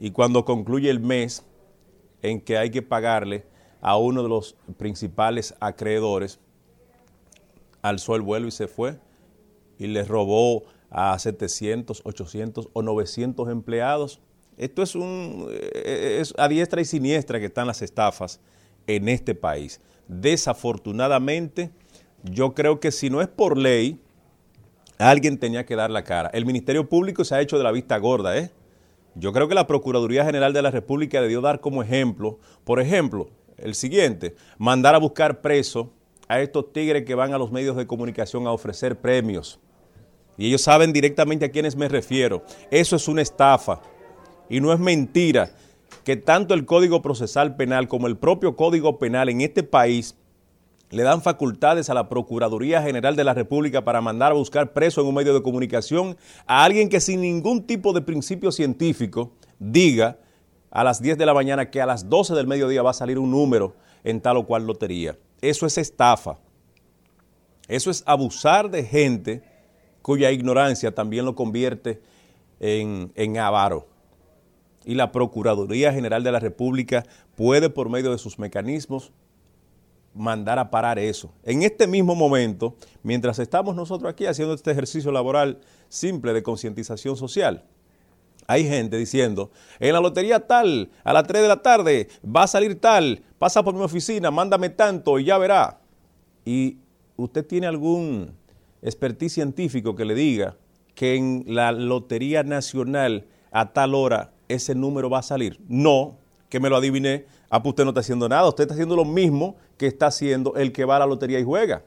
y cuando concluye el mes en que hay que pagarle a uno de los principales acreedores, alzó el vuelo y se fue y le robó a 700, 800 o 900 empleados esto es, un, eh, es a diestra y siniestra que están las estafas en este país. Desafortunadamente, yo creo que si no es por ley, alguien tenía que dar la cara. El Ministerio Público se ha hecho de la vista gorda, ¿eh? Yo creo que la Procuraduría General de la República debió dar como ejemplo, por ejemplo, el siguiente, mandar a buscar preso a estos tigres que van a los medios de comunicación a ofrecer premios. Y ellos saben directamente a quiénes me refiero. Eso es una estafa. Y no es mentira que tanto el Código Procesal Penal como el propio Código Penal en este país le dan facultades a la Procuraduría General de la República para mandar a buscar preso en un medio de comunicación a alguien que sin ningún tipo de principio científico diga a las 10 de la mañana que a las 12 del mediodía va a salir un número en tal o cual lotería. Eso es estafa. Eso es abusar de gente cuya ignorancia también lo convierte en, en avaro. y la Procuraduría General de la República puede por medio de sus mecanismos mandar a parar eso. En este mismo momento, mientras estamos nosotros aquí haciendo este ejercicio laboral simple de concientización social, hay gente diciendo, en la lotería tal, a las 3 de la tarde, va a salir tal, pasa por mi oficina, mándame tanto y ya verá. Y usted tiene algún expertise científico que le diga que en la Lotería Nacional a tal hora ese número va a salir. No, que me lo adiviné. Ah, pues usted no está haciendo nada, usted está haciendo lo mismo que está haciendo el que va a la lotería y juega.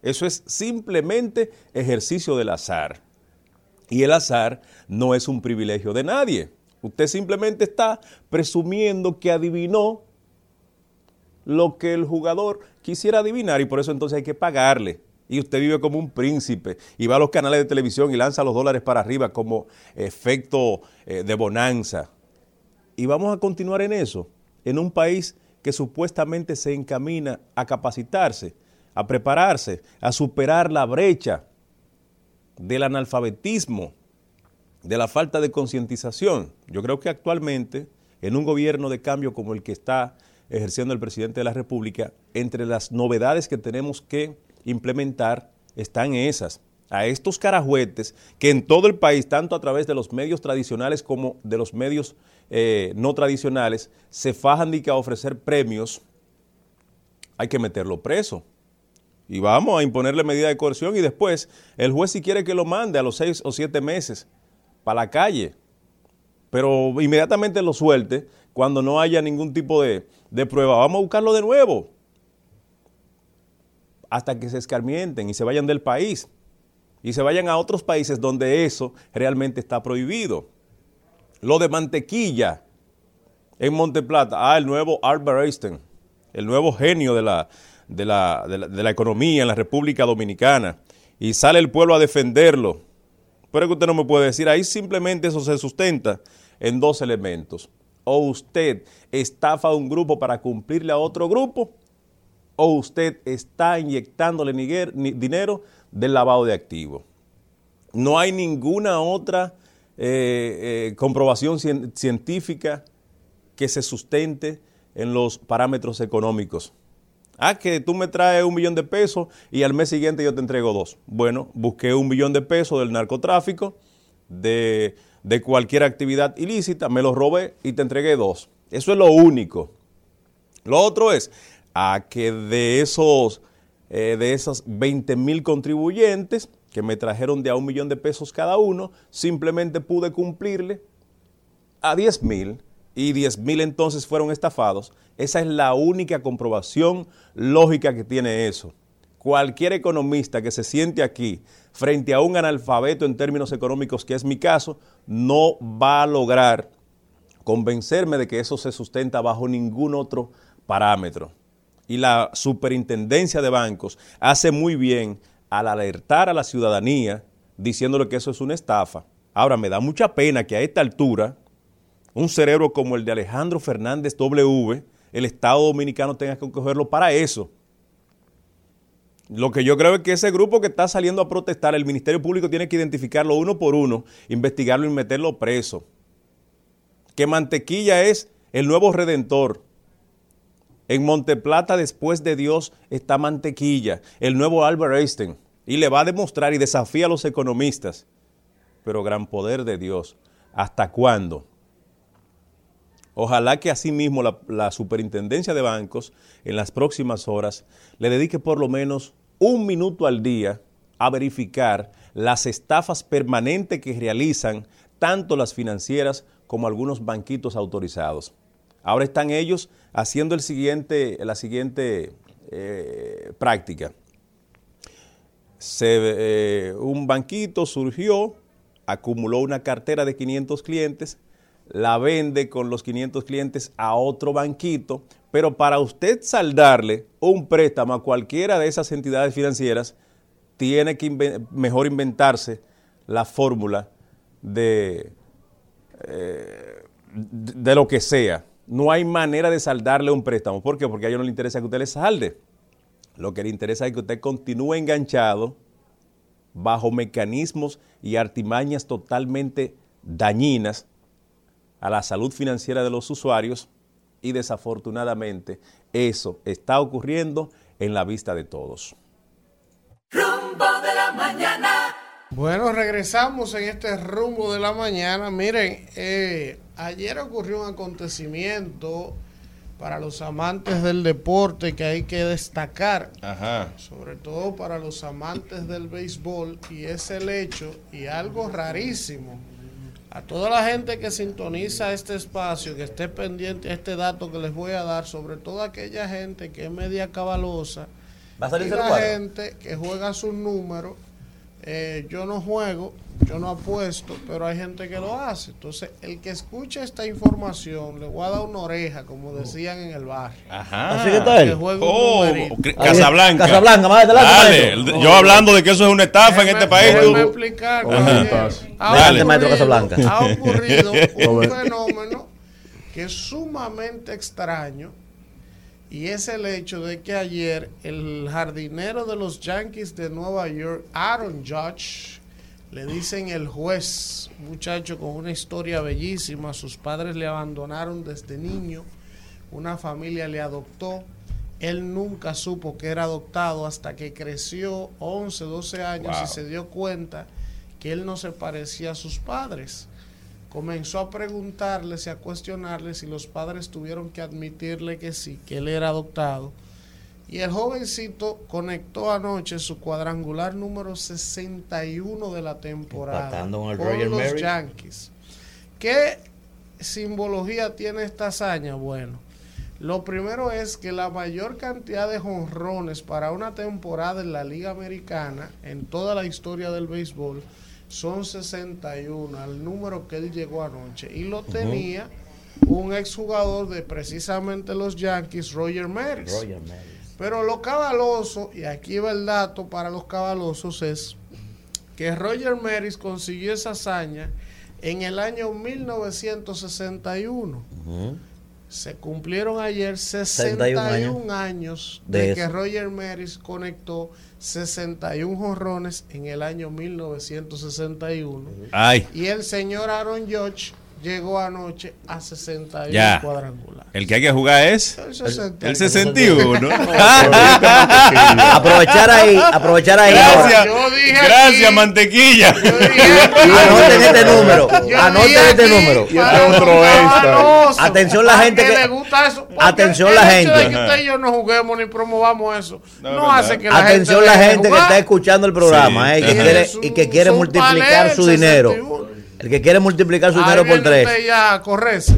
Eso es simplemente ejercicio del azar. Y el azar no es un privilegio de nadie. Usted simplemente está presumiendo que adivinó lo que el jugador quisiera adivinar y por eso entonces hay que pagarle. Y usted vive como un príncipe y va a los canales de televisión y lanza los dólares para arriba como efecto eh, de bonanza. Y vamos a continuar en eso, en un país que supuestamente se encamina a capacitarse, a prepararse, a superar la brecha del analfabetismo, de la falta de concientización. Yo creo que actualmente, en un gobierno de cambio como el que está ejerciendo el presidente de la República, entre las novedades que tenemos que implementar están esas. A estos carajuetes que en todo el país, tanto a través de los medios tradicionales como de los medios eh, no tradicionales, se fajan de que a ofrecer premios, hay que meterlo preso. Y vamos a imponerle medida de coerción y después el juez si quiere que lo mande a los seis o siete meses para la calle, pero inmediatamente lo suelte cuando no haya ningún tipo de, de prueba. Vamos a buscarlo de nuevo hasta que se escarmienten y se vayan del país y se vayan a otros países donde eso realmente está prohibido. Lo de mantequilla en Monteplata, ah, el nuevo Albert Einstein, el nuevo genio de la, de la, de la, economía en la República Dominicana, y sale el pueblo a defenderlo. Pero que usted no me puede decir, ahí simplemente eso se sustenta en dos elementos. O usted estafa a un grupo para cumplirle a otro grupo, o usted está inyectándole dinero del lavado de activos. No hay ninguna otra eh, eh, comprobación científica que se sustente en los parámetros económicos. Ah, que tú me traes un millón de pesos y al mes siguiente yo te entrego dos. Bueno, busqué un millón de pesos del narcotráfico, de, de cualquier actividad ilícita, me los robé y te entregué dos. Eso es lo único. Lo otro es, a que de esos, eh, de esos 20 mil contribuyentes que me trajeron de a un millón de pesos cada uno, simplemente pude cumplirle a 10 mil y 10 mil entonces fueron estafados. Esa es la única comprobación lógica que tiene eso. Cualquier economista que se siente aquí frente a un analfabeto en términos económicos, que es mi caso, no va a lograr convencerme de que eso se sustenta bajo ningún otro parámetro y la superintendencia de bancos hace muy bien al alertar a la ciudadanía diciéndole que eso es una estafa. Ahora, me da mucha pena que a esta altura un cerebro como el de Alejandro Fernández W, el Estado Dominicano tenga que cogerlo para eso. Lo que yo creo es que ese grupo que está saliendo a protestar, el Ministerio Público tiene que identificarlo uno por uno, investigarlo y meterlo preso. Que Mantequilla es el nuevo redentor. En Monteplata, después de Dios, está Mantequilla, el nuevo Albert Einstein, y le va a demostrar y desafía a los economistas. Pero gran poder de Dios, ¿hasta cuándo? Ojalá que asimismo la, la superintendencia de bancos en las próximas horas le dedique por lo menos un minuto al día a verificar las estafas permanentes que realizan tanto las financieras como algunos banquitos autorizados. Ahora están ellos haciendo la siguiente eh, práctica. Eh, un banquito surgió, acumuló una cartera de 500 clientes, la vende con los 500 clientes a otro banquito, pero para usted saldarle un préstamo a cualquiera de esas entidades financieras, tiene que mejor inventarse la fórmula de, eh, de lo que sea no hay manera de saldarle un préstamo. ¿Por qué? Porque a ellos no les interesa que usted le salde. Lo que le interesa es que usted continúe enganchado bajo mecanismos y artimañas totalmente dañinas a la salud financiera de los usuarios y desafortunadamente eso está ocurriendo en la vista de todos. Rumbo de la mañana. Bueno, regresamos en este rumbo de la mañana. Miren, eh, ayer ocurrió un acontecimiento para los amantes del deporte que hay que destacar, Ajá. sobre todo para los amantes del béisbol, y es el hecho, y algo rarísimo, a toda la gente que sintoniza este espacio, que esté pendiente a este dato que les voy a dar, sobre todo aquella gente que es media cabalosa, ¿Va a salir y cero la gente que juega sus números. Eh, yo no juego, yo no apuesto, pero hay gente que lo hace. Entonces, el que escuche esta información, le voy a dar una oreja, como decían en el barrio. Ajá. Así que está él. Oh, Casablanca. Casablanca, más adelante, Dale, maestro. yo hablando de que eso es una estafa en este país. déjeme tú- explicar, ocurrido- maestro Casablanca. Ha ocurrido un fenómeno que es sumamente extraño y es el hecho de que ayer el jardinero de los Yankees de Nueva York, Aaron Judge, le dicen el juez, muchacho con una historia bellísima, sus padres le abandonaron desde niño, una familia le adoptó, él nunca supo que era adoptado hasta que creció 11, 12 años y se dio cuenta que él no se parecía a sus padres. Comenzó a preguntarles y a cuestionarles si los padres tuvieron que admitirle que sí, que él era adoptado. Y el jovencito conectó anoche su cuadrangular número 61 de la temporada con los. Yankees. ¿Qué simbología tiene esta hazaña? Bueno, lo primero es que la mayor cantidad de jonrones para una temporada en la Liga Americana, en toda la historia del béisbol, son 61, al número que él llegó anoche. Y lo tenía un exjugador de precisamente los Yankees, Roger Maris. Roger Maris. Pero lo cabaloso, y aquí va el dato para los cabalosos, es que Roger Maris consiguió esa hazaña en el año 1961. Ujú. Se cumplieron ayer 61 61 años años de eso. que Roger Maris conectó 61 jonrones en el año 1961. Ay, Y el señor Aaron Judge llegó anoche a 61 ya. cuadrangular. El que hay que jugar es El 61. el 61. aprovechar ahí, aprovechar ahí. Gracias, Yo dije gracias, aquí- mantequilla. Anoten este número. Anoten este número. Y este otro extra. Cabaloso. Atención la ¿A gente que- le gusta eso? Atención la de gente. que usted y yo no juguemos ni promovamos eso. No, hace que la Atención gente la gente que está escuchando el programa Sí. eh, y, que quiere, y que quiere multiplicar su dinero. 61. El que quiere multiplicar su Ahí dinero por tres. ya.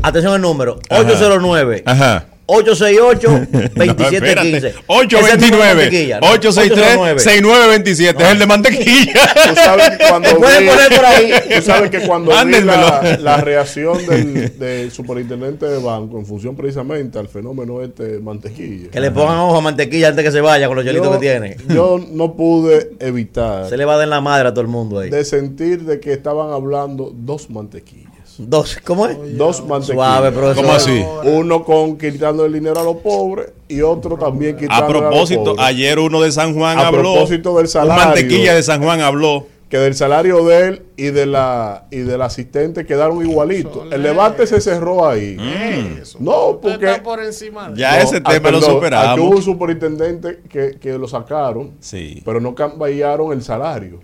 Atención al número. Ajá. 809. Ajá. 868-2715. 829 863 6927 es el de mantequilla. Tú sabes que cuando Pueden vi- poner por ahí. Tú sabes que cuando vi la, la reacción del, del superintendente de banco en función precisamente al fenómeno este mantequilla. Que le pongan ojo a mantequilla antes que se vaya con los chelitos que tiene. yo no pude evitar Se le va a dar en la madre a todo el mundo ahí. de sentir de que estaban hablando dos mantequillas. Dos, ¿cómo es? Dos mantequillas. Suave, profesor. ¿Cómo así? Uno con quitando el dinero a los pobres y otro también quitando A propósito, ayer uno de San Juan A habló. propósito del un salario. mantequilla de San Juan habló. que del salario de él y de la y del asistente quedaron igualitos. El debate se cerró ahí. Eso. No, porque está por encima de Ya No, ese ah, tema lo perdón, superamos. Aquí hubo un superintendente que, que lo sacaron, Sí. pero no cambiaron el salario.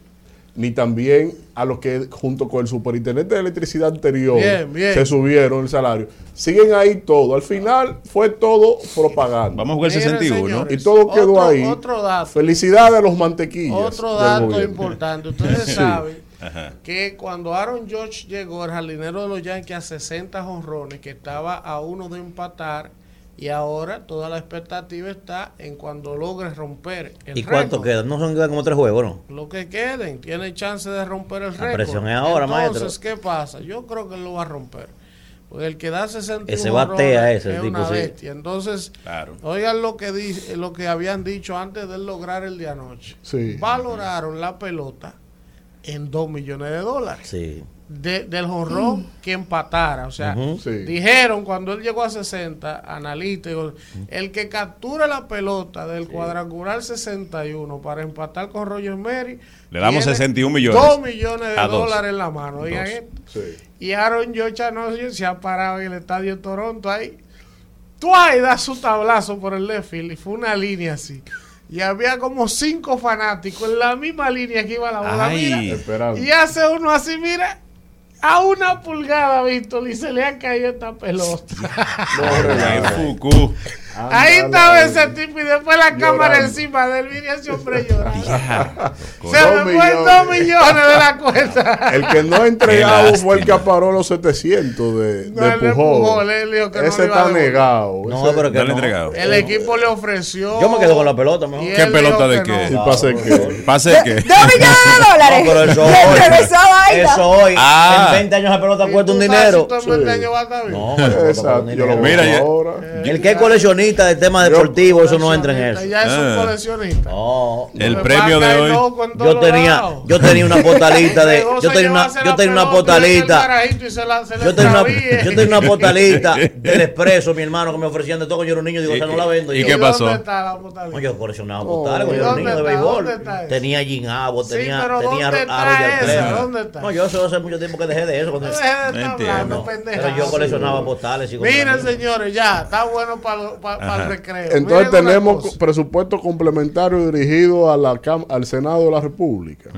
Ni también a los que junto con el superintendente de electricidad anterior Bien, bien. se subieron el salario. Siguen ahí todo. Al final fue todo propaganda. Vamos a jugar el Miren, 61. señores, Y todo quedó ahí. Otro dato. Felicidades a los mantequillas. Otro dato importante. Ustedes Sí. saben Ajá. que cuando Aaron George llegó, el jardinero de los Yankees, a 60 jonrones, que estaba a uno de empatar, y ahora toda la expectativa está en cuando logre romper el ¿Y cuánto récord. queda? No son quedan como tres juegos, ¿no? Lo que queden, tiene chance de romper el récord. presión es ahora, Entonces, maestro. ¿qué pasa? Yo creo que él lo va a romper. Porque el que da 61 Ese batea ese, el es tipo, una sí. bestia. Entonces, Claro. oigan lo que, di- lo que habían dicho antes de él lograr el de anoche. Sí. Valoraron la pelota en 2 millones de dólares. Sí. De- del jonrón que empatara. O sea. Sí. dijeron cuando él llegó a 60, analistas, digo, el que capture la pelota del cuadrangular 61 para empatar con Roger Mary. Le damos tiene 61 millones. 2 millones de dólares en la mano. Oigan. Y Aaron George anoche se ha parado en el estadio de Toronto ahí. Tuay da su tablazo por el left field y fue una línea así. Y había como cinco fanáticos en la misma línea que iba la bola. Ay. mira, y hace uno así, mira, a una pulgada, Víctor, y se le ha caído esta pelota. Ahí estaba ese tipo y después la cámara encima de él. Mira ese hombre llorando. Se Dos me fue dos millones de la cuenta. El que no ha entregado fue el que aparó los 700 de, No, de Pujol. empujó, él dijo que no Ese está negado. No, Ese- pero que No entregado. El equipo le ofreció. Yo me quedo con la pelota mejor. ¿Qué pelota de qué? no. ¿Y pase qué? ¿Pase qué? Dos millones de dólares. No, pero eso hoy. Eso. Ah. En 20 años esa pelota cuesta un ¿Tú sabes dinero. si tú en 20 años vas a estar bien? No, Exacto. Mira. El que es coleccionista de temas deportivos, eso no entra en eso. Ya es un Ah. coleccionista. No. El premio de hoy. Yo tenía, yo tenía una postalita de, yo tenía una, yo tenía una le yo tenía una, yo tenía una postalita del expreso, mi hermano, que me ofrecían de todo cuando yo era un niño, digo, o sea, no la vendo. ¿Y yo, qué pasó? ¿Dónde está la postalita? No, yo coleccionaba Oh. postales cuando ¿Y yo era un niño de béisbol. Tenía Jim tenía, tenía ¿dónde a está Roger. No, yo eso hace mucho tiempo que dejé de eso. pero yo coleccionaba postales. compraba- señores, ya, está bueno para el Ajá. recreo. Entonces Miren tenemos presupuesto complementario dirigido a la cam- al Senado de la República.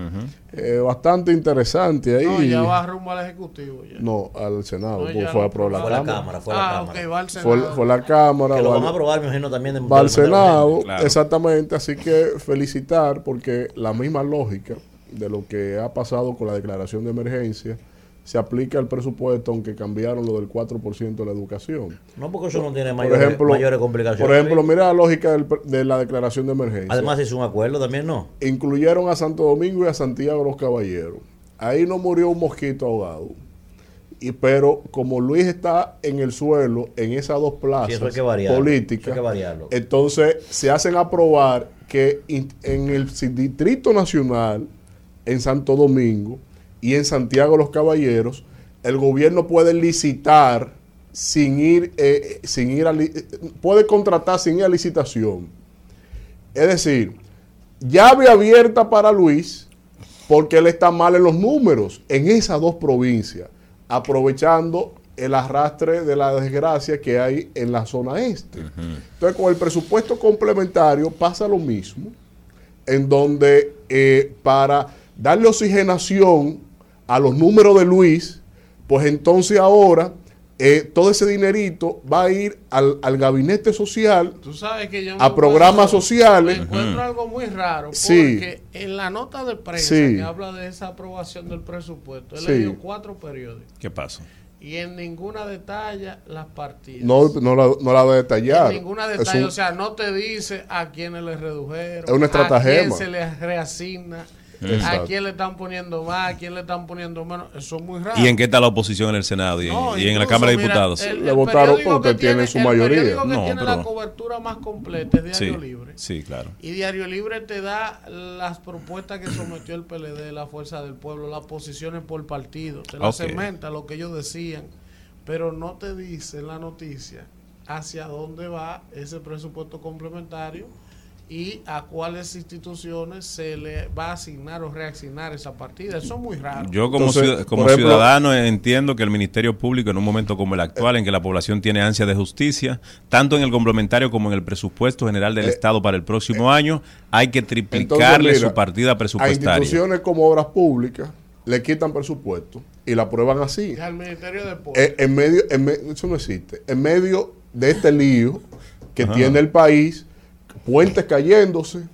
Eh, bastante interesante ahí. No, ya va rumbo al Ejecutivo. Ya. No, al Senado, No, pues, fue lo aprobado Fue la la Cámara. Cámara, fue la Ah, Cámara. ok, va al Fue, Senado. fue la Cámara. Que lo va- van a aprobar, me imagino, también. de- va al Senado, Claro. exactamente, así que felicitar porque la misma lógica de lo que ha pasado con la declaración de emergencia se aplica al presupuesto, aunque cambiaron lo del 4% de la educación. No, porque eso no tiene mayores, ejemplo, mayores complicaciones. por ejemplo, mira la lógica del de la declaración de emergencia. Además, hizo un acuerdo también, ¿no? Incluyeron a Santo Domingo y a Santiago los Caballeros. Ahí no murió un mosquito ahogado. Y, pero como Luis está en el suelo, en esas dos plazas Sí, que políticas, Eso hay que variarlo. entonces se hacen aprobar que in- en el Distrito Nacional, en Santo Domingo y en Santiago los Caballeros, el gobierno puede licitar sin ir, eh, sin ir a puede contratar sin ir a licitación. Es decir, llave abierta para Luis, porque él está mal en los números en esas dos provincias, aprovechando el arrastre de la desgracia que hay en la zona este. Entonces, con el presupuesto complementario pasa lo mismo, en donde eh, para darle oxigenación a los números de Luis, pues entonces ahora eh, todo ese dinerito va a ir al, al gabinete social, Tú sabes que yo a programas sociales. me encuentro algo muy raro Sí. porque en la nota de prensa Sí. que habla de esa aprobación del presupuesto, él Sí. cuatro periódicos ¿Qué pasa? y en ninguna detalla las partidas. No, no la, no la va a detallar. En ninguna un- o sea, no te dice a quiénes le redujeron, Es una a quién estratagema. se le reasigna, a quién le están poniendo más, a quién le están poniendo menos. Eso es muy raro. ¿Y en qué está la oposición en el Senado y en, No, y en la Cámara de mira, Diputados? el- Le el votaron porque que tienen su el mayoría. periódico que No, tiene pero- la cobertura más completa es Sí, Diario Libre. sí, claro. Y Diario Libre te da las propuestas que sometió el PLD, la Fuerza del Pueblo, las posiciones por partido. Te las Ok. cementa lo que ellos decían, pero no te dice en la noticia hacia dónde va ese presupuesto complementario y a cuáles instituciones se le va a asignar o reasignar esa partida. Eso es muy raro. Yo como, Entonces, ciudad- como ejemplo- ciudadano entiendo que el Ministerio Público en un momento como el actual, en que la población tiene ansia de justicia, tanto en el complementario como en el presupuesto general del Eh, Estado para el próximo año, hay que Entonces, triplicarle mira, su partida A presupuestaria. instituciones como obras públicas le quitan presupuesto y la aprueban así. Y al Ministerio de Deportes. Eh, en medio, en me- eso no existe. En medio de este lío que Ajá. tiene el país, puentes cayéndose,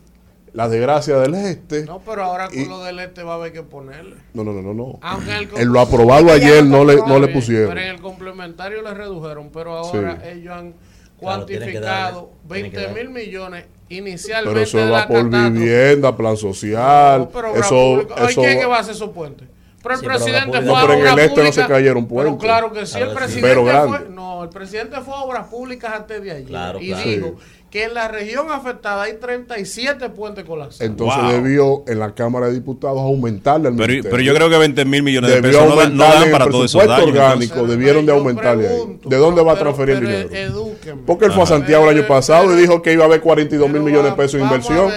la desgracia del este. No, pero ahora con Y- lo del este va a haber que ponerle. No, no, no, no. no. Aunque en el en lo aprobado ayer no le, no le pusieron. Pero en el complementario le redujeron, pero ahora Sí. ellos han Claro, cuantificado darle, que 20 mil millones inicialmente Pero eso de va por catástrofe. vivienda, plan social. No, pero obra eso, eso ¿Quién es que va a hacer esos puentes? Pero el Sí, pero obra presidente pública- fue No, a pero en el este no se cayeron Pero puentes. claro que sí, el Claro sí. presidente Pero fue, grande. no, el presidente fue a obras públicas antes de ayer Claro, y claro. dijo que en la región afectada hay 37 puentes colapsados. Entonces Wow. debió en la Cámara de Diputados aumentarle al Pero, ministerio. pero yo creo que 20 mil millones de Debió pesos no, dan- no dan para todos esos presupuesto daños. orgánico, entonces. debieron de aumentarle ahí. ¿De dónde va a transferir el dinero? Edúquenme. Porque él fue a. Santiago el año pasado y dijo que iba a haber 42 mil millones de pesos de inversión.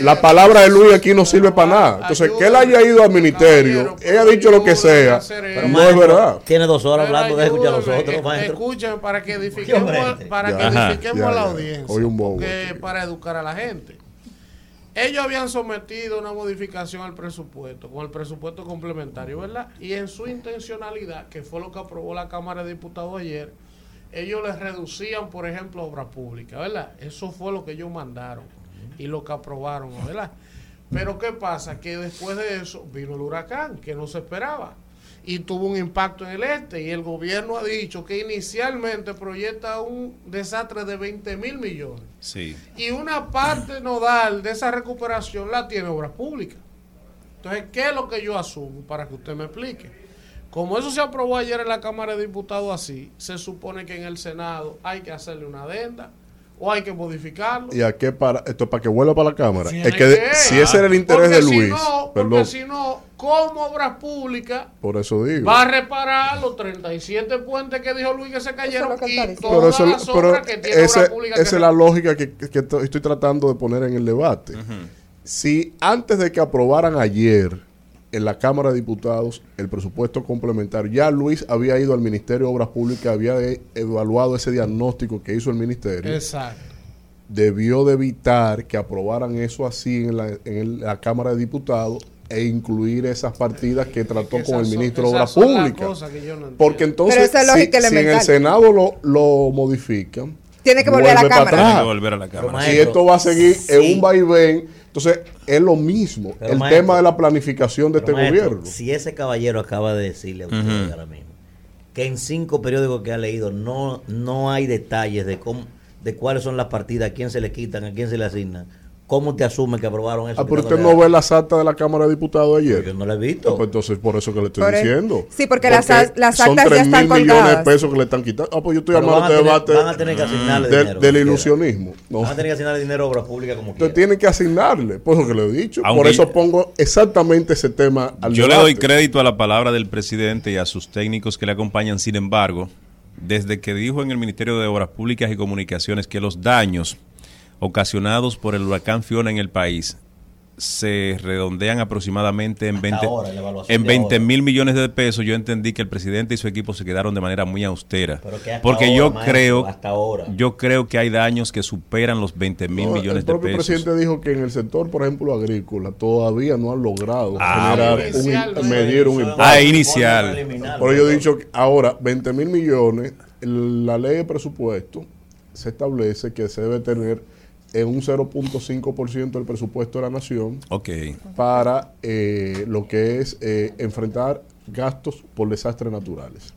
La palabra de Luis aquí no sirve para nada. Entonces, que él haya ido al ministerio, él ha dicho lo que sea, Pero, no es verdad. Tiene dos horas hablando, deja escuchar a los otros, maestro. Escuchen para que edifiquemos, Hombre. para que edifiquemos la audiencia. Un bobo. para educar a la gente. Ellos habían sometido una modificación al presupuesto, con el presupuesto complementario, ¿verdad? Y en su intencionalidad, que fue lo que aprobó la Cámara de Diputados ayer, ellos les reducían, por ejemplo, obra pública, ¿verdad? Eso fue lo que ellos mandaron y lo que aprobaron, ¿verdad? Pero ¿qué pasa? Que después de eso vino el huracán, que no se esperaba, y tuvo un impacto en el este, y el gobierno ha dicho que inicialmente proyecta un desastre de 20 mil millones. Sí. Y una parte nodal de esa recuperación la tiene Obras Públicas. Entonces, ¿qué es lo que yo asumo para que usted me explique? Como eso se aprobó ayer en la Cámara de Diputados así, se supone que en el Senado hay que hacerle una adenda o hay que modificarlo. ¿Y a qué para? Esto es para que vuelva para la Cámara. Tiene Es que de- que. si ese era el interés Porque de si Luis, no- perdón, porque si no, ¿cómo Obras Públicas por eso digo. va a reparar los 37 puentes que dijo Luis que se cayeron y Pero, todas eso- las pero obras que tiene ese- Obras Públicas esa que es la lógica que, que to- estoy tratando de poner en el debate. Si antes de que aprobaran ayer en la Cámara de Diputados el presupuesto complementario, ya Luis había ido al Ministerio de Obras Públicas, había e- evaluado ese diagnóstico que hizo el Ministerio, Exacto. debió de evitar que aprobaran eso así en la, en el- la Cámara de Diputados e incluir esas partidas que trató que con el ministro de Obras Públicas. no. Porque entonces, Pero esa es si, en el. Senado lo, lo modifican, Tiene que volver a la Cámara. atrás. Tiene que volver a la Cámara. Y esto va a seguir en sí. un vaivén. Entonces, es lo mismo. Pero, el maestro, tema de la planificación de este maestro, gobierno. Si ese caballero acaba de decirle a usted Ujú. ahora mismo que en cinco periódicos que ha leído no, no hay detalles de cómo de cuáles son las partidas, a quién se le quitan, a quién se le asignan, ¿cómo te asume que aprobaron eso? Ah, pero usted no ve las actas de la Cámara de Diputados de ayer. Yo no la he visto. Ah, pues entonces, por eso que le estoy Por el- diciendo. sí, porque las las son actas ya 3 están mil millones de pesos que le están quitando. Ah, pues yo estoy llamando a este tener- debate van a tener que asignarle del- dinero, del ilusionismo. No. Van a tener que asignar dinero a obras públicas como Usted quiera. tiene que asignarle, por lo que le he dicho. por Aunque- eso pongo exactamente ese tema al Yo le doy crédito a la palabra del presidente y a sus técnicos que le acompañan. Sin embargo, desde que dijo en el Ministerio de Obras Públicas y Comunicaciones que los daños ocasionados por el huracán Fiona en el país se redondean aproximadamente en 20, ahora, la evaluación en de 20 ahora. mil millones de pesos. Yo entendí que el presidente y su equipo se quedaron de manera muy austera. Hasta Porque ahora, yo maestro, creo, hasta ahora. yo creo que hay daños que superan los 20 mil No, millones el de propio pesos. presidente dijo que en el sector, por ejemplo, agrícola, todavía no han logrado Ah, generar un, medir un impacto. Ah, inicial. Pero yo he dicho que ahora, 20 mil millones, la ley de presupuesto se establece que se debe tener en un 0.5% del presupuesto de la nación para eh, lo que es eh, enfrentar gastos por desastres naturales.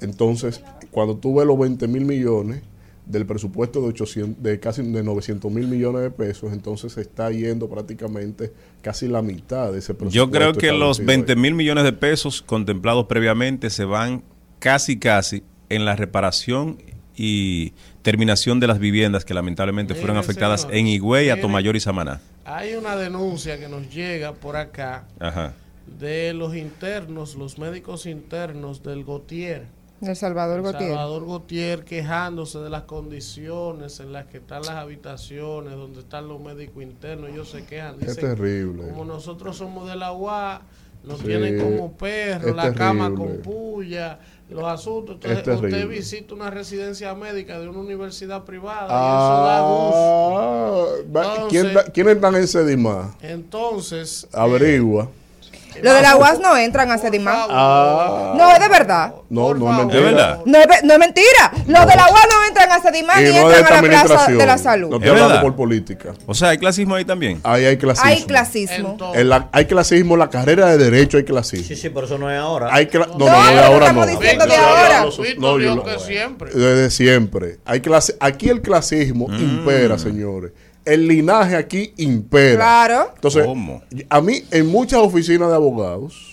Entonces, cuando tú ves los 20 mil millones del presupuesto de, 800, de casi de 900 mil millones de pesos, entonces se está yendo prácticamente casi la mitad de ese presupuesto. Yo creo que los establecido 20 ahí. mil millones de pesos contemplados previamente se van casi casi en la reparación y terminación de las viviendas que lamentablemente fueron afectadas señores, en Higüey. Atomayor y Samaná. Hay una denuncia que nos llega por acá Ajá. de los internos, los médicos internos del Gautier. El Salvador Gautier. Salvador Gautier quejándose de las condiciones en las que están las habitaciones, donde están los médicos internos. Ellos se quejan. Es Dicen, terrible. Como nosotros somos de la UA, nos Sí, tienen como perros, es la cama terrible. con puya, los asuntos. Es Entonces, usted visita una residencia médica de una universidad privada y eso da gusto. Ah, Entonces- ¿quién ¿Quiénes están en Sedima? Entonces, Averigua. Los de la UAS no entran a Sedimán. Ah. No, es de verdad. No, no es ¿Es mentira. verdad? No es, no es mentira. Los de la UAS no entran a Sedimán Y ni no es entran a la Plaza de la Salud. No ¿Es estoy hablando por política. O sea, hay clasismo ahí también. Ahí hay clasismo. Hay clasismo. En la- hay clasismo, la carrera de derecho hay clasismo. Sí, sí, pero eso no es ahora. Hay no, no, No, no, no ahora no. diciendo de ahora. No, yo lo- siempre. Desde siempre. Hay clase, aquí el clasismo Mm. impera, señores. El linaje aquí impera. Claro. Entonces, ¿Cómo? a mí, en muchas oficinas de abogados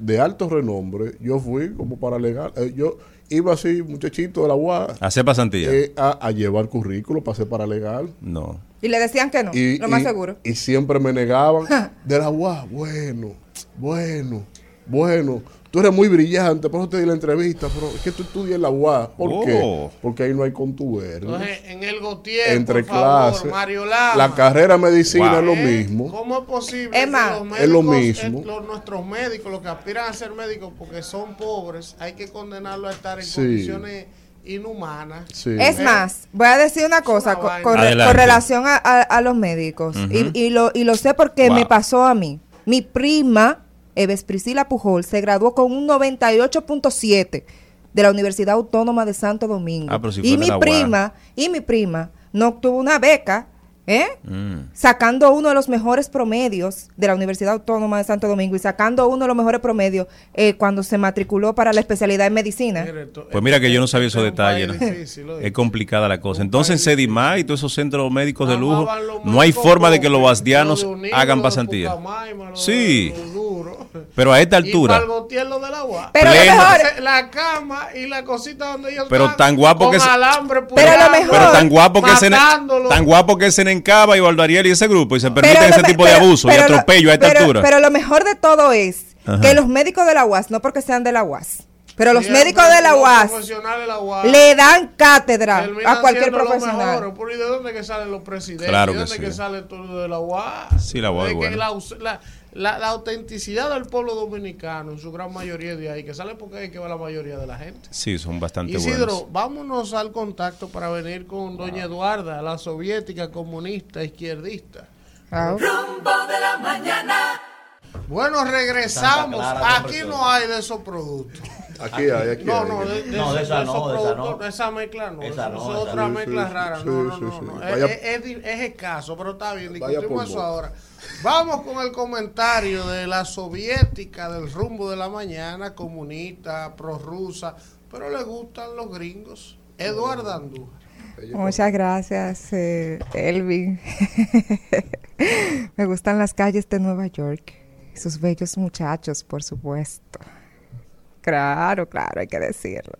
de alto renombre, yo fui como para legal. eh, yo, iba así, muchachito de la UAS. A hacer pasantía. eh, a, a llevar currículo para ser paralegal. No. Y le decían que no, Y, lo más y- seguro. y siempre me negaban de la UAS. Bueno, bueno, bueno. Tú eres muy brillante, por eso te di la entrevista, pero es que tú estudias en la UAS. ¿Por Oh. qué? Porque ahí no hay contubernio. Entonces, en el Gautier, Entre por favor, clases. Mario Lama. La carrera medicina Wow. es lo ¿Eh? mismo. ¿Cómo es posible Es que más, los es lo mismo. eh, los- nuestros médicos, los que aspiran a ser médicos porque son pobres, hay que condenarlos a estar en Sí. condiciones inhumanas? Sí. Es ¿Eh? más, voy a decir una cosa una con, vaina. con re- Adelante. con relación a, a- a los médicos. Y, y lo, y lo sé porque Wow. me pasó a mí. Mi prima, Eves Priscila Pujol, se graduó con un 98.7 de la Universidad Autónoma de Santo Domingo. Ah, pero si y mi prima, y mi prima no obtuvo una beca, ¿eh? Mm. sacando uno de los mejores promedios de la Universidad Autónoma de Santo Domingo y sacando uno de los mejores promedios eh, cuando se matriculó para la especialidad en medicina. Pues mira que yo no sabía esos detalles. ¿no? difícil, oye. Es complicada la cosa. Entonces, en Sedimá y todos esos centros médicos de lujo, no hay forma de que los Unido, hagan los de pasantía. Pucamaima, los Sí. Pero a esta Y altura, para el Gautier, lo de la UAS. Pero lo mejor, La cama y la cosita donde ellos Pero están, tan guapo con que se- alambre Pero lo mejor- pero tan guapo que se tan guapo que se encaba y Valdariel y ese grupo y se permiten ese tipo de abuso y pero atropello a esta pero- altura. Pero lo mejor de todo es Ajá. que los médicos de la UAS, no porque sean de la UAS, pero los médicos de la UAS profesionales de la UAS le dan cátedra a cualquier profesional. mejores. Por, ¿Y de dónde que salen los presidentes? Claro ¿De que dónde sí. que sale todo de la UAS? Sí, la UAS De es que buena. la, la- la- la autenticidad del pueblo dominicano, en su gran mayoría de ahí, que sale porque hay que va la mayoría de la gente. Sí, son bastante Isidro, buenos. vámonos al contacto para venir con doña Eduarda, la soviética comunista izquierdista. Rumbo de la mañana. Bueno, regresamos. Clara, Aquí no hay de esos productos. Aquí hay, aquí No, hay. no, de, de No, de esos- esa de no, esos de esa no. productos, de esa mezcla no. Esa no, es esa otra mezcla Sí, rara. sí, no, no, no. sí. no. Vaya- Es, es, di- es escaso, pero está bien. Vaya Discutimos por eso ahora. Vamos con el comentario de la soviética del rumbo de la mañana, comunista, prorrusa, pero le gustan los gringos. Eduardo Andújar. Muchas gracias, eh, Elvin. Me gustan las calles de Nueva York. y Sus bellos muchachos, por supuesto. Claro, claro, hay que decirlo.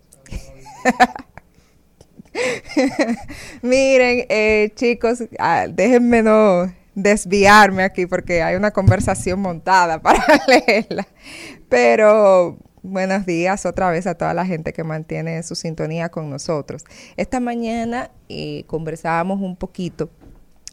Miren, eh, chicos, ah, déjenme no desviarme aquí porque hay una conversación montada para leerla. Pero buenos días otra vez a toda la gente que mantiene su sintonía con nosotros. Esta mañana conversábamos un poquito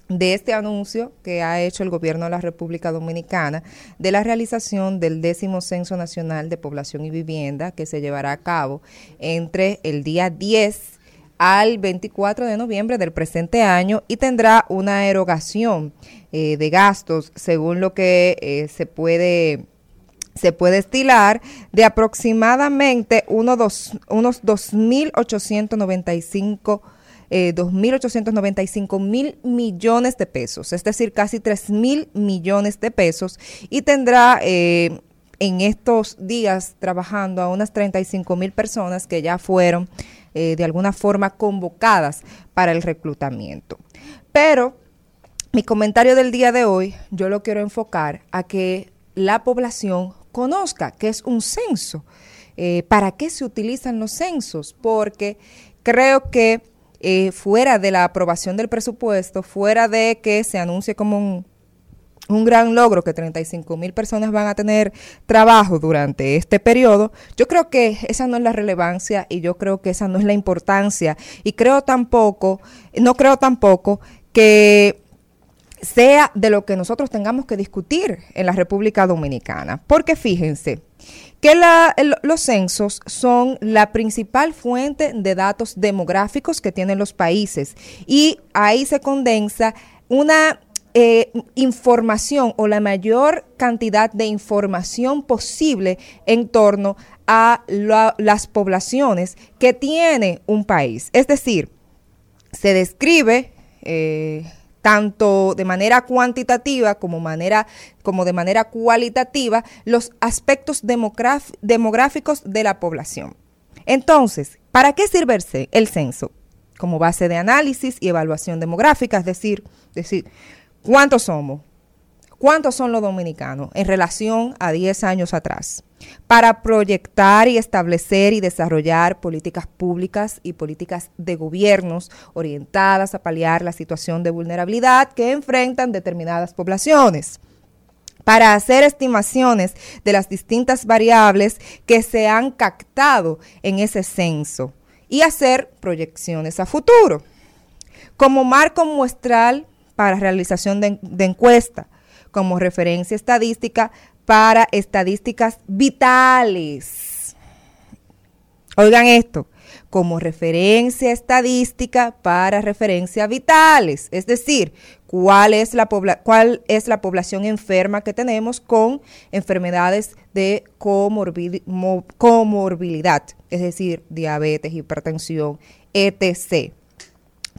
de este anuncio que ha hecho el gobierno de la República Dominicana de la realización del décimo Censo Nacional de Población y Vivienda que se llevará a cabo entre el día 10 al 24 de noviembre del presente año y tendrá una erogación eh, de gastos según lo que eh, se puede se puede estilar de aproximadamente uno dos- unos 2.895 eh, 2.895 mil millones de pesos, es decir, casi 3 mil millones de pesos y tendrá eh, en estos días trabajando a unas 35 mil personas que ya fueron eh, de alguna forma convocadas para el reclutamiento. Pero mi comentario del día de hoy yo lo quiero enfocar a que la población conozca que es un censo. Eh, ¿Para qué se utilizan los censos? Porque creo que eh, fuera de la aprobación del presupuesto, fuera de que se anuncie como un, un gran logro que 35 mil personas van a tener trabajo durante este periodo, yo creo que esa no es la relevancia y yo creo que esa no es la importancia y creo tampoco, no creo tampoco que sea de lo que nosotros tengamos que discutir en la República Dominicana. Porque fíjense que los censos son la principal fuente de datos demográficos que tienen los países y ahí se condensa una eh, información o la mayor cantidad de información posible en torno a la- las poblaciones que tiene un país. Es decir, se describe eh, tanto de manera cuantitativa como, manera, como de manera cualitativa los aspectos demográficos de la población. Entonces, ¿para qué sirve el censo? Como base de análisis y evaluación demográfica, es decir, decir, ¿cuántos somos? ¿Cuántos son los dominicanos en relación a 10 años atrás? Para proyectar y establecer y desarrollar políticas públicas y políticas de gobiernos orientadas a paliar la situación de vulnerabilidad que enfrentan determinadas poblaciones para hacer estimaciones de las distintas variables que se han captado en ese censo y hacer proyecciones a futuro. Como marco muestral para realización de, de encuesta, como referencia estadística para estadísticas vitales. Oigan esto, como referencia estadística para referencia vitales, es decir, cuál es la, cuál es la población enferma que tenemos con enfermedades de comorbilidad, es decir, diabetes, hipertensión, etc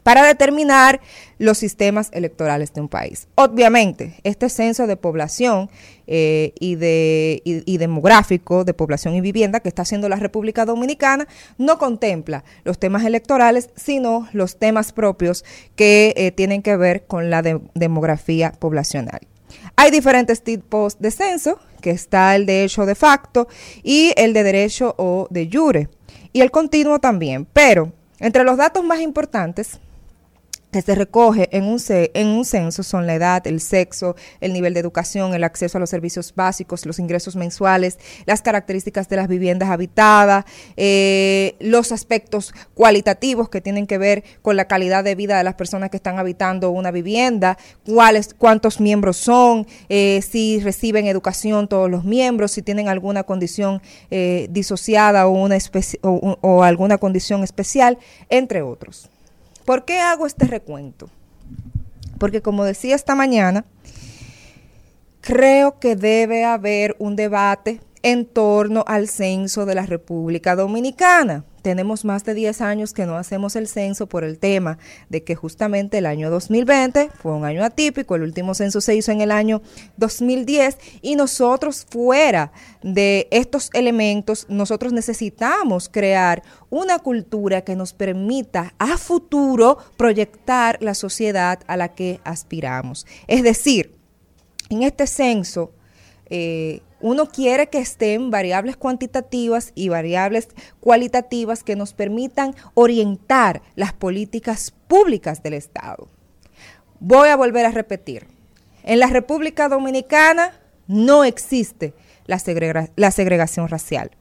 para determinar los sistemas electorales de un país. Obviamente, este censo de población eh, y, de, y, demográfico de población y vivienda que está haciendo la República Dominicana no contempla los temas electorales, sino los temas propios que eh, tienen que ver con la demografía poblacional. Hay diferentes tipos de censo, que está el de hecho de facto y el de derecho o de jure, y el continuo también, pero entre los datos más importantes que se recoge en un, en un censo son la edad, el sexo, el nivel de educación, el acceso a los servicios básicos, los ingresos mensuales, las características de las viviendas habitadas, eh, los aspectos cualitativos que tienen que ver con la calidad de vida de las personas que están habitando una vivienda, cuáles, cuántos miembros son, eh, si reciben educación todos los miembros, si tienen alguna condición eh, disociada o, una o alguna condición especial, entre otros. ¿Por qué hago este recuento? Porque como decía esta mañana, creo que debe haber un debate en torno al censo de la República Dominicana tenemos más de 10 años que no hacemos el censo por el tema de que justamente el año 2020 fue un año atípico, el último censo se hizo en el año 2010 y nosotros fuera de estos elementos, nosotros necesitamos crear una cultura que nos permita a futuro proyectar la sociedad a la que aspiramos. Es decir, en este censo, eh, uno quiere que estén variables cuantitativas y variables cualitativas que nos permitan orientar las políticas públicas del Estado. Voy a volver a repetir. En la República Dominicana no existe la, segregación racial.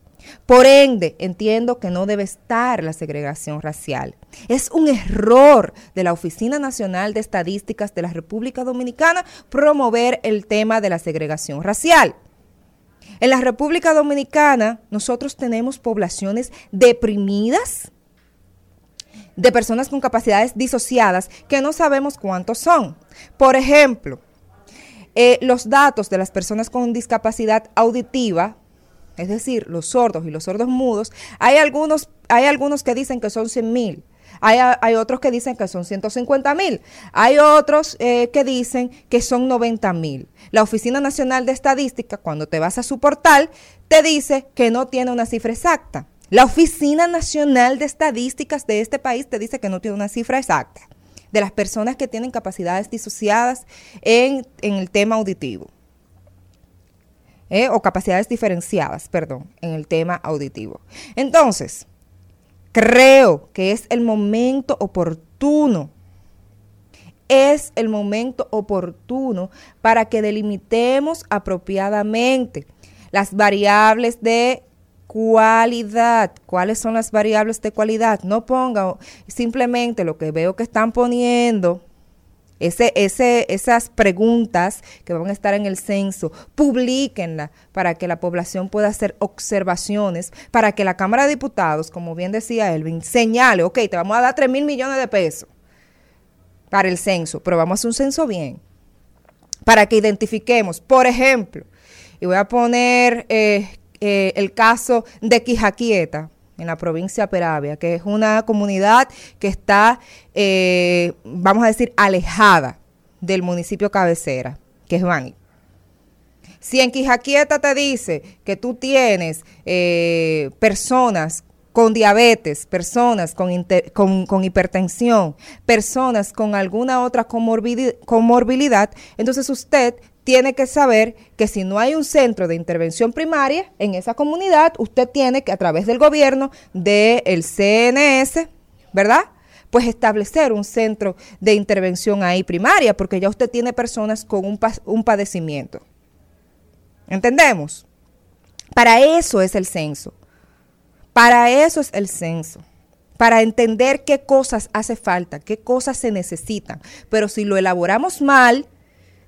Por ende, entiendo que no debe estar la segregación racial. Es un error de la Oficina Nacional de Estadísticas de la República Dominicana promover el tema de la segregación racial. En la República Dominicana nosotros tenemos poblaciones deprimidas, de personas con capacidades disociadas que no sabemos cuántos son. Por ejemplo, eh, los datos de las personas con discapacidad auditiva, es decir, los sordos y los sordos mudos, hay algunos, hay algunos que dicen que son 100 mil. Hay, otros que dicen que son 150 mil. Hay otros eh, que dicen que son 90 mil. La Oficina Nacional de Estadística, cuando te vas a su portal, te dice que no tiene una cifra exacta. La Oficina Nacional de Estadísticas de este país te dice que no tiene una cifra exacta de las personas que tienen capacidades disociadas en, el tema auditivo. Eh, o capacidades diferenciadas, perdón, en el tema auditivo. Entonces, Creo que es el momento oportuno. Es el momento oportuno para que delimitemos apropiadamente las variables de cualidad. ¿Cuáles son las variables de cualidad? No ponga simplemente lo que veo que están poniendo ese, ese, esas preguntas que van a estar en el censo, publíquenla para que la población pueda hacer observaciones, para que la Cámara de Diputados, como bien decía Elvin, señale, ok, te vamos a dar 3 mil millones de pesos para el censo, pero vamos a hacer un censo bien, para que identifiquemos, por ejemplo, y voy a poner eh, eh, el caso de Quijaquieta, en la provincia de Peravia, que es una comunidad que está, eh, vamos a decir, alejada del municipio cabecera, que es Bani. Si en Quijaquieta te dice que tú tienes eh, personas con diabetes, personas con, con- hipertensión, personas con alguna otra comorbilidad, entonces usted tiene que saber que si no hay un centro de intervención primaria en esa comunidad, usted tiene que a través del gobierno, del CNS, ¿verdad? Pues establecer un centro de intervención ahí primaria, porque ya usted tiene personas con un padecimiento. ¿Entendemos? Para eso es el censo. Para eso es el censo. Para entender qué cosas hace falta, qué cosas se necesitan. Pero si lo elaboramos mal,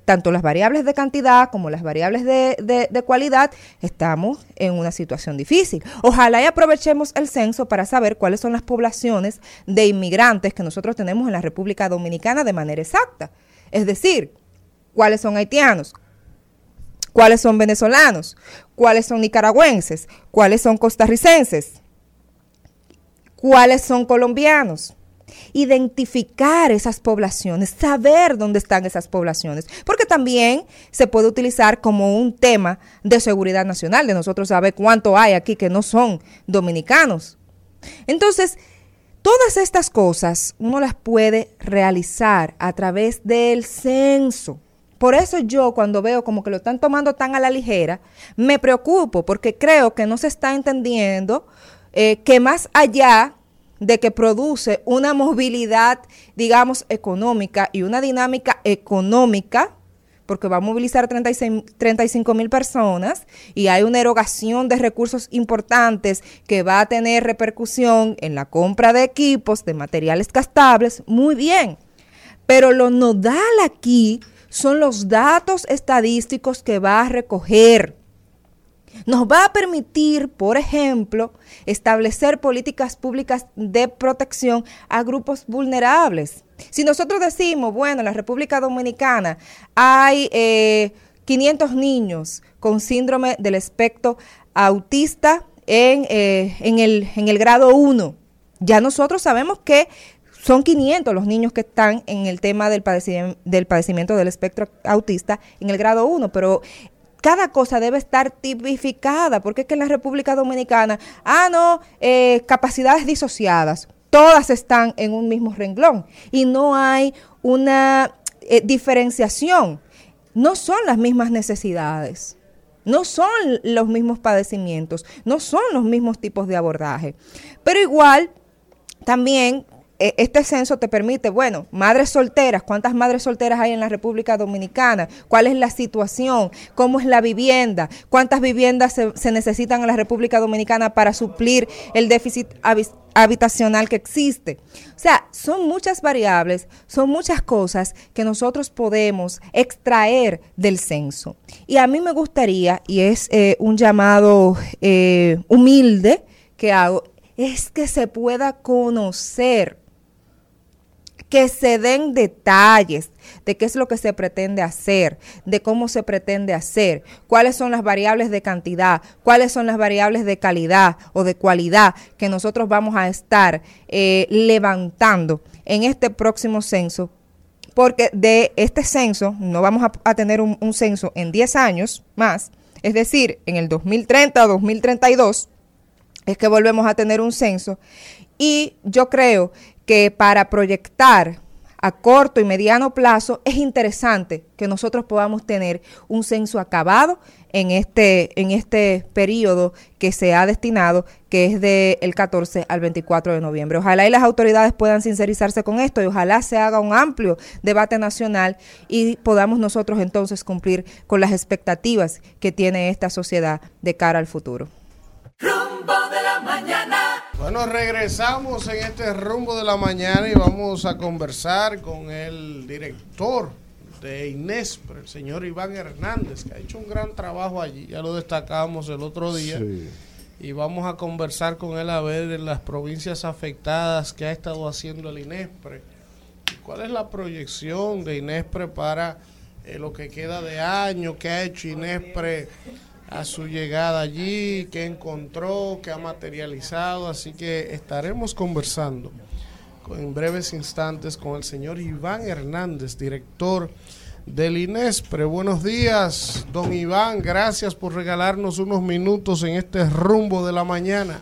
tanto las variables de cantidad como las variables de, de- cualidad, estamos en una situación difícil. Ojalá y aprovechemos el censo para saber cuáles son las poblaciones de inmigrantes que nosotros tenemos en la República Dominicana de manera exacta. Es decir, cuáles son haitianos, cuáles son venezolanos, cuáles son nicaragüenses, cuáles son costarricenses, cuáles son colombianos. Identificar esas poblaciones, saber dónde están esas poblaciones, porque también se puede utilizar como un tema de seguridad nacional, de nosotros saber cuánto hay aquí que no son dominicanos. Entonces, todas estas cosas uno las puede realizar a través del censo. Por eso yo cuando veo como que lo están tomando tan a la ligera, me preocupo porque creo que no se está entendiendo eh, que más allá de que produce una movilidad, digamos, económica y una dinámica económica, porque va a movilizar 36 35 mil personas y hay una erogación de recursos importantes que va a tener repercusión en la compra de equipos, de materiales gastables, muy bien. Pero lo nodal aquí son los datos estadísticos que va a recoger. Nos va a permitir, por ejemplo, establecer políticas públicas de protección a grupos vulnerables. Si nosotros decimos, bueno, en la República Dominicana hay eh, 500 niños con síndrome del espectro autista en, eh, el grado 1, ya nosotros sabemos que son 500 los niños que están en el tema del padecimiento, del padecimiento del espectro autista en el grado 1, pero cada cosa debe estar tipificada, porque es que en la República Dominicana, ah, no, eh, capacidades disociadas, todas están en un mismo renglón y no hay una eh, diferenciación, no son las mismas necesidades. No son los mismos padecimientos, no son los mismos tipos de abordaje. Pero igual, también este censo te permite, bueno, madres solteras, ¿cuántas madres solteras hay en la República Dominicana? ¿Cuál es la situación? ¿Cómo es la vivienda? ¿Cuántas viviendas se, necesitan en la República Dominicana para suplir el déficit habi- habitacional que existe? O sea, son muchas variables, son muchas cosas que nosotros podemos extraer del censo. Y a mí me gustaría, y es eh, un llamado eh, humilde que hago, es que se pueda conocer que se den detalles de qué es lo que se pretende hacer, de cómo se pretende hacer, cuáles son las variables de cantidad, cuáles son las variables de calidad o de cualidad que nosotros vamos a estar eh, levantando en este próximo censo. Porque de este censo, no vamos a, tener un, un censo en 10 años más, es decir, en el 2030 o 2032, es que volvemos a tener un censo. Y yo creo que para proyectar a corto y mediano plazo es interesante que nosotros podamos tener un censo acabado en este, en este periodo que se ha destinado, que es del 14 al 24 de noviembre. Ojalá y las autoridades puedan sincerizarse con esto y ojalá se haga un amplio debate nacional y podamos nosotros entonces cumplir con las expectativas que tiene esta sociedad de cara al futuro. Rumbo de la mañana. Bueno, regresamos en este rumbo de la mañana y vamos a conversar con el director de Inespre, el señor Iván Hernández, que ha hecho un gran trabajo allí, ya lo destacamos el otro día. Sí. Y vamos a conversar con él a ver las provincias afectadas que ha estado haciendo el Inespre. ¿Cuál es la proyección de Inespre para eh, lo que queda de año? ¿Qué ha hecho Inespre a su llegada allí? ¿Qué encontró? ¿Qué ha materializado? Así que estaremos conversando con- en breves instantes con el señor Iván Hernández, director del INESPRE. Buenos días, don Iván. Gracias por regalarnos unos minutos en este rumbo de la mañana.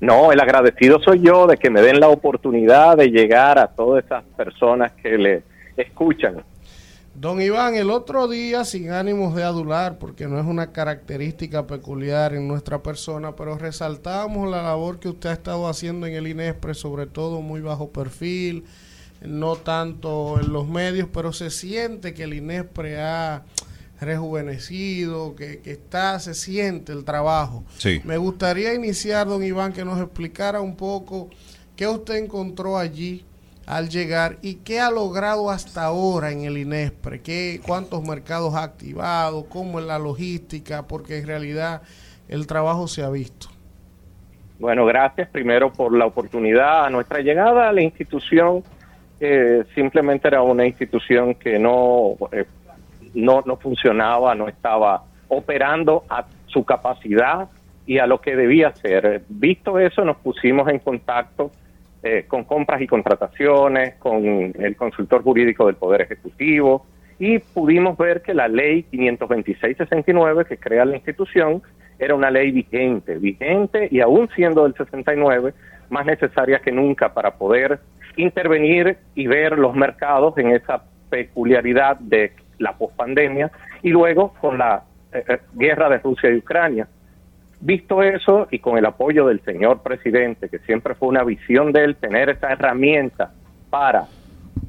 No, el agradecido soy yo de que me den la oportunidad de llegar a todas esas personas que le escuchan. Don Iván, el otro día, sin ánimos de adular, porque no es una característica peculiar en nuestra persona, pero resaltamos la labor que usted ha estado haciendo en el INESPRE, sobre todo muy bajo perfil, no tanto en los medios, pero se siente que el INESPRE ha rejuvenecido, que, que está, se siente el trabajo. Sí. Me gustaría iniciar, don Iván, que nos explicara un poco qué usted encontró allí al llegar y qué ha logrado hasta ahora en el INESPRE, qué, cuántos mercados ha activado, cómo es la logística, porque en realidad el trabajo se ha visto. Bueno, gracias primero por la oportunidad. A nuestra llegada a la institución, simplemente era una institución que no, eh, no, no funcionaba, no estaba operando a su capacidad y a lo que debía ser. Visto eso, nos pusimos en contacto eh, con compras y contrataciones, con el consultor jurídico del Poder Ejecutivo y pudimos ver que la ley 526-69 que crea la institución era una ley vigente, vigente y aún siendo del 69, más necesaria que nunca para poder intervenir y ver los mercados en esa peculiaridad de la pospandemia y luego con la eh, eh, guerra de Rusia y Ucrania. Visto eso y con el apoyo del señor presidente, que siempre fue una visión de él tener esa herramienta para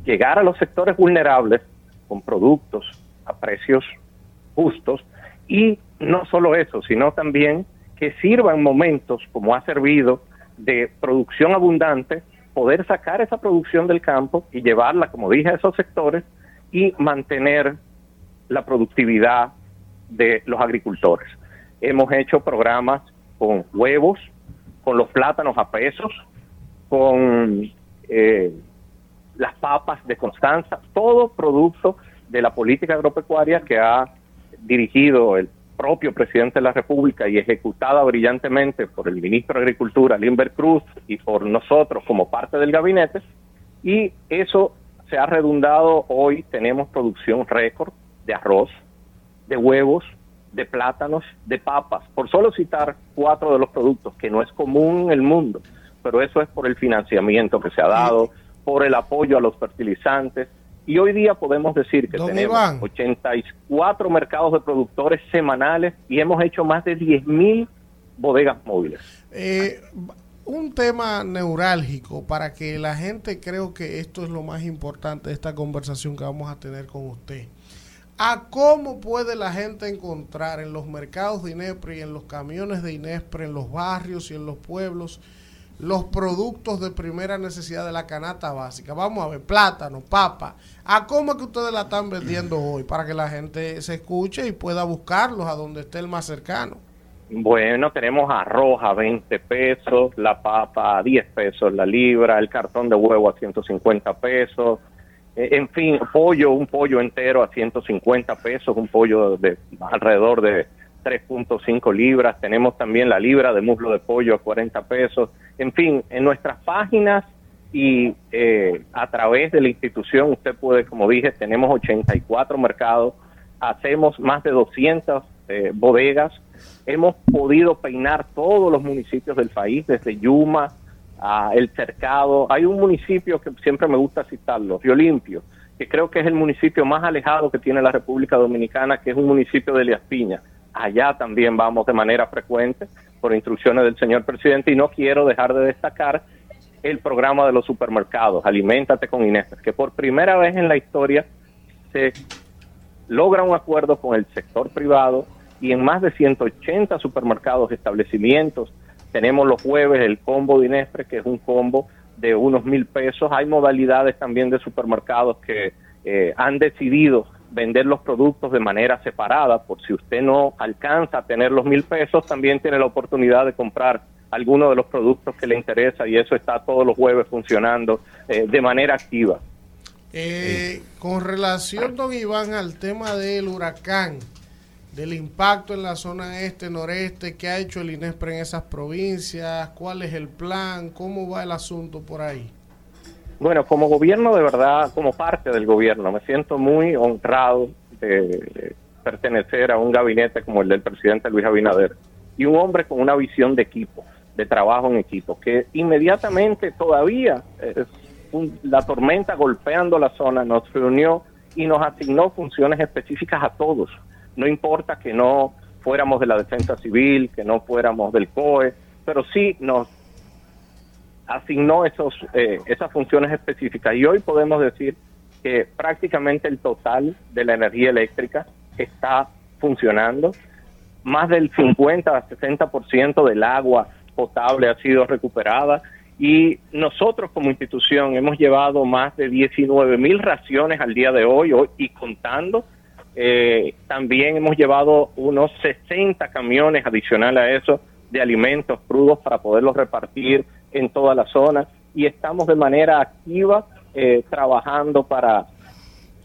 llegar a los sectores vulnerables con productos a precios justos y no solo eso, sino también que sirva en momentos como ha servido de producción abundante, poder sacar esa producción del campo y llevarla, como dije, a esos sectores y mantener la productividad de los agricultores. Hemos hecho programas con huevos, con los plátanos a pesos, con eh, las papas de Constanza, todo producto de la política agropecuaria que ha dirigido el propio presidente de la República y ejecutada brillantemente por el ministro de Agricultura, Limber Cruz, y por nosotros como parte del gabinete. Y eso se ha redundado. Hoy tenemos producción récord de arroz, de huevos, de plátanos, de papas, por solo citar cuatro de los productos, que no es común en el mundo, pero eso es por el financiamiento que se ha dado, por el apoyo a los fertilizantes, y hoy día podemos decir que tenemos Iván. 84 mercados de productores semanales y hemos hecho más de 10.000 bodegas móviles. Eh, un tema neurálgico para que la gente creo que esto es lo más importante de esta conversación que vamos a tener con usted. ¿A cómo puede la gente encontrar en los mercados de Inespre y en los camiones de Inespre, en los barrios y en los pueblos, los productos de primera necesidad de la canasta básica? Vamos a ver, plátano, papa. ¿A cómo es que ustedes la están vendiendo hoy para que la gente se escuche y pueda buscarlos a donde esté el más cercano? Bueno, tenemos arroz a 20 pesos, la papa a 10 pesos la libra, el cartón de huevo a 150 pesos, en fin, pollo, un pollo entero a 150 pesos, un pollo de alrededor de 3.5 libras, tenemos también la libra de muslo de pollo a 40 pesos, en fin, en nuestras páginas y eh, a través de la institución usted puede, como dije, tenemos 84 mercados, hacemos más de 200 eh, bodegas, hemos podido peinar todos los municipios del país, desde Yuma a El Cercado. Hay un municipio que siempre me gusta citarlo, Río Limpio, que creo que es el municipio más alejado que tiene la República Dominicana, que es un municipio de Piña. Allá también vamos de manera frecuente por instrucciones del señor presidente y no quiero dejar de destacar el programa de los supermercados, Aliméntate con Inés, que por primera vez en la historia se logra un acuerdo con el sector privado y en más de 180 supermercados, establecimientos, tenemos los jueves el combo de Inespre, que es un combo de unos mil pesos. Hay modalidades también de supermercados que eh, han decidido vender los productos de manera separada, por si usted no alcanza a tener los mil pesos, también tiene la oportunidad de comprar alguno de los productos que le interesa y eso está todos los jueves funcionando eh, de manera activa. Eh, con relación, don Iván, al tema del huracán, del impacto en la zona este, noreste, ¿qué ha hecho el INESPRE en esas provincias? ¿Cuál es el plan? ¿Cómo va el asunto por ahí? Bueno, como gobierno de verdad, como parte del gobierno, me siento muy honrado de pertenecer a un gabinete como el del presidente Luis Abinader y un hombre con una visión de equipo. de trabajo en equipo, que inmediatamente todavía eh, la tormenta golpeando la zona nos reunió y nos asignó funciones específicas a todos. No importa que no fuéramos de la defensa civil, que no fuéramos del COE, pero sí nos asignó esos, eh, esas funciones específicas. Y hoy podemos decir que prácticamente el total de la energía eléctrica está funcionando. Más del 50 a 60% del agua potable ha sido recuperada. Y nosotros como institución hemos llevado más de 19 mil raciones al día de hoy, hoy y contando. Eh, también hemos llevado unos 60 camiones adicionales a eso de alimentos crudos para poderlos repartir en toda la zona. Y estamos de manera activa eh, trabajando para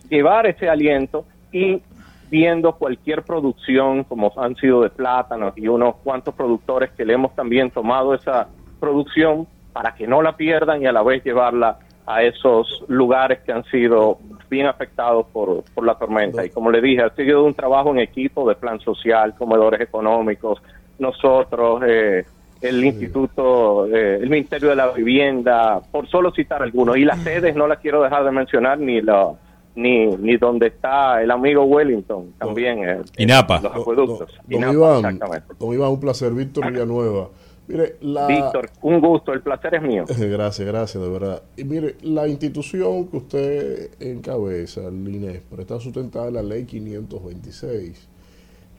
llevar ese aliento y viendo cualquier producción como han sido de plátanos y unos cuantos productores que le hemos también tomado esa producción para que no la pierdan y a la vez llevarla a esos lugares que han sido bien afectados por, por la tormenta. Y como le dije, ha sido un trabajo en equipo de plan social, comedores económicos, nosotros, eh, el Instituto, eh, el Ministerio de la Vivienda, por solo citar algunos. Y las sedes no las quiero dejar de mencionar, ni la ni, ni donde está el amigo Wellington, también. eh, INAPA. Los acueductos. Don INAPA, Iván, exactamente. don Iván, un placer. Víctor Villanueva. Mire, la... Víctor, un gusto, el placer es mío. Gracias, gracias, de verdad. Y mire, la institución que usted encabeza, el INESPRE, está sustentada en la ley 526,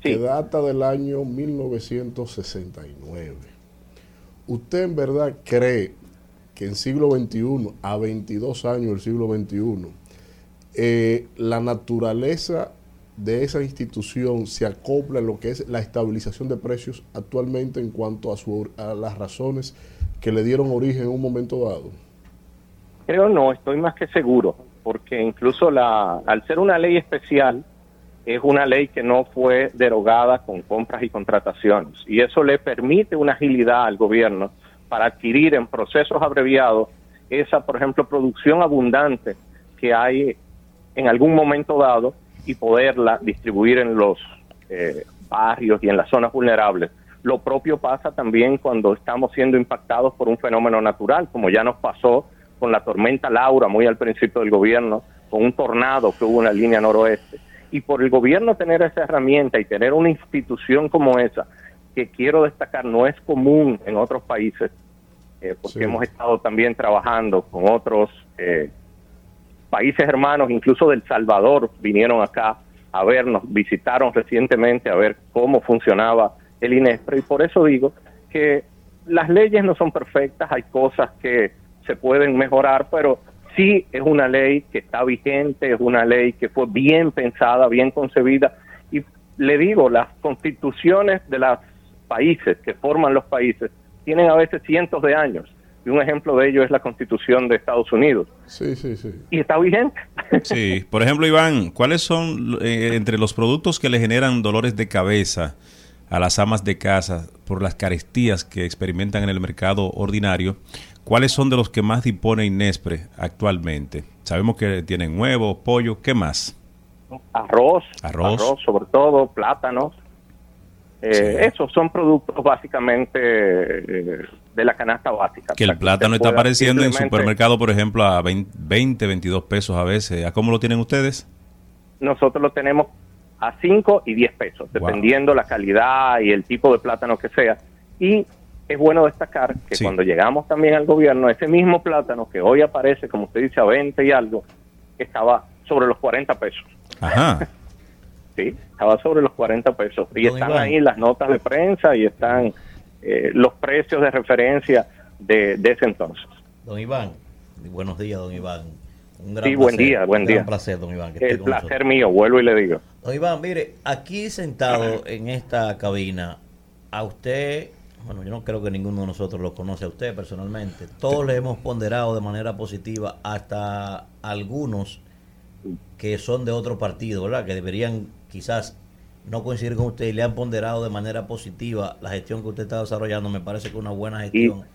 que data del año 1969. ¿Usted en verdad cree que en siglo XXI, a 22 años del siglo XXI, eh, la naturaleza de esa institución se acopla lo que es la estabilización de precios actualmente en cuanto a, su, a las razones que le dieron origen en un momento dado? Creo no, estoy más que seguro, porque incluso la, al ser una ley especial, es una ley que no fue derogada con compras y contrataciones. Y eso le permite una agilidad al gobierno para adquirir en procesos abreviados esa, por ejemplo, producción abundante que hay en algún momento dado y poderla distribuir en los eh, barrios y en las zonas vulnerables. Lo propio pasa también cuando estamos siendo impactados por un fenómeno natural, como ya nos pasó con la tormenta Laura muy al principio del gobierno, con un tornado que hubo en la línea noroeste. Y por el gobierno tener esa herramienta y tener una institución como esa, que quiero destacar no es común en otros países, eh, porque Sí. hemos estado también trabajando con otros eh, países hermanos, incluso del Salvador, vinieron acá a vernos, visitaron recientemente a ver cómo funcionaba el INESPRE y por eso digo que las leyes no son perfectas, hay cosas que se pueden mejorar, pero sí es una ley que está vigente, es una ley que fue bien pensada, bien concebida. Y le digo, las constituciones de los países que forman los países tienen a veces cientos de años y un ejemplo de ello es la constitución de Estados Unidos Sí, sí, sí. y está vigente. Sí, por ejemplo, Iván, ¿cuáles son eh, entre los productos que le generan dolores de cabeza a las amas de casa por las carestías que experimentan en el mercado ordinario? ¿Cuáles son de los que más dispone Inespre actualmente? Sabemos que tienen huevos, pollo, ¿qué más? arroz, Arroz. sobre todo, plátanos. Eh, Esos son productos básicamente eh, de la canasta básica. Que el plátano está apareciendo en supermercado, por ejemplo, a 20, 20, 22 pesos a veces. ¿A cómo lo tienen ustedes? Nosotros lo tenemos a 5 y 10 pesos, dependiendo la calidad y el tipo de plátano que sea. Y es bueno destacar que Sí. cuando llegamos también al gobierno, ese mismo plátano que hoy aparece, como usted dice, a 20 y algo, estaba sobre los 40 pesos. Ajá. Sí, estaba sobre los 40 pesos. Y están ahí las notas de prensa y están eh, los precios de referencia de, de ese entonces. Don Iván, buenos días, don Iván. Un Sí, buen día, buen un gran día. placer, don Iván. que El placer nosotros. mío, vuelvo y le digo. Don Iván, mire, aquí sentado en esta cabina, a usted, bueno, yo no creo que ninguno de nosotros lo conoce a usted personalmente. Todos le hemos ponderado de manera positiva, hasta algunos que son de otro partido, ¿verdad? Que deberían quizás no coincidir con usted y le han ponderado de manera positiva la gestión que usted está desarrollando. Me parece que es una buena gestión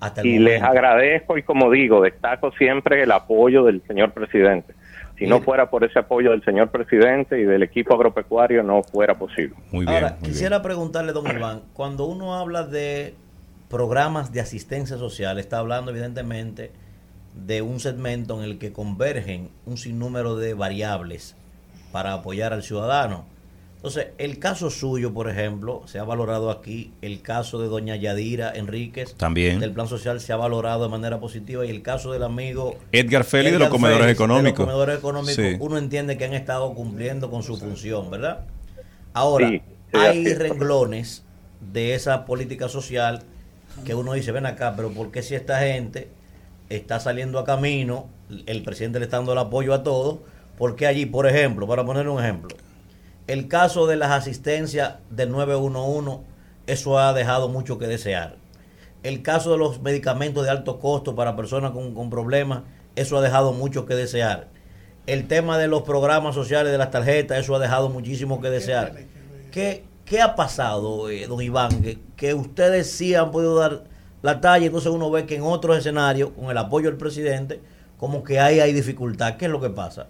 hasta el Y momento. les agradezco y como digo, destaco siempre el apoyo del señor presidente. Si no fuera por ese apoyo del señor presidente y del equipo agropecuario, no fuera posible. Muy Ahora, quisiera preguntarle, don Iván, cuando uno habla de programas de asistencia social está hablando evidentemente de un segmento en el que convergen un sinnúmero de variables para apoyar al ciudadano. Entonces, el caso suyo, por ejemplo, se ha valorado aquí, el caso de doña Yadira Enríquez También. del Plan Social se ha valorado de manera positiva y el caso del amigo Edgar Félix de los comedores Félix, económicos. De los comedores económicos, Sí. uno entiende que han estado cumpliendo con su función, ¿verdad? Ahora, Sí, hay renglones de esa política social que uno dice, ven acá, pero ¿por qué si esta gente está saliendo a camino, el presidente le está dando el apoyo a todos, ¿por qué allí, por ejemplo, para poner un ejemplo, el caso de las asistencias del 911, eso ha dejado mucho que desear. El caso de los medicamentos de alto costo para personas con, con problemas, eso ha dejado mucho que desear. El tema de los programas sociales de las tarjetas, eso ha dejado muchísimo que desear. ¿Qué, qué ha pasado, eh, don Iván? Que, que ustedes sí han podido dar la talla, entonces uno ve que en otros escenarios, con el apoyo del presidente, como que ahí hay dificultad. ¿Qué es lo que pasa?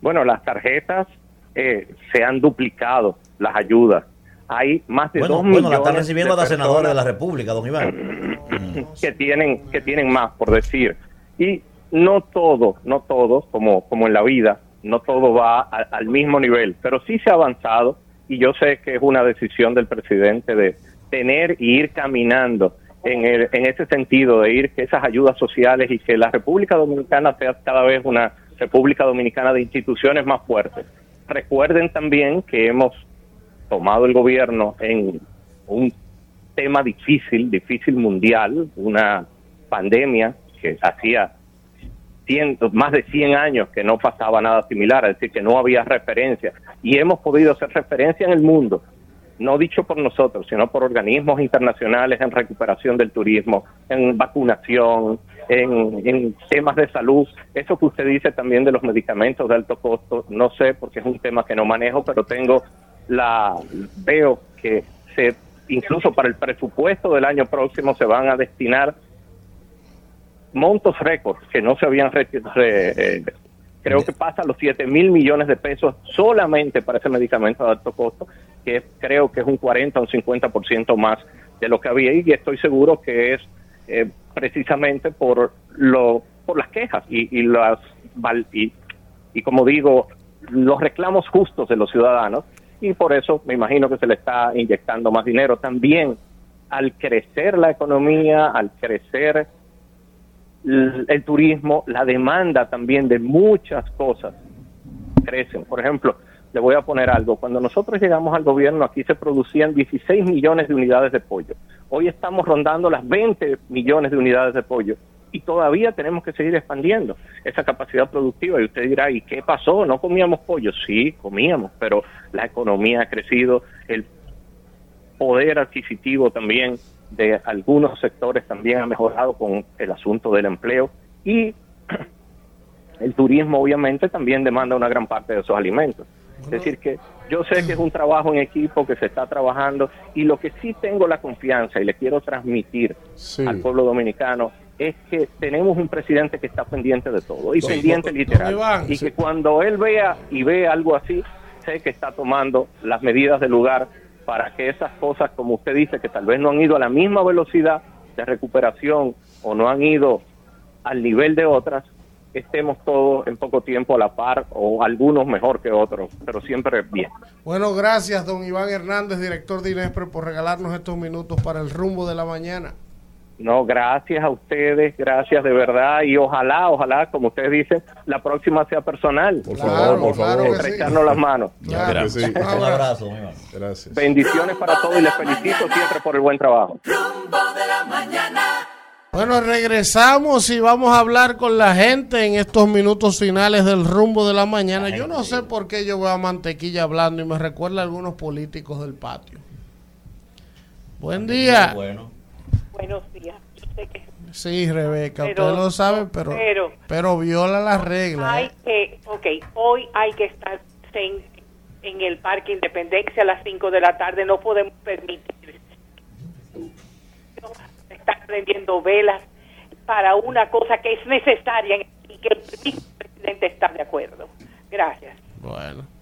Bueno, las tarjetas eh, se han duplicado, las ayudas. Hay más de Bueno, dos bueno, la millones están recibiendo de senadores de la República, don Iván. que tienen que tienen más por decir y no todo no todo como como en la vida no todo va a- al mismo nivel pero sí se ha avanzado y yo sé que es una decisión del presidente de tener y ir caminando en, el- en ese sentido de ir que esas ayudas sociales y que la República Dominicana sea cada vez una República Dominicana de instituciones más fuertes recuerden también que hemos tomado el gobierno en un tema difícil, difícil mundial, una pandemia que hacía más de 100 años que no pasaba nada similar, es decir, que no había referencia. Y hemos podido hacer referencia en el mundo, no dicho por nosotros, sino por organismos internacionales en recuperación del turismo, en vacunación, en, temas de salud. Eso que usted dice también de los medicamentos de alto costo, no sé porque es un tema que no manejo, pero tengo la veo que se incluso para el presupuesto del año próximo se van a destinar montos récords que no se habían eh, creo que pasa los 7 mil millones de pesos solamente para ese medicamento de alto costo que creo que es un 40 o un 50% más de lo que había y estoy seguro que es eh, precisamente por lo por las quejas y, las y, como digo los reclamos justos de los ciudadanos. Y por eso me imagino que se le está inyectando más dinero también al crecer la economía al crecer l- el turismo. La demanda también de muchas cosas crecen. Por ejemplo le voy a poner algo. Cuando nosotros llegamos al gobierno, aquí se producían 16 millones de unidades de pollo. Hoy estamos rondando las 20 millones de unidades de pollo y todavía tenemos que seguir expandiendo esa capacidad productiva. Y usted dirá, ¿y qué pasó? ¿No comíamos pollo? Sí, comíamos, pero la economía ha crecido, el poder adquisitivo también de algunos sectores también ha mejorado con el asunto del empleo y el turismo obviamente también demanda una gran parte de esos alimentos. Es decir, que yo sé que es un trabajo en equipo que se está trabajando y lo que sí tengo la confianza y le quiero transmitir al pueblo dominicano es que tenemos un presidente que está pendiente de todo y pendiente Don literal. Y sí. que cuando él vea y ve algo así, sé que está tomando las medidas del lugar para que esas cosas, como usted dice, que tal vez no han ido a la misma velocidad de recuperación o no han ido al nivel de otras, estemos todos en poco tiempo a la par o algunos mejor que otros, pero siempre bien. Bueno, gracias, don Iván Hernández, director de Inespre, por regalarnos estos minutos para el rumbo de la mañana. No, gracias a ustedes, gracias de verdad y ojalá, ojalá, como ustedes dicen, la próxima sea personal. Por favor, por favor. Estrecharnos las manos. Claro que sí. Un abrazo. Gracias. Bendiciones para todos y les felicito siempre por el buen trabajo. Bueno, regresamos y vamos a hablar con la gente en estos minutos finales del rumbo de la mañana. Yo no sé por qué yo veo a Mantequilla hablando y me recuerda a algunos políticos del patio. Buen día. Buenos días. Yo sé que Sí, Rebeca, Pero- usted lo sabe, pero, pero- pero viola las reglas. hay ¿eh? que, ok, hoy hay que estar en, en el Parque Independencia a las 5 de la tarde. No podemos permitir estar prendiendo velas para una cosa que es necesaria y que el presidente está de acuerdo. Gracias. Bueno.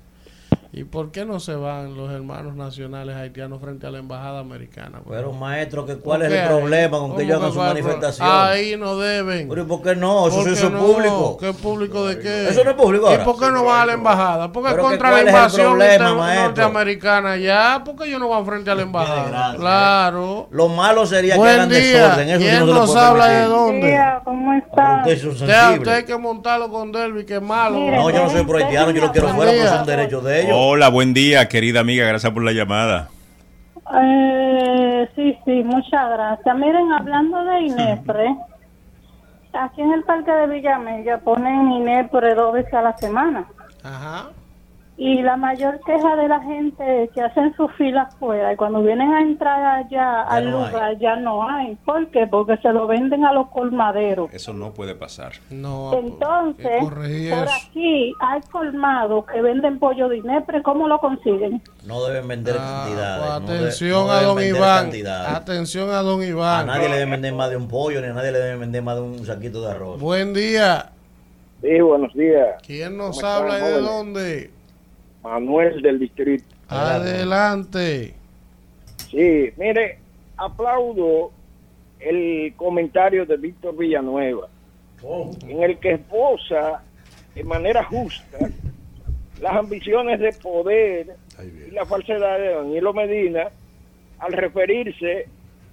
¿Y por qué no se van los hermanos nacionales haitianos frente a la embajada americana? Pero maestro, que ¿cuál es ¿Por el problema con que ¿Cómo ellos hagan su es manifestación? Ahí no deben. Pero ¿y por qué no? Eso ¿Por sí es no? público. ¿Qué público de qué? Eso no es público ¿Y ahora. por qué no van a la embajada? Porque Pero contra ¿cuál la es invasión problema, norteamericana ya, porque ellos no van frente a la embajada. Claro. Lo malo sería que hagan día. desorden. Eso sí ¿Quién no se le nos habla de dónde? ¿Cómo está? Usted, hay que montarlo con Delvi, que es malo. No, yo no soy pro haitiano, yo lo quiero fuera, pero son derechos de ellos. Hola, buen día, querida amiga, gracias por la llamada. Eh, sí, sí, muchas gracias. Miren, hablando de INEPRE, aquí en el parque de Villamella ponen INEPRE dos veces a la semana. Ajá. Y la mayor queja de la gente es que hacen sus filas fuera y cuando vienen a entrar allá al no hay. lugar ya no hay. ¿Por qué? Porque se lo venden a los colmaderos. Eso no puede pasar. No. Entonces, corregir por aquí hay colmados que venden pollo de INEPRE. ¿Cómo lo consiguen? No deben vender cantidades. no de- pues Atención no a don Iván. cantidades. Atención a don A Iván. nadie le deben vender más de un pollo, ni a nadie le deben vender más de un saquito de arroz. Buen día. Sí, buenos días. ¿Quién nos ¿Cómo habla y de jóvenes? dónde? Manuel del distrito. Adelante. Sí, mire, aplaudo el comentario de Víctor Villanueva, en el que esposa de manera justa las ambiciones de poder y la falsedad de Danilo Medina al referirse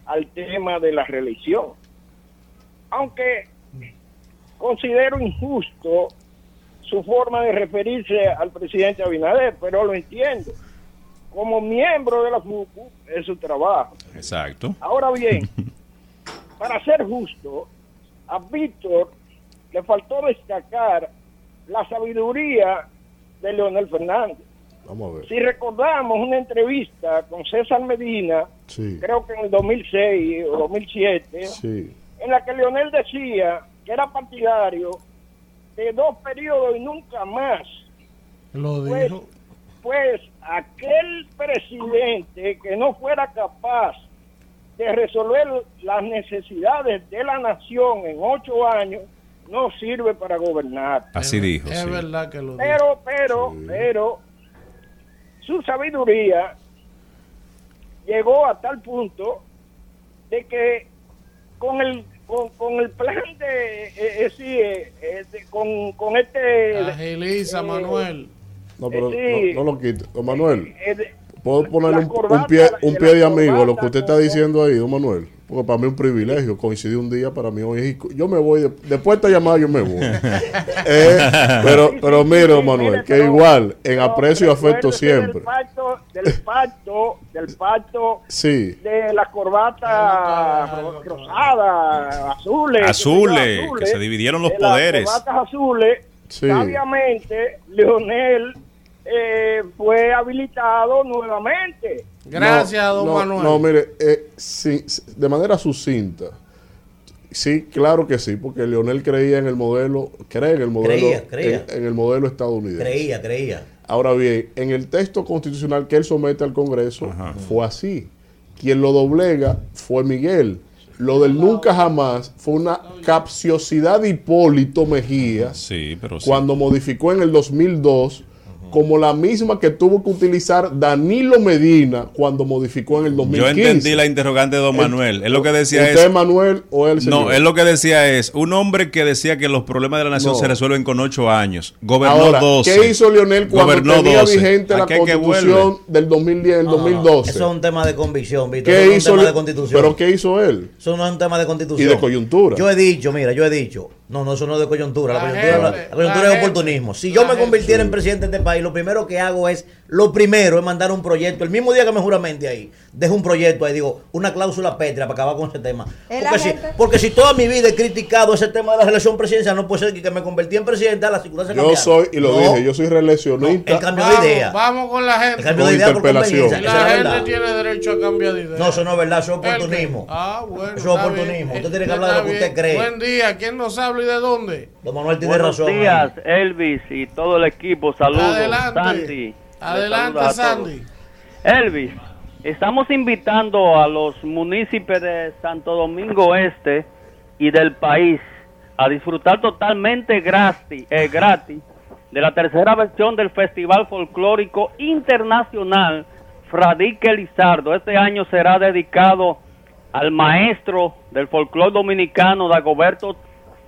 al tema de la reelección. Aunque considero injusto su forma de referirse al presidente Abinader, pero lo entiendo. Como miembro de la FUCU es su trabajo. Exacto. Ahora bien, para ser justo, a Víctor le faltó destacar la sabiduría de Leonel Fernández. Vamos a ver. Si recordamos una entrevista con César Medina, Sí, creo que en el 2006 o 2007, sí. en la que Leonel decía que era partidario de dos periodos y nunca más. Lo Pues, dijo. pues aquel presidente que no fuera capaz de resolver las necesidades de la nación en ocho años no sirve para gobernar. Así dijo. Es sí. verdad que lo dijo. Pero, pero, pero, su sabiduría llegó a tal punto de que con el con, con el plan de, eh, eh, sí, eh, eh, de- con, con este Agiliza, eh, Manuel. No, pero sí. no, no lo quite. Don Manuel, eh, de- ¿puedo ponerle un, corbata, pie, un la pie de amigo a lo corbata que usted está diciendo ahí, don Manuel? Porque para mí es un privilegio coincidir un día para mí hoy. es- Yo me voy, de- después de esta llamada yo me voy. Eh, pero, pero mire, don Manuel, que igual, en aprecio y afecto siempre. Del pacto, del pacto, del pacto Sí. de las corbatas ro- rosadas, azules. Azules, que se dividieron los de las poderes. corbatas azules, Sí. sabiamente, Leonel eh, fue habilitado nuevamente. Gracias, don no, Manuel. No, mire, eh, sí, de manera sucinta. Sí, claro que sí, porque Leonel creía en el modelo, cree en el modelo, Creía, creía. En, en el modelo estadounidense. Creía, creía. Ahora bien, en el texto constitucional que él somete al Congreso fue así. Quien lo doblega fue Miguel. Lo del nunca jamás fue una capciosidad de Hipólito Mejía Sí, pero sí. cuando modificó en el 2002 como la misma que tuvo que utilizar Danilo Medina cuando modificó en el Yo 2015. entendí la interrogante de don Manuel. Él lo que decía ¿Usted es. es Manuel o el señor? No, él lo que decía es, un hombre que decía que los problemas de la nación No. se resuelven con ocho años, gobernó Ahora, 12. ¿qué hizo Leonel cuando Gobernó tenía 12? vigente la es constitución del 2010, el No, no, no. 2012? Eso es un tema de convicción, Víctor. ¿Qué Eso no es hizo un tema de constitución. ¿Pero qué hizo él? Eso no es un tema de constitución. Y de coyuntura. Yo he dicho, mira, yo he dicho. No, no, eso no es de coyuntura. La, La coyuntura, gente, la- la coyuntura la es oportunismo. Si yo me gente. convirtiera en presidente de este país, lo primero que hago es, lo primero es mandar un proyecto. El mismo día que me juramente ahí, dejo un proyecto ahí, digo, una cláusula pétrea para acabar con ese tema. Porque si, porque si toda mi vida he criticado ese tema de la relación presidencial, no puede ser que, que me convertí en presidente a la circunstancia Yo soy, y lo dije, yo soy reeleccionista. el cambio Vamos, de idea. vamos con la gente. El cambio Con de idea por conveniencia. La gente verdad. tiene derecho a cambiar de idea. No, eso no es verdad, eso es oportunismo. Ah, bueno. Eso es oportunismo. bien. Usted tiene que hablar de lo que usted cree. Buen día. ¿Quién nos habla y de dónde? Don Manuel tiene Buenos razón. días, Elvis y todo el equipo. Saludos, Adelante. Sandy. Adelante. Sandy. Elvis, estamos invitando a los municipios de Santo Domingo Este y del país a disfrutar totalmente gratis, eh, gratis de la tercera versión del Festival Folclórico Internacional Fradique Lizardo. Este año será dedicado al maestro del folclore dominicano, Dagoberto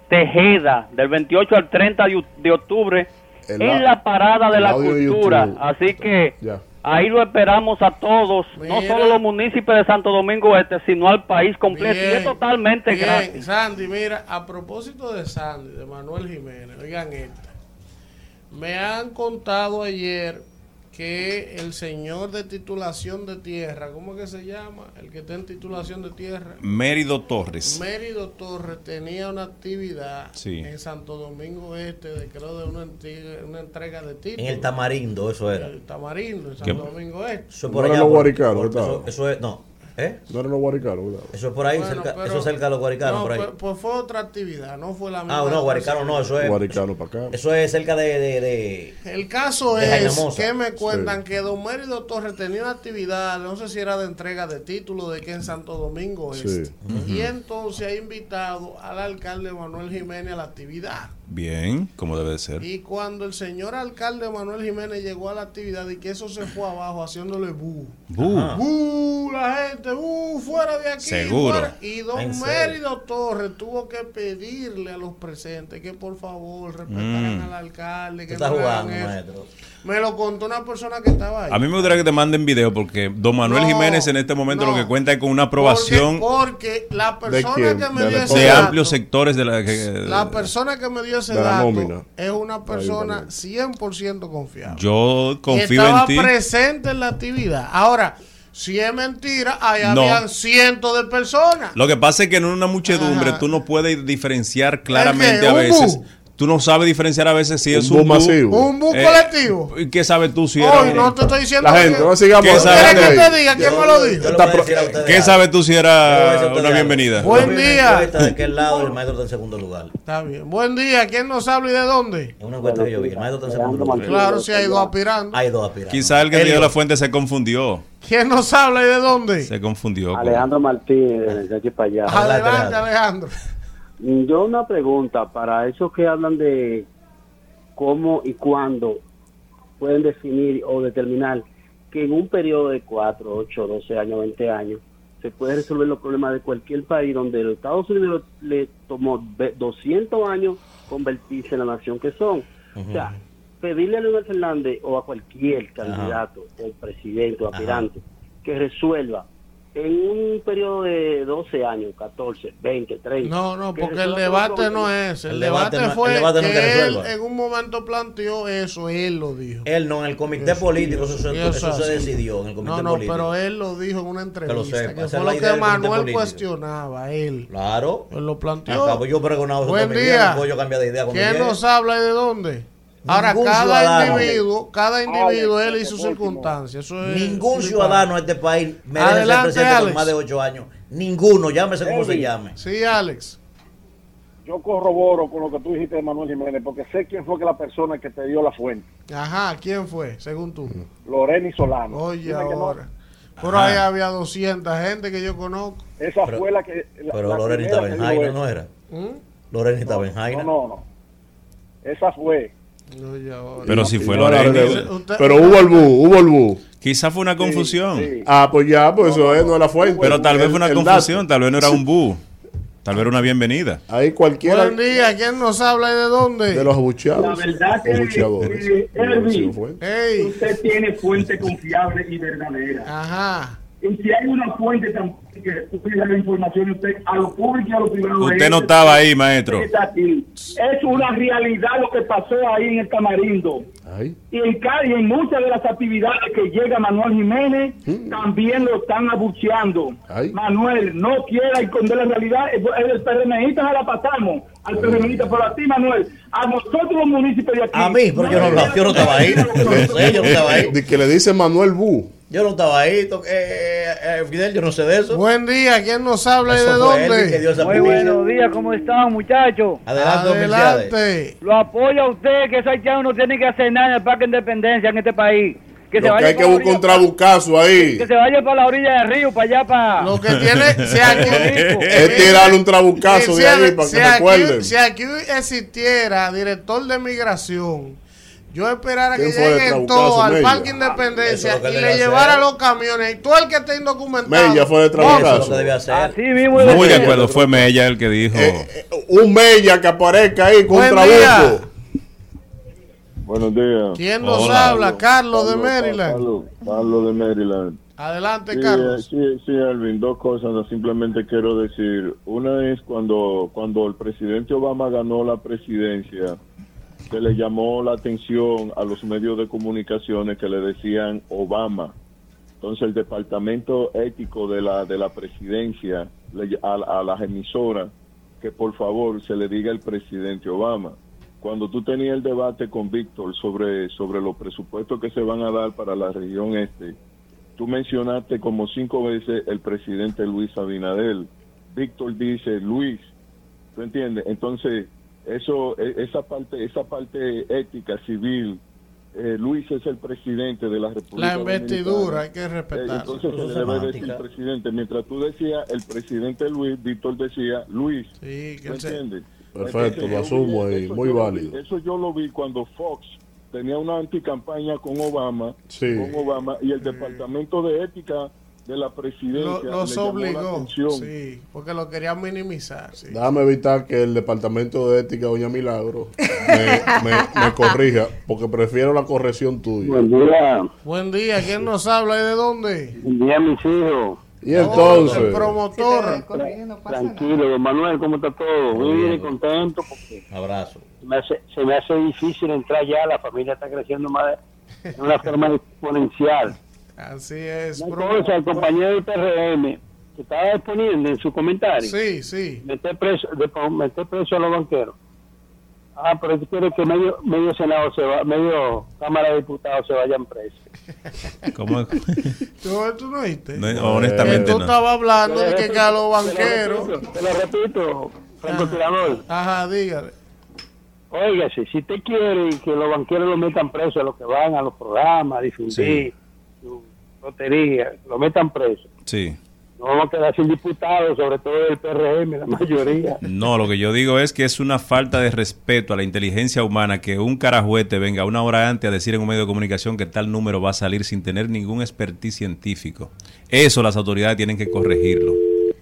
Tejeda, del 28 al 30 de, de octubre, El en la parada de la de cultura. YouTube. Así que ahí lo esperamos a todos, no solo los municipios de Santo Domingo Este, sino al país completo. y es totalmente bien. gratis. Sandy, mira, a propósito de Sandy, de Manuel Jiménez, oigan esta. Me han contado ayer que el señor de titulación de tierra, ¿cómo es que se llama? El que está en titulación de tierra. Mérido Torres. Mérido Torres tenía una actividad Sí. en Santo Domingo Este, de creo de una, entrega- una entrega de títulos. En el Tamarindo, eso era. El Tamarindo, en ¿Qué? Santo Domingo Este. Eso No por eran allá. los por- por- eso es, no. ¿Eh? No eran los guaricanos, ¿verdad? Eso es por ahí, Bueno, cerca, pero- eso es cerca de los guaricanos, No, por ahí. pues, pues fue otra actividad, no fue la misma. Ah, no, guaricano no, eso es. Guaricano para acá. Eso es cerca de. de, de- El caso De es que me cuentan que Don Mérido Torres tenía una actividad, no sé si era de entrega de título de que en Santo Domingo Sí. Este. Y entonces ha invitado al alcalde Manuel Jiménez a la actividad. Bien, como debe de ser. Y cuando el señor alcalde Manuel Jiménez llegó a la actividad y que eso se fue abajo haciéndole bu. Bu. Bu, la gente, bu, fuera de aquí. Seguro. fuera. Y don En serio. Mérido Torres tuvo que pedirle a los presentes que por favor respetaran Mm. al alcalde. Tú Que estás no hagan jugando, eso. maestro. Me lo contó una persona que estaba ahí. A mí me gustaría que te manden video porque don Manuel No, Jiménez en este momento no. lo que cuenta es con una aprobación Porque, porque la persona quién? que me de, dio ese de dato, amplios sectores de la que la persona que me dio ese de la dato nómina. es una persona 100% confiable. yo confío estaba en ti. presente en la actividad. Ahora, si es mentira, ahí No. habían cientos de personas. Lo que pasa es que en una muchedumbre Ajá. tú no puedes diferenciar claramente a ¿Un veces. bu? Tú no sabes diferenciar a veces si Un es un bu masivo. Un bu eh, colectivo. ¿y ¿Qué sabes tú si era Hoy no te estoy diciendo La que- gente, no sigamos. ¿Qué ¿Tú sabes quieres que te diga quién me lo dijo? ¿Qué sabes tú si era una bienvenida? Buen día. de aquel lado el maestro está en segundo lugar. Está bien. Buen día. ¿Quién nos habla y de dónde? Es una encuesta que yo vi. El maestro está en segundo lugar. Claro, si hay dos aspirando. Hay dos aspirantes. Quizá el que dio la fuente se confundió. ¿Quién nos habla y de dónde? Se confundió. con- Alejandro Martínez, de aquí para allá. Adelante, Alejandro. Yo una pregunta para esos que hablan de cómo y cuándo pueden definir o determinar que en un periodo de 4, 8, 12 años, 20 años, se puede resolver los problemas de cualquier país donde los Estados Unidos le tomó ve- 200 años convertirse en la nación que son. O sea, pedirle a Leonel Fernández o a cualquier candidato o presidente o aspirante que resuelva en un periodo de 12 años, 14, 20, 30. No, no, que porque el debate no es. El, El debate, debate fue el debate no que que él en un momento planteó eso, él lo dijo. Él no, en el comité Eso- político, eso, se- eso eso se decidió en el comité No, no, político. pero él lo dijo en una lo entrevista, sepa, que, es fue lo que Manuel cuestionaba, él. Claro. Él lo planteó. Acabo yo pregonado eso Buen también, día. no puedo yo cambiar de idea ¿Quién nos habla y de dónde? Ahora, cada individuo, cada individuo, él y sus circunstancias. Eso es Ningún ciudadano de este país merece Adelante, ser presidente Alex. por más de ocho años. Ninguno, llámese como se llame. Sí, Alex. Yo corroboro con lo que tú dijiste de Manuel Jiménez, porque sé quién fue que la persona que te dio la fuente. Ajá, ¿quién fue, según tú? Loreni Solano. Oye, Dime que no. ahora. Por ahí había 200 gente que yo conozco. Esa Pero- fue la que. la- Pero la primera estaba en Jaina. ¿no era? ¿Mm? Loreni estaba en Jaina. No, no, no. Esa fue. Pero si fue Usted- Pero hubo el bu, hubo el bu. Quizá fue una confusión. Ah, pues ya, pues eso es, no es la fuente. Pero tal vez fue una confusión, tal vez no era un bu. Tal vez era una bienvenida. Ahí cualquiera Buen día, ¿quién nos habla y de dónde? de los abucheados. La verdad que, eh, usted tiene fuente confiable y verdadera. Ajá. Y si hay una fuente que cuida la información usted a lo público y a lo privado. Usted no estaba ahí, maestro. Está aquí. Es una realidad lo que pasó ahí en el Tamarindo. Ahí. Y en, ca- y en muchas de las actividades que llega Manuel Jiménez, también lo están abucheando. Ay. Manuel, no quiera esconder la realidad. El, el PRMista se la pasamos al PRMista, pero a ti, Manuel, a nosotros los municipios de aquí. A mí, pero yo no, yo no estaba ahí. Yo no estaba ahí. De que le dice Manuel Bu. Yo no estaba ahí. to- eh, eh, Fidel, yo no sé de eso. Buen día, ¿quién nos habla y de fue Elvin que dio dónde? esa Muy buenos días, ¿cómo están, muchachos? Adelante. Adelante. Lo apoya usted, que esos haitianos no tienen que hacer nada en el Parque Independencia en este país. Que se Lo que vaya hay que buscar un trabucazo ahí. Que se vaya para la orilla del río, para allá, para... Lo que tiene, si aquí, Es tirarle un trabucazo si de ahí para si que recuerden. Si aquí existiera director de migración Yo esperara que lleguen todos al Mella. Parque Independencia lo que y le hacer. llevara los camiones. Y todo el que esté indocumentado. Mella fue debe hacer. Así mismo Muy de acuerdo, fue Mella el que dijo. Un Mella que aparezca ahí con trabuco. Buenos días. ¿Quién nos Hola. habla? Carlos de Maryland. Carlos, Carlos de Maryland. Adelante, Sí, Carlos. eh, sí, sí, Alvin, dos cosas, no, simplemente quiero decir. Una es cuando, cuando el presidente Obama ganó la presidencia, se le llamó la atención a los medios de comunicaciones que le decían Obama. Entonces el departamento ético de la, de la presidencia, le- a, a las emisoras, que por favor se le diga el presidente Obama. Cuando tú tenías el debate con Víctor sobre, sobre los presupuestos que se van a dar para la región este, tú mencionaste como cinco veces el presidente Luis Abinadel. Víctor dice Luis, ¿tú entiendes? Entonces, eso, e- esa parte, esa parte ética, civil, eh, Luis es el presidente de la República La investidura Dominicana. hay que Eh, respetar. Entonces se le debe decir presidente. Mientras tú decías el presidente Luis, Víctor decía Luis. Sí, que ¿Me él se- entiendes? Perfecto, Entonces, lo asumo ahí, eso muy yo lo válido. vi- Eso yo lo vi cuando Fox tenía una anticampaña con Obama, Sí. con Obama y el departamento de ética de la presidencia Lo- los obligó. Sí, porque lo querían minimizar. Sí. Déjame evitar que el departamento de ética, Doña Milagro, me, me- me corrija, porque prefiero la corrección tuya. Buen día, Buen día. ¿Quién nos habla y de dónde? buen día mis hijos. Y El entonces, promotor. Tranquilo, don Manuel, ¿cómo está todo? Muy bien y contento porque Abrazo. se me hace, se me hace difícil entrar ya, la familia está creciendo más de de una forma exponencial. Así es. Entonces, el compañero del PRM que estaba exponiendo en su comentario, Sí, sí. meter preso, de, meter preso a los banqueros. Ah, pero tú quieres que medio, medio Senado se va, medio Cámara de Diputados se vayan presos. ¿Cómo? ¿Tú, tú no oíste? No, Que honestamente tú no. estabas hablando de que, que a los banqueros. Te lo repito, francotirador. Ajá, dígale. Óigase, si usted quiere que los banqueros lo metan preso a los que van a los programas, a difundir su lotería, lo metan preso. Sí. No vamos a quedar sin diputados, sobre todo del PRM, la mayoría. No, lo que yo digo es que es una falta de respeto a la inteligencia humana que un carajuete venga una hora antes a decir en un medio de comunicación que tal número va a salir sin tener ningún expertise científico. Eso las autoridades tienen que corregirlo.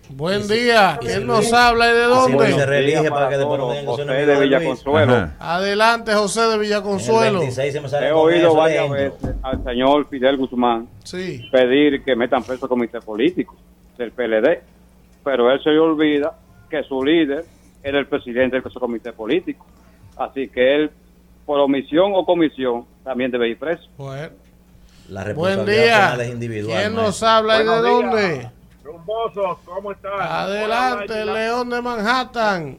Buen día. ¿Quién nos habla y de no se dónde? reelige para que después no José de. Villaconsuelo. Ajá. Adelante, José de Villaconsuelo. 26 se me sale He oído varias veces al señor Fidel Guzmán Sí. pedir que metan preso al comité político del PLD, pero él se le olvida que su líder era el presidente de ese comité político. Así que él, por omisión o comisión, también debe ir preso. Bueno. La Buen responsabilidad día. penal es individual. ¿Quién nos maestro. habla y de dónde? Rumbosos, ¿cómo están? Adelante, León de Manhattan.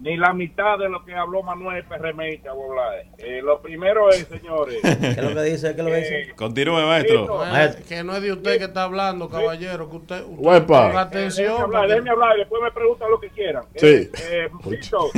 Ni la mitad de lo que habló Manuel Perremita, eh, Lo primero es, señores. ¿Qué es lo que dice? ¿Qué es lo que dice? Continúe, maestro. Bueno, Maestro. que no es de usted que está hablando, caballero. Que usted, usted Huepa. ponga Eh, déjeme atención. hablar, porque- déjeme hablar y después me preguntan lo que quieran. Sí. Eh, eh, Tito,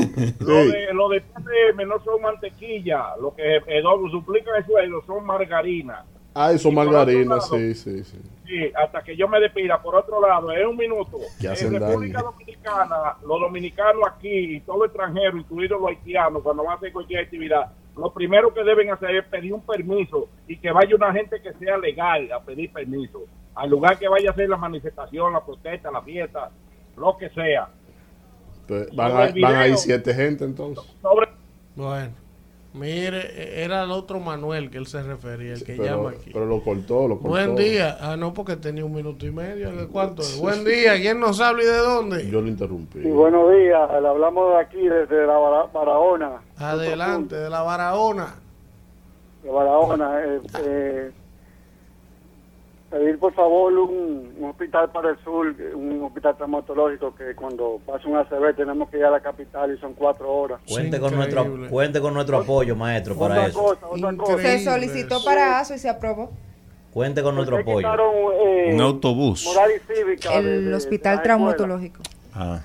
lo, de, lo de PRM no son mantequilla, lo que eh, duplican el sueldo son margarina. ah, por margarina, sí, sí, sí. Sí, hasta que yo me despida. Por otro lado, en un minuto, en República daño. Dominicana, los dominicanos aquí y todo extranjero, incluidos los haitianos, cuando van a hacer cualquier actividad, lo primero que deben hacer es pedir un permiso y que vaya una gente que sea legal a pedir permiso. Al lugar que vaya a hacer la manifestación, la protesta, la fiesta, lo que sea. Pues van, a, el video. van ahí siete gente entonces. Sobre Bueno, mire, era el otro Manuel que él se refería, el que llama aquí. pero lo cortó, lo cortó. Buen día. Ah, no, porque tenía un minuto y medio. ¿Cuánto es? Buen día. ¿Quién nos habla y de dónde? Yo lo interrumpí. Sí, buenos días. Le hablamos de aquí, desde la Bara- Barahona. Adelante, de la Barahona. De Barahona. Eh, eh, pedir por favor un, un hospital para el sur, un hospital traumatológico que cuando pasa un ACV tenemos que ir a la capital y son cuatro horas. Cuente con, nuestro, cuente con nuestro apoyo, maestro, para Otra eso. cosa, otra cosa. Se solicitó para ASO y se aprobó. Cuente con nuestro apoyo. quitaron, eh, Un autobús. moral y cívica de- El de- hospital de traumatológico. Ah.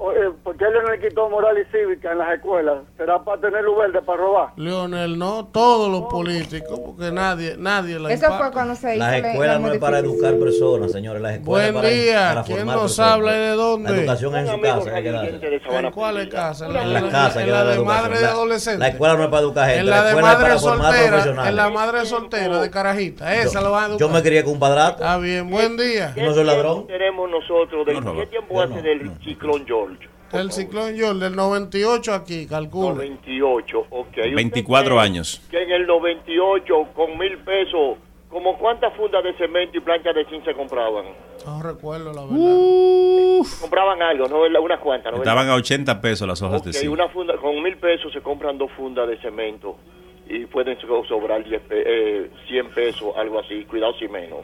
Eh, ¿por qué le le quitó moral y cívica en las escuelas? ¿Será para tener luz verde para robar? Leonel, no todos los políticos, porque nadie, nadie la Eso fue impacta. cuando se hizo Las la- escuelas la no es para educar personas, señores. Las escuelas Buen es para, día, para ¿quién formar nos personas. habla y de dónde? La educación es en su casa. hay que darla. ¿En cuáles casas? En la, En las casas hay en la la de madre de La- adolescentes. La escuela no es para educar gente. En la la de escuela es madre para formar soltera, profesionales. en la madre soltera de carajita, esa la van a educar. Yo me crié con un padrato. Está bien, buen día. No soy ladrón. tenemos nosotros? ¿De No, no, qué tiempo hace del ciclón George? El ciclón George del 98 aquí, calcula. 98, ok. ¿Usted 24 cree años. Que en el 98, con mil pesos, ¿como cuántas fundas de cemento y planchas de zinc se compraban? No recuerdo la verdad. Compraban algo, ¿no? Unas cuantas, ¿no? Estaban a 80 pesos las hojas Ok, de zinc. una funda, con mil pesos se compran dos fundas de cemento y pueden so- sobrar 10 pe- eh, 100 pesos, algo así, cuidado si menos.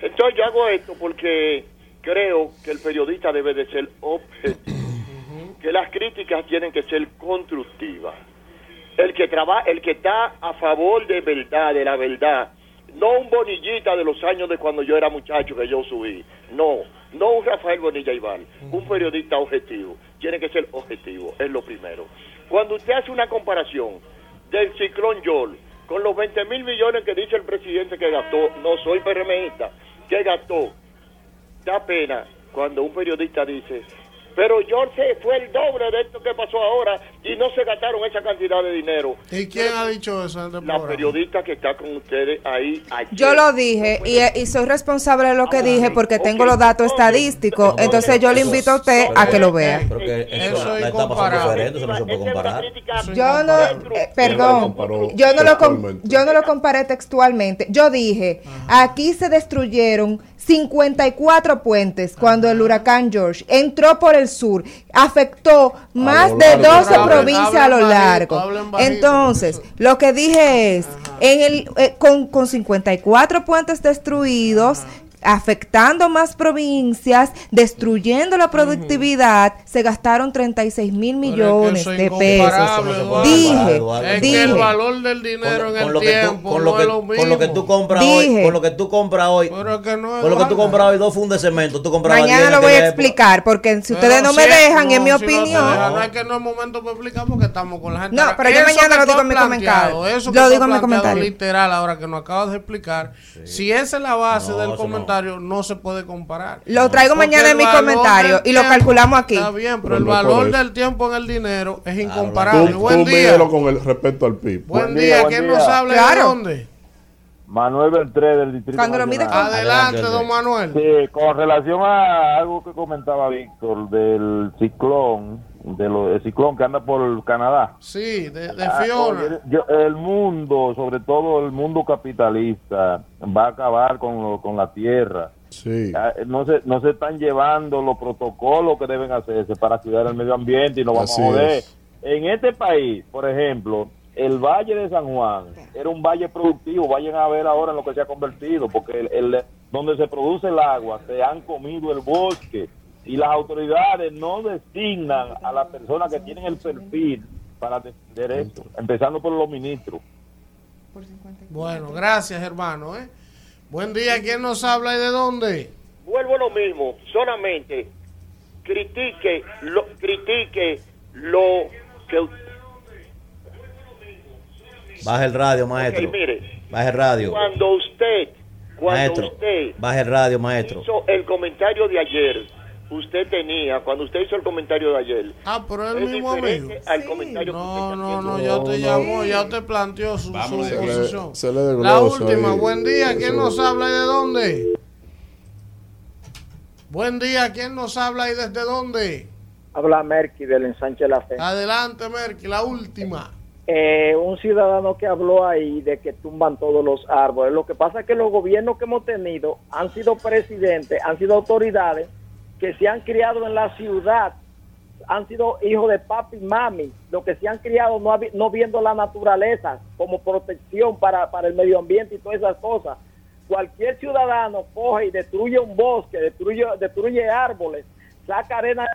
Entonces yo hago esto porque creo que el periodista debe de ser objetivo, que las críticas tienen que ser constructivas. El que trabaja, el que está a favor de verdad, de la verdad, no un bonillita de los años de cuando yo era muchacho que yo subí, no, no un Rafael Bonilla Ibar, un periodista objetivo, tiene que ser objetivo, es lo primero. Cuando usted hace una comparación del ciclón Yol con los 20 mil millones que dice el presidente que gastó, no soy PRMista, que gastó, da pena cuando un periodista dice, pero George fue el doble de esto que pasó ahora y no se gastaron esa cantidad de dinero. ¿Y quién ha dicho eso en La programa? periodista que está con ustedes ahí ayer. Yo lo dije y, y soy responsable de lo que dije porque tengo los datos estadísticos. Entonces yo le invito a usted a que lo vea. Eso, no se puede comparar. Yo no, eh, perdón, yo no lo com- yo no lo comparé textualmente. Yo dije, aquí se destruyeron 54 puentes cuando el huracán George entró por el sur, afectó más de largo. 12 Hablen- provincias a lo largo. hablen Entonces, lo que dije es, en el eh, con, con 54 puentes destruidos, afectando más provincias, destruyendo la productividad, se gastaron 36 mil millones es de pesos. Eduardo. Dije, Es que el dije. valor del dinero en el lo que tú, tiempo con no lo que, es lo con lo que tú compras Dije. hoy, con lo que tú compras hoy, Pero que no es con lo que tú compras hoy dos fundas de cemento, tú Mañana 10 en lo voy a explicar, porque si Pero ustedes no me si es- dejan, en mi no, te opinión. dejan, no es que no es momento para explicar porque estamos con la gente. No, pero yo mañana lo digo en mi comentario. Eso Lo que digo en mi comentario. literal ahora que nos acabas de explicar. Si esa es la base del eso no. comentario, no. se puede comparar. Lo traigo Porque mañana en mi comentario y lo tiempo- calculamos aquí. Está bien, pero, Pero el no valor del tiempo en el dinero es Tú, incomparable. tú Buen día. mídelo con el respecto al PIB. Buen día, ¿quién nos habla y de Claro. dónde? Manuel Beltré del Distrito Cuando lo con- Adelante, don Manuel. Sí, con relación a algo que comentaba Víctor del ciclón, de lo, el ciclón que anda por Canadá. Sí, de, de Ah, Fiona. el mundo, sobre todo el mundo capitalista, va a acabar con, lo- con la tierra. Sí. Ah, No se, no se están llevando los protocolos que deben hacerse para cuidar el medio ambiente y no vamos Así a joder. es. En este país, por ejemplo, el Valle de San Juan era un valle productivo. Vayan a ver ahora en lo que se ha convertido, porque el, el- donde se produce el agua se han comido el bosque y las autoridades no designan a las personas que tienen el perfil para defender esto, empezando por los ministros. Bueno, gracias, hermano. ¿eh? Buen día, ¿quién nos habla y de dónde? Vuelvo a lo mismo, solamente critique lo, critique lo que Baja el radio, maestro. mire, Baja el radio. cuando usted cuando Maestro. usted Baja el radio, maestro. hizo el comentario de ayer, usted tenía, cuando usted hizo el comentario de ayer, Ah, pero el es mismo amigo. al comentario que usted No, está no, no, ya te llamó, ya te planteó su, su Se le- posición. se le La última, ahí. buen día, ¿quién Eso- nos habla y de dónde? Buen día, ¿quién nos habla y desde dónde? Habla Merky del ensanche La Fe. Adelante, Merky, la última. Eh, un ciudadano que habló ahí de que tumban todos los árboles. Lo que pasa es que los gobiernos que hemos tenido han sido presidentes, han sido autoridades que se han criado en la ciudad, han sido hijos de papi y mami, los que se han criado no, viendo la naturaleza como protección para, el medio ambiente y todas esas cosas. Cualquier ciudadano coge y destruye un bosque, destruye, destruye árboles, saca arena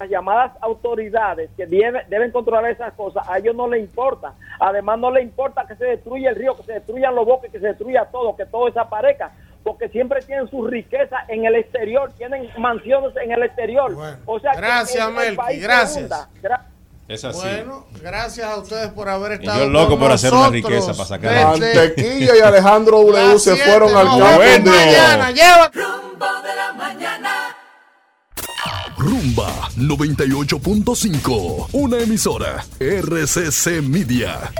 las llamadas autoridades que debe- deben controlar esas cosas, a ellos no les importa. Además, no les importa que se destruya el río, que se destruyan los bosques, que se destruya todo, que todo desaparezca. Porque siempre tienen su riqueza en el exterior, tienen mansiones en el exterior. o sea, que Gracias, el- el Melqui, gracias. Gra- Es así. Bueno, gracias a ustedes por haber Y estado yo loco con por hacer una riqueza para sacar Mantequilla y Alejandro W se fueron al campo. mañana, lleva- Rumba 98.5, una emisora RCC Media.